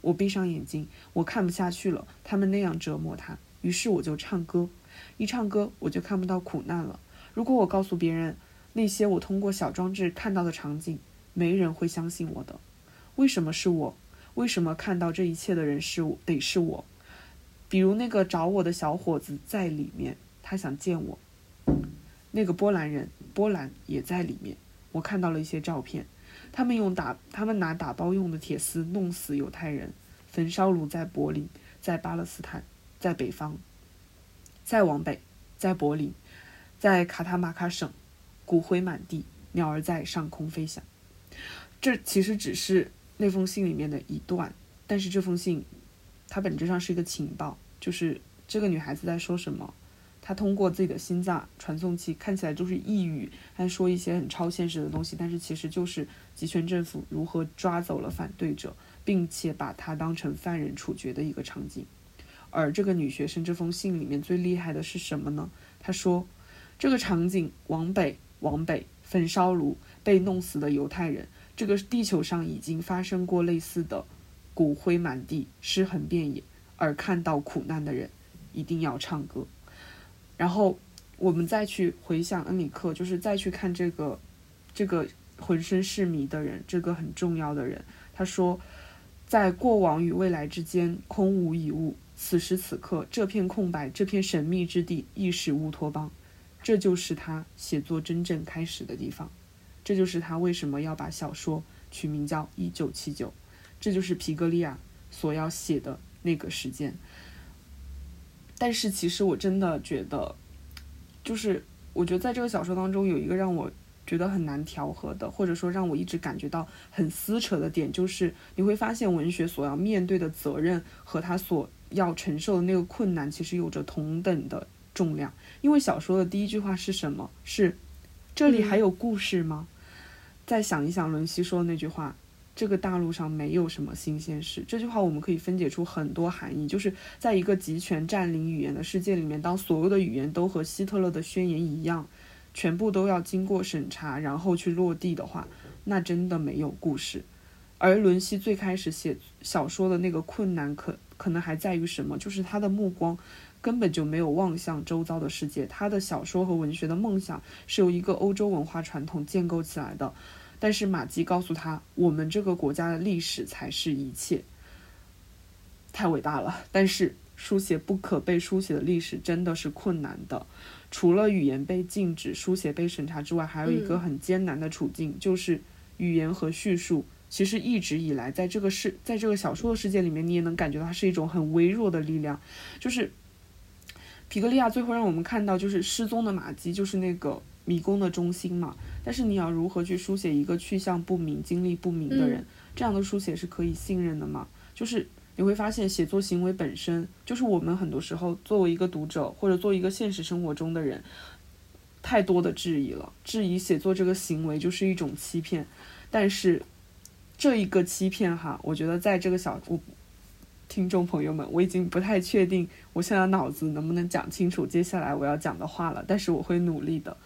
S2: 我闭上眼睛，我看不下去了。他们那样折磨他，于是我就唱歌。一唱歌，我就看不到苦难了。如果我告诉别人那些我通过小装置看到的场景，没人会相信我的。为什么是我？为什么看到这一切的人是我？得是我。比如那个找我的小伙子在里面，他想见我。那个波兰人，波兰也在里面。我看到了一些照片。他们用打，他们拿打包用的铁丝弄死犹太人。焚烧炉在柏林，在巴勒斯坦，在北方，再往北，在柏林，在卡塔马卡省，骨灰满地，鸟儿在上空飞翔。这其实只是那封信里面的一段，但是这封信，它本质上是一个情报，就是这个女孩子在说什么。她通过自己的心脏传送器，看起来就是抑郁，还说一些很超现实的东西，但是其实就是集权政府如何抓走了反对者，并且把她当成犯人处决的一个场景。而这个女学生这封信里面最厉害的是什么呢？她说，这个场景往北，往北，焚烧炉，被弄死的犹太人，这个地球上已经发生过类似的，骨灰满地，尸横遍野，而看到苦难的人，一定要唱歌。然后我们再去回想恩里克，就是再去看这个，这个浑身是谜的人，这个很重要的人。他说，在过往与未来之间，空无一物。此时此刻，这片空白，这片神秘之地，亦是乌托邦。这就是他写作真正开始的地方，这就是他为什么要把小说取名叫《一九七九》，这就是皮格利亚所要写的那个时间。但是其实我真的觉得，就是我觉得在这个小说当中有一个让我觉得很难调和的，或者说让我一直感觉到很撕扯的点，就是你会发现文学所要面对的责任和他所要承受的那个困难，其实有着同等的重量。因为小说的第一句话是什么？是这里还有故事吗？再想一想，伦西说的那句话。这个大陆上没有什么新鲜事。这句话我们可以分解出很多含义，就是在一个集权占领语言的世界里面，当所有的语言都和希特勒的宣言一样，全部都要经过审查，然后去落地的话，那真的没有故事。而伦西最开始写小说的那个困难，可可能还在于什么？就是他的目光根本就没有望向周遭的世界。他的小说和文学的梦想是由一个欧洲文化传统建构起来的。但是马基告诉他，我们这个国家的历史才是一切，太伟大了。但是书写不可被书写的历史真的是困难的，除了语言被禁止、书写被审查之外，还有一个很艰难的处境，就是语言和叙述。其实一直以来，在这个世，在这个小说的世界里面，你也能感觉到它是一种很微弱的力量。就是皮格利亚最后让我们看到，就是失踪的马基，就是那个。迷宫的中心嘛，但是你要如何去书写一个去向不明、经历不明的人？这样的书写是可以信任的吗？就是你会发现，写作行为本身就是我们很多时候作为一个读者或者做一个现实生活中的人，太多的质疑了，质疑写作这个行为就是一种欺骗。但是这一个欺骗哈，我觉得在这个小我。听众朋友们，我已经不太确定我现在脑子能不能讲清楚接下来我要讲的话了，但是我会努力的。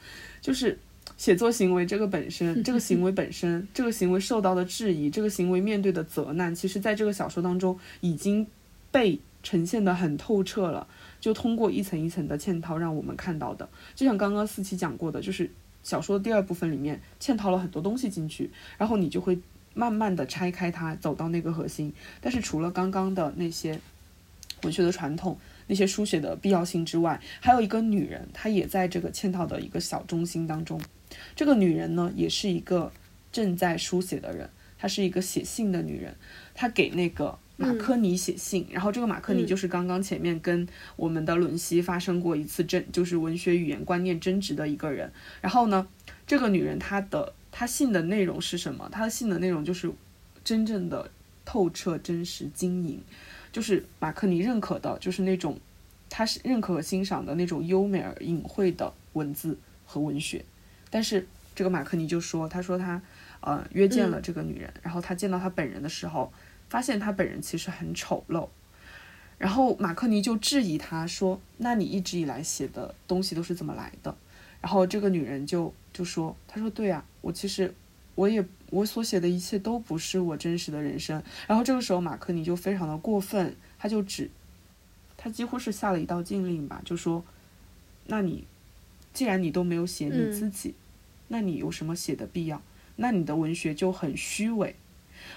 S2: 就是写作行为这个本身，这个行为本身，这个行为受到的质疑，这个行为面对的责难，其实在这个小说当中已经被呈现的很透彻了。就通过一层一层的嵌套，让我们看到的，就像刚刚四期讲过的，就是小说的第二部分里面嵌套了很多东西进去，然后你就会。慢慢的拆开它，走到那个核心。但是除了刚刚的那些文学的传统、那些书写的必要性之外，还有一个女人，她也在这个嵌套的一个小中心当中。这个女人呢，也是一个正在书写的人，她是一个写信的女人。她给那个马科尼写信，然后这个马科尼就是刚刚前面跟我们的伦西发生过一次争，就是文学语言观念争执的一个人。然后呢，这个女人她的。她信的内容是什么？她的信的内容就是真正的透彻、真实、经营，就是马克尼认可的，就是那种他是认可和欣赏的那种优美而隐晦的文字和文学。但是这个马克尼就说，他说他呃约见了这个女人，然后他见到她本人的时候，发现她本人其实很丑陋。然后马克尼就质疑他说：“那你一直以来写的东西都是怎么来的？”然后这个女人就就说：“她说对啊。”我其实，我也我所写的一切都不是我真实的人生。然后这个时候，马克尼就非常的过分，他就指，他几乎是下了一道禁令吧，就说，那你，既然你都没有写你自己，那你有什么写的必要？那你的文学就很虚伪。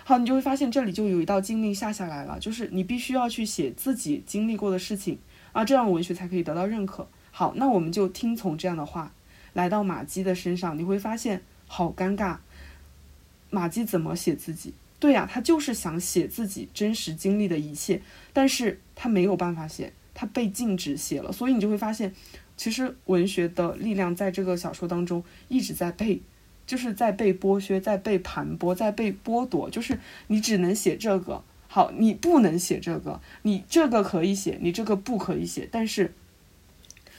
S2: 好，你就会发现这里就有一道禁令下下来了，就是你必须要去写自己经历过的事情啊，这样文学才可以得到认可。好，那我们就听从这样的话，来到马基的身上，你会发现。好尴尬，马基怎么写自己？对呀，他就是想写自己真实经历的一切，但是他没有办法写，他被禁止写了。所以你就会发现，其实文学的力量在这个小说当中一直在被，就是在被剥削，在被盘剥，在被剥夺。就是你只能写这个，好，你不能写这个，你这个可以写，你这个不可以写。但是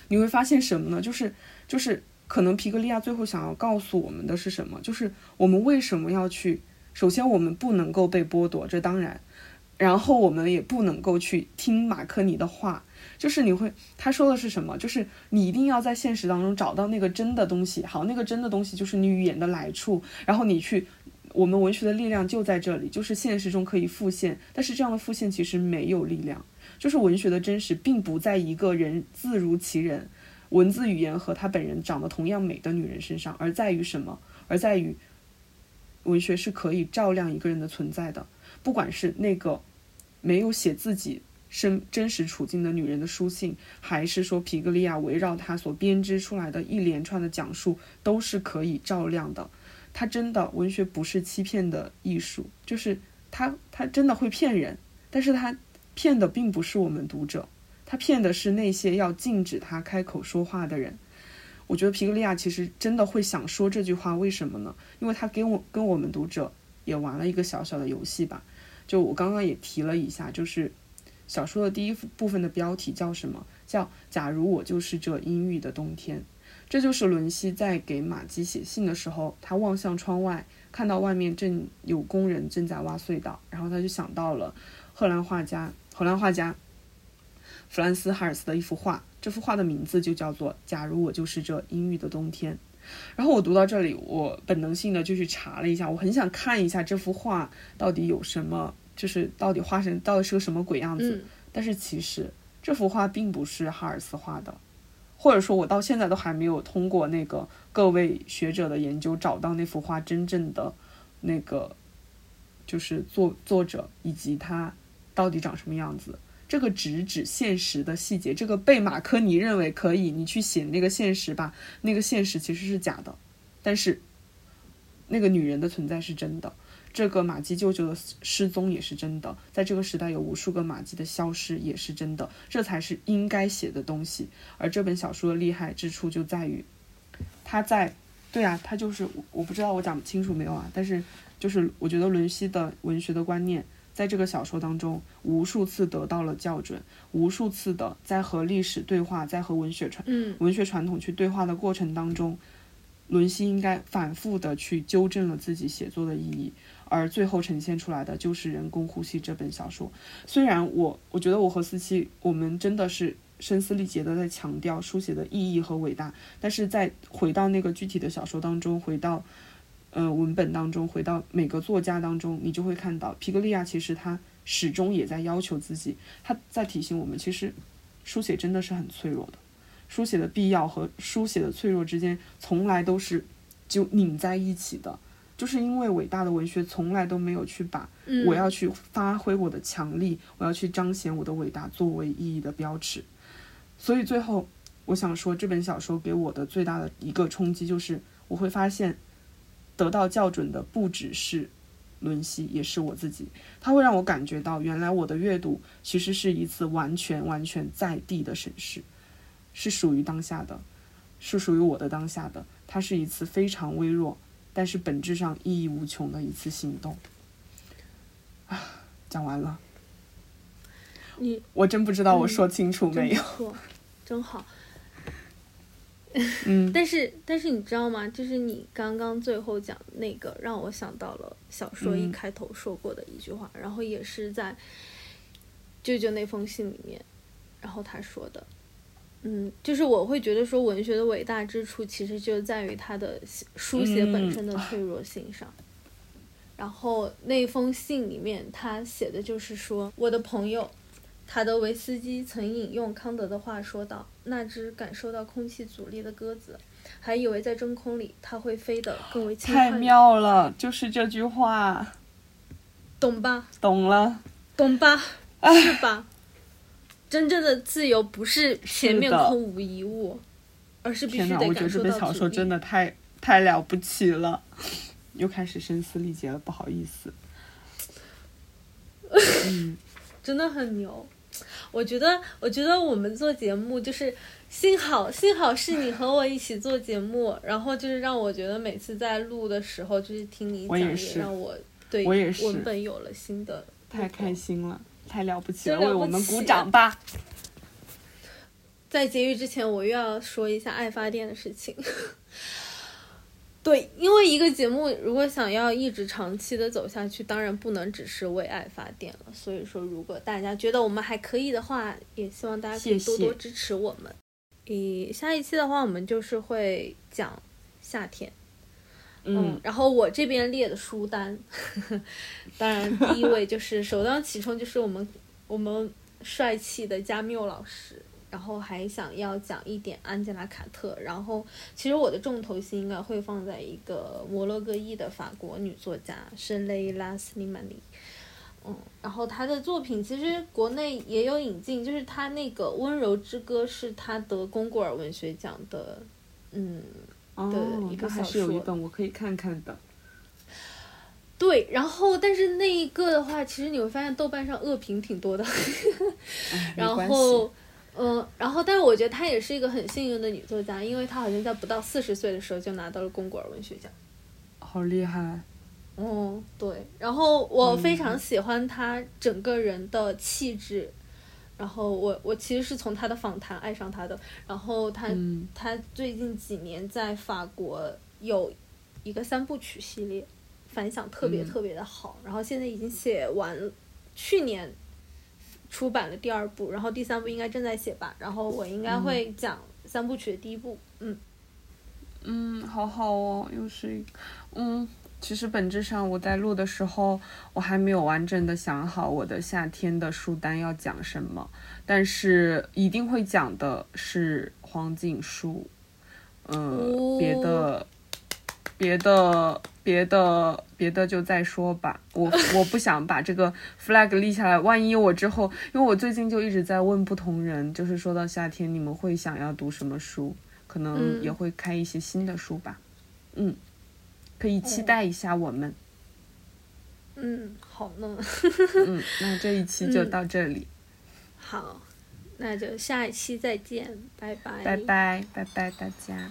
S2: 你会发现什么呢？就是就是。可能皮格利亚最后想要告诉我们的是什么？就是我们为什么要去？首先，我们不能够被剥夺，这当然。然后，我们也不能够去听马克尼的话。就是你会，他说的是什么？就是你一定要在现实当中找到那个真的东西。好，那个真的东西就是你语言的来处。然后你去，我们文学的力量就在这里，就是现实中可以复现。但是这样的复现其实没有力量。就是文学的真实，并不在一个人自如其人。文字语言和她本人长得同样美的女人身上，而在于什么？而在于文学是可以照亮一个人的存在的。不管是那个没有写自己生真实处境的女人的书信，还是说皮格利亚围绕她所编织出来的一连串的讲述，都是可以照亮的。他真的文学不是欺骗的艺术，就是他他真的会骗人，但是他骗的并不是我们读者，他骗的是那些要禁止他开口说话的人。我觉得皮格利亚其实真的会想说这句话，为什么呢？因为他跟我跟我们读者也玩了一个小小的游戏吧。就我刚刚也提了一下，就是小说的第一部分的标题叫什么？叫“假如我就是这阴郁的冬天”。这就是伦西在给马基写信的时候，他望向窗外，看到外面正有工人正在挖隧道，然后他就想到了荷兰画家荷兰画家弗兰斯哈尔斯的一幅画。这幅画的名字就叫做《假如我就是这阴郁的冬天》。然后我读到这里，我本能性的就去查了一下，我很想看一下这幅画到底有什么，就是到底画成到底是个什么鬼样子。但是其实这幅画并不是哈尔斯画的，或者说，我到现在都还没有通过那个各位学者的研究找到那幅画真正的那个就是作作者以及他到底长什么样子。这个直指现实的细节，这个被马科尼认为可以，你去写那个现实吧，那个现实其实是假的，但是那个女人的存在是真的，这个马基舅舅的失踪也是真的，在这个时代有无数个马基的消失也是真的，这才是应该写的东西。而这本小说的厉害之处就在于，他在，对啊，他就是我不知道我讲清楚没有啊，但是就是我觉得伦西的文学的观念。在这个小说当中，无数次得到了校准，无数次的在和历史对话，在和文学传文学传统去对话的过程当中，伦西应该反复的去纠正了自己写作的意义，而最后呈现出来的就是《人工呼吸》这本小说。虽然我我觉得我和思琪，我们真的是声嘶力竭的在强调书写的意义和伟大，但是在回到那个具体的小说当中，回到。呃，文本当中回到每个作家当中，你就会看到皮格利亚其实他始终也在要求自己，他在提醒我们，其实书写真的是很脆弱的，书写的必要和书写的脆弱之间从来都是就拧在一起的，就是因为伟大的文学从来都没有去把我要去发挥我的强力，我要去彰显我的伟大作为意义的标尺，所以最后我想说，这本小说给我的最大的一个冲击就是我会发现。得到校准的不只是伦西，也是我自己。它会让我感觉到，原来我的阅读其实是一次完全完全在地的审视，是属于当下的，是属于我的当下的。它是一次非常微弱，但是本质上意义无穷的一次行动。啊，讲完了。
S1: 你
S2: 我真不知道我说清楚没有。
S1: 真好。
S2: 嗯，
S1: 但是但是你知道吗？就是你刚刚最后讲那个，让我想到了小说一开头说过的一句话，然后也是在舅舅那封信里面，然后他说的，嗯，就是我会觉得说文学的伟大之处，其实就在于它的书写本身的脆弱性上。然后那封信里面他写的就是说，我的朋友。塔德维斯基曾引用康德的话说道：“那只感受到空气阻力的鸽子，还以为在真空里它会飞得更为轻快。”
S2: 太妙了，就是这句话，
S1: 懂吧？
S2: 懂了，
S1: 懂吧？是吧？真正的自由不是前面空无一物，而是必须得感受到
S2: 我觉得这本小说真的太太了不起了，又开始声嘶力竭了，不好意思。嗯，
S1: 真的很牛。我觉得，我觉得我们做节目就是幸好，幸好是你和我一起做节目，然后就是让我觉得每次在录的时候，就是听你讲，也让我对文本有了新的。
S2: 太开心了，太了不起了，为我们鼓掌吧！
S1: 在结语之前，我又要说一下爱发电的事情。对，因为一个节目如果想要一直长期的走下去，当然不能只是为爱发电了。所以说，如果大家觉得我们还可以的话，也希望大家可以多多支持我们。诶，下一期的话，我们就是会讲夏天。
S2: 嗯，
S1: 然后我这边列的书单，当然第一位就是首当其冲，就是我们我们帅气的加缪老师。然后还想要讲一点安吉拉·卡特，然后其实我的重头戏应该会放在一个摩洛哥裔的法国女作家圣雷拉·斯尼曼尼，嗯，然后她的作品其实国内也有引进，就是她那个《温柔之歌》是她得龚古尔文学奖的，嗯，的一个小说。
S2: 还是有一本我可以看看的。
S1: 对，然后但是那一个的话，其实你会发现豆瓣上恶评挺多的。然后，嗯，然后，但是我觉得她也是一个很幸运的女作家，因为她好像在不到四十岁的时候就拿到了龚古尔文学奖。
S2: 好厉害！
S1: 嗯，对，然后我非常喜欢她整个人的气质。然后我我其实是从他的访谈爱上他的。然后他他最近几年在法国有一个三部曲系列，反响特别特别的好。然后现在已经写完，去年出版了第二部，然后第三部应该正在写吧。然后我应该会讲三部曲的第一部。嗯
S2: 嗯，好好哦，又是一嗯。其实本质上，我在录的时候，我还没有完整的想好我的夏天的书单要讲什么，但是一定会讲的是黄锦书，嗯，别的，别的，别的，别的就再说吧。我我不想把这个 flag 立下来，万一我之后，因为我最近就一直在问不同人，就是说到夏天你们会想要读什么书，可能也会开一些新的书吧，嗯。可以期待一下我们。
S1: 嗯，好呢。
S2: 嗯，那这一期就到这里。
S1: 好，那就下一期再见，拜拜。
S2: 拜拜，拜拜，大家。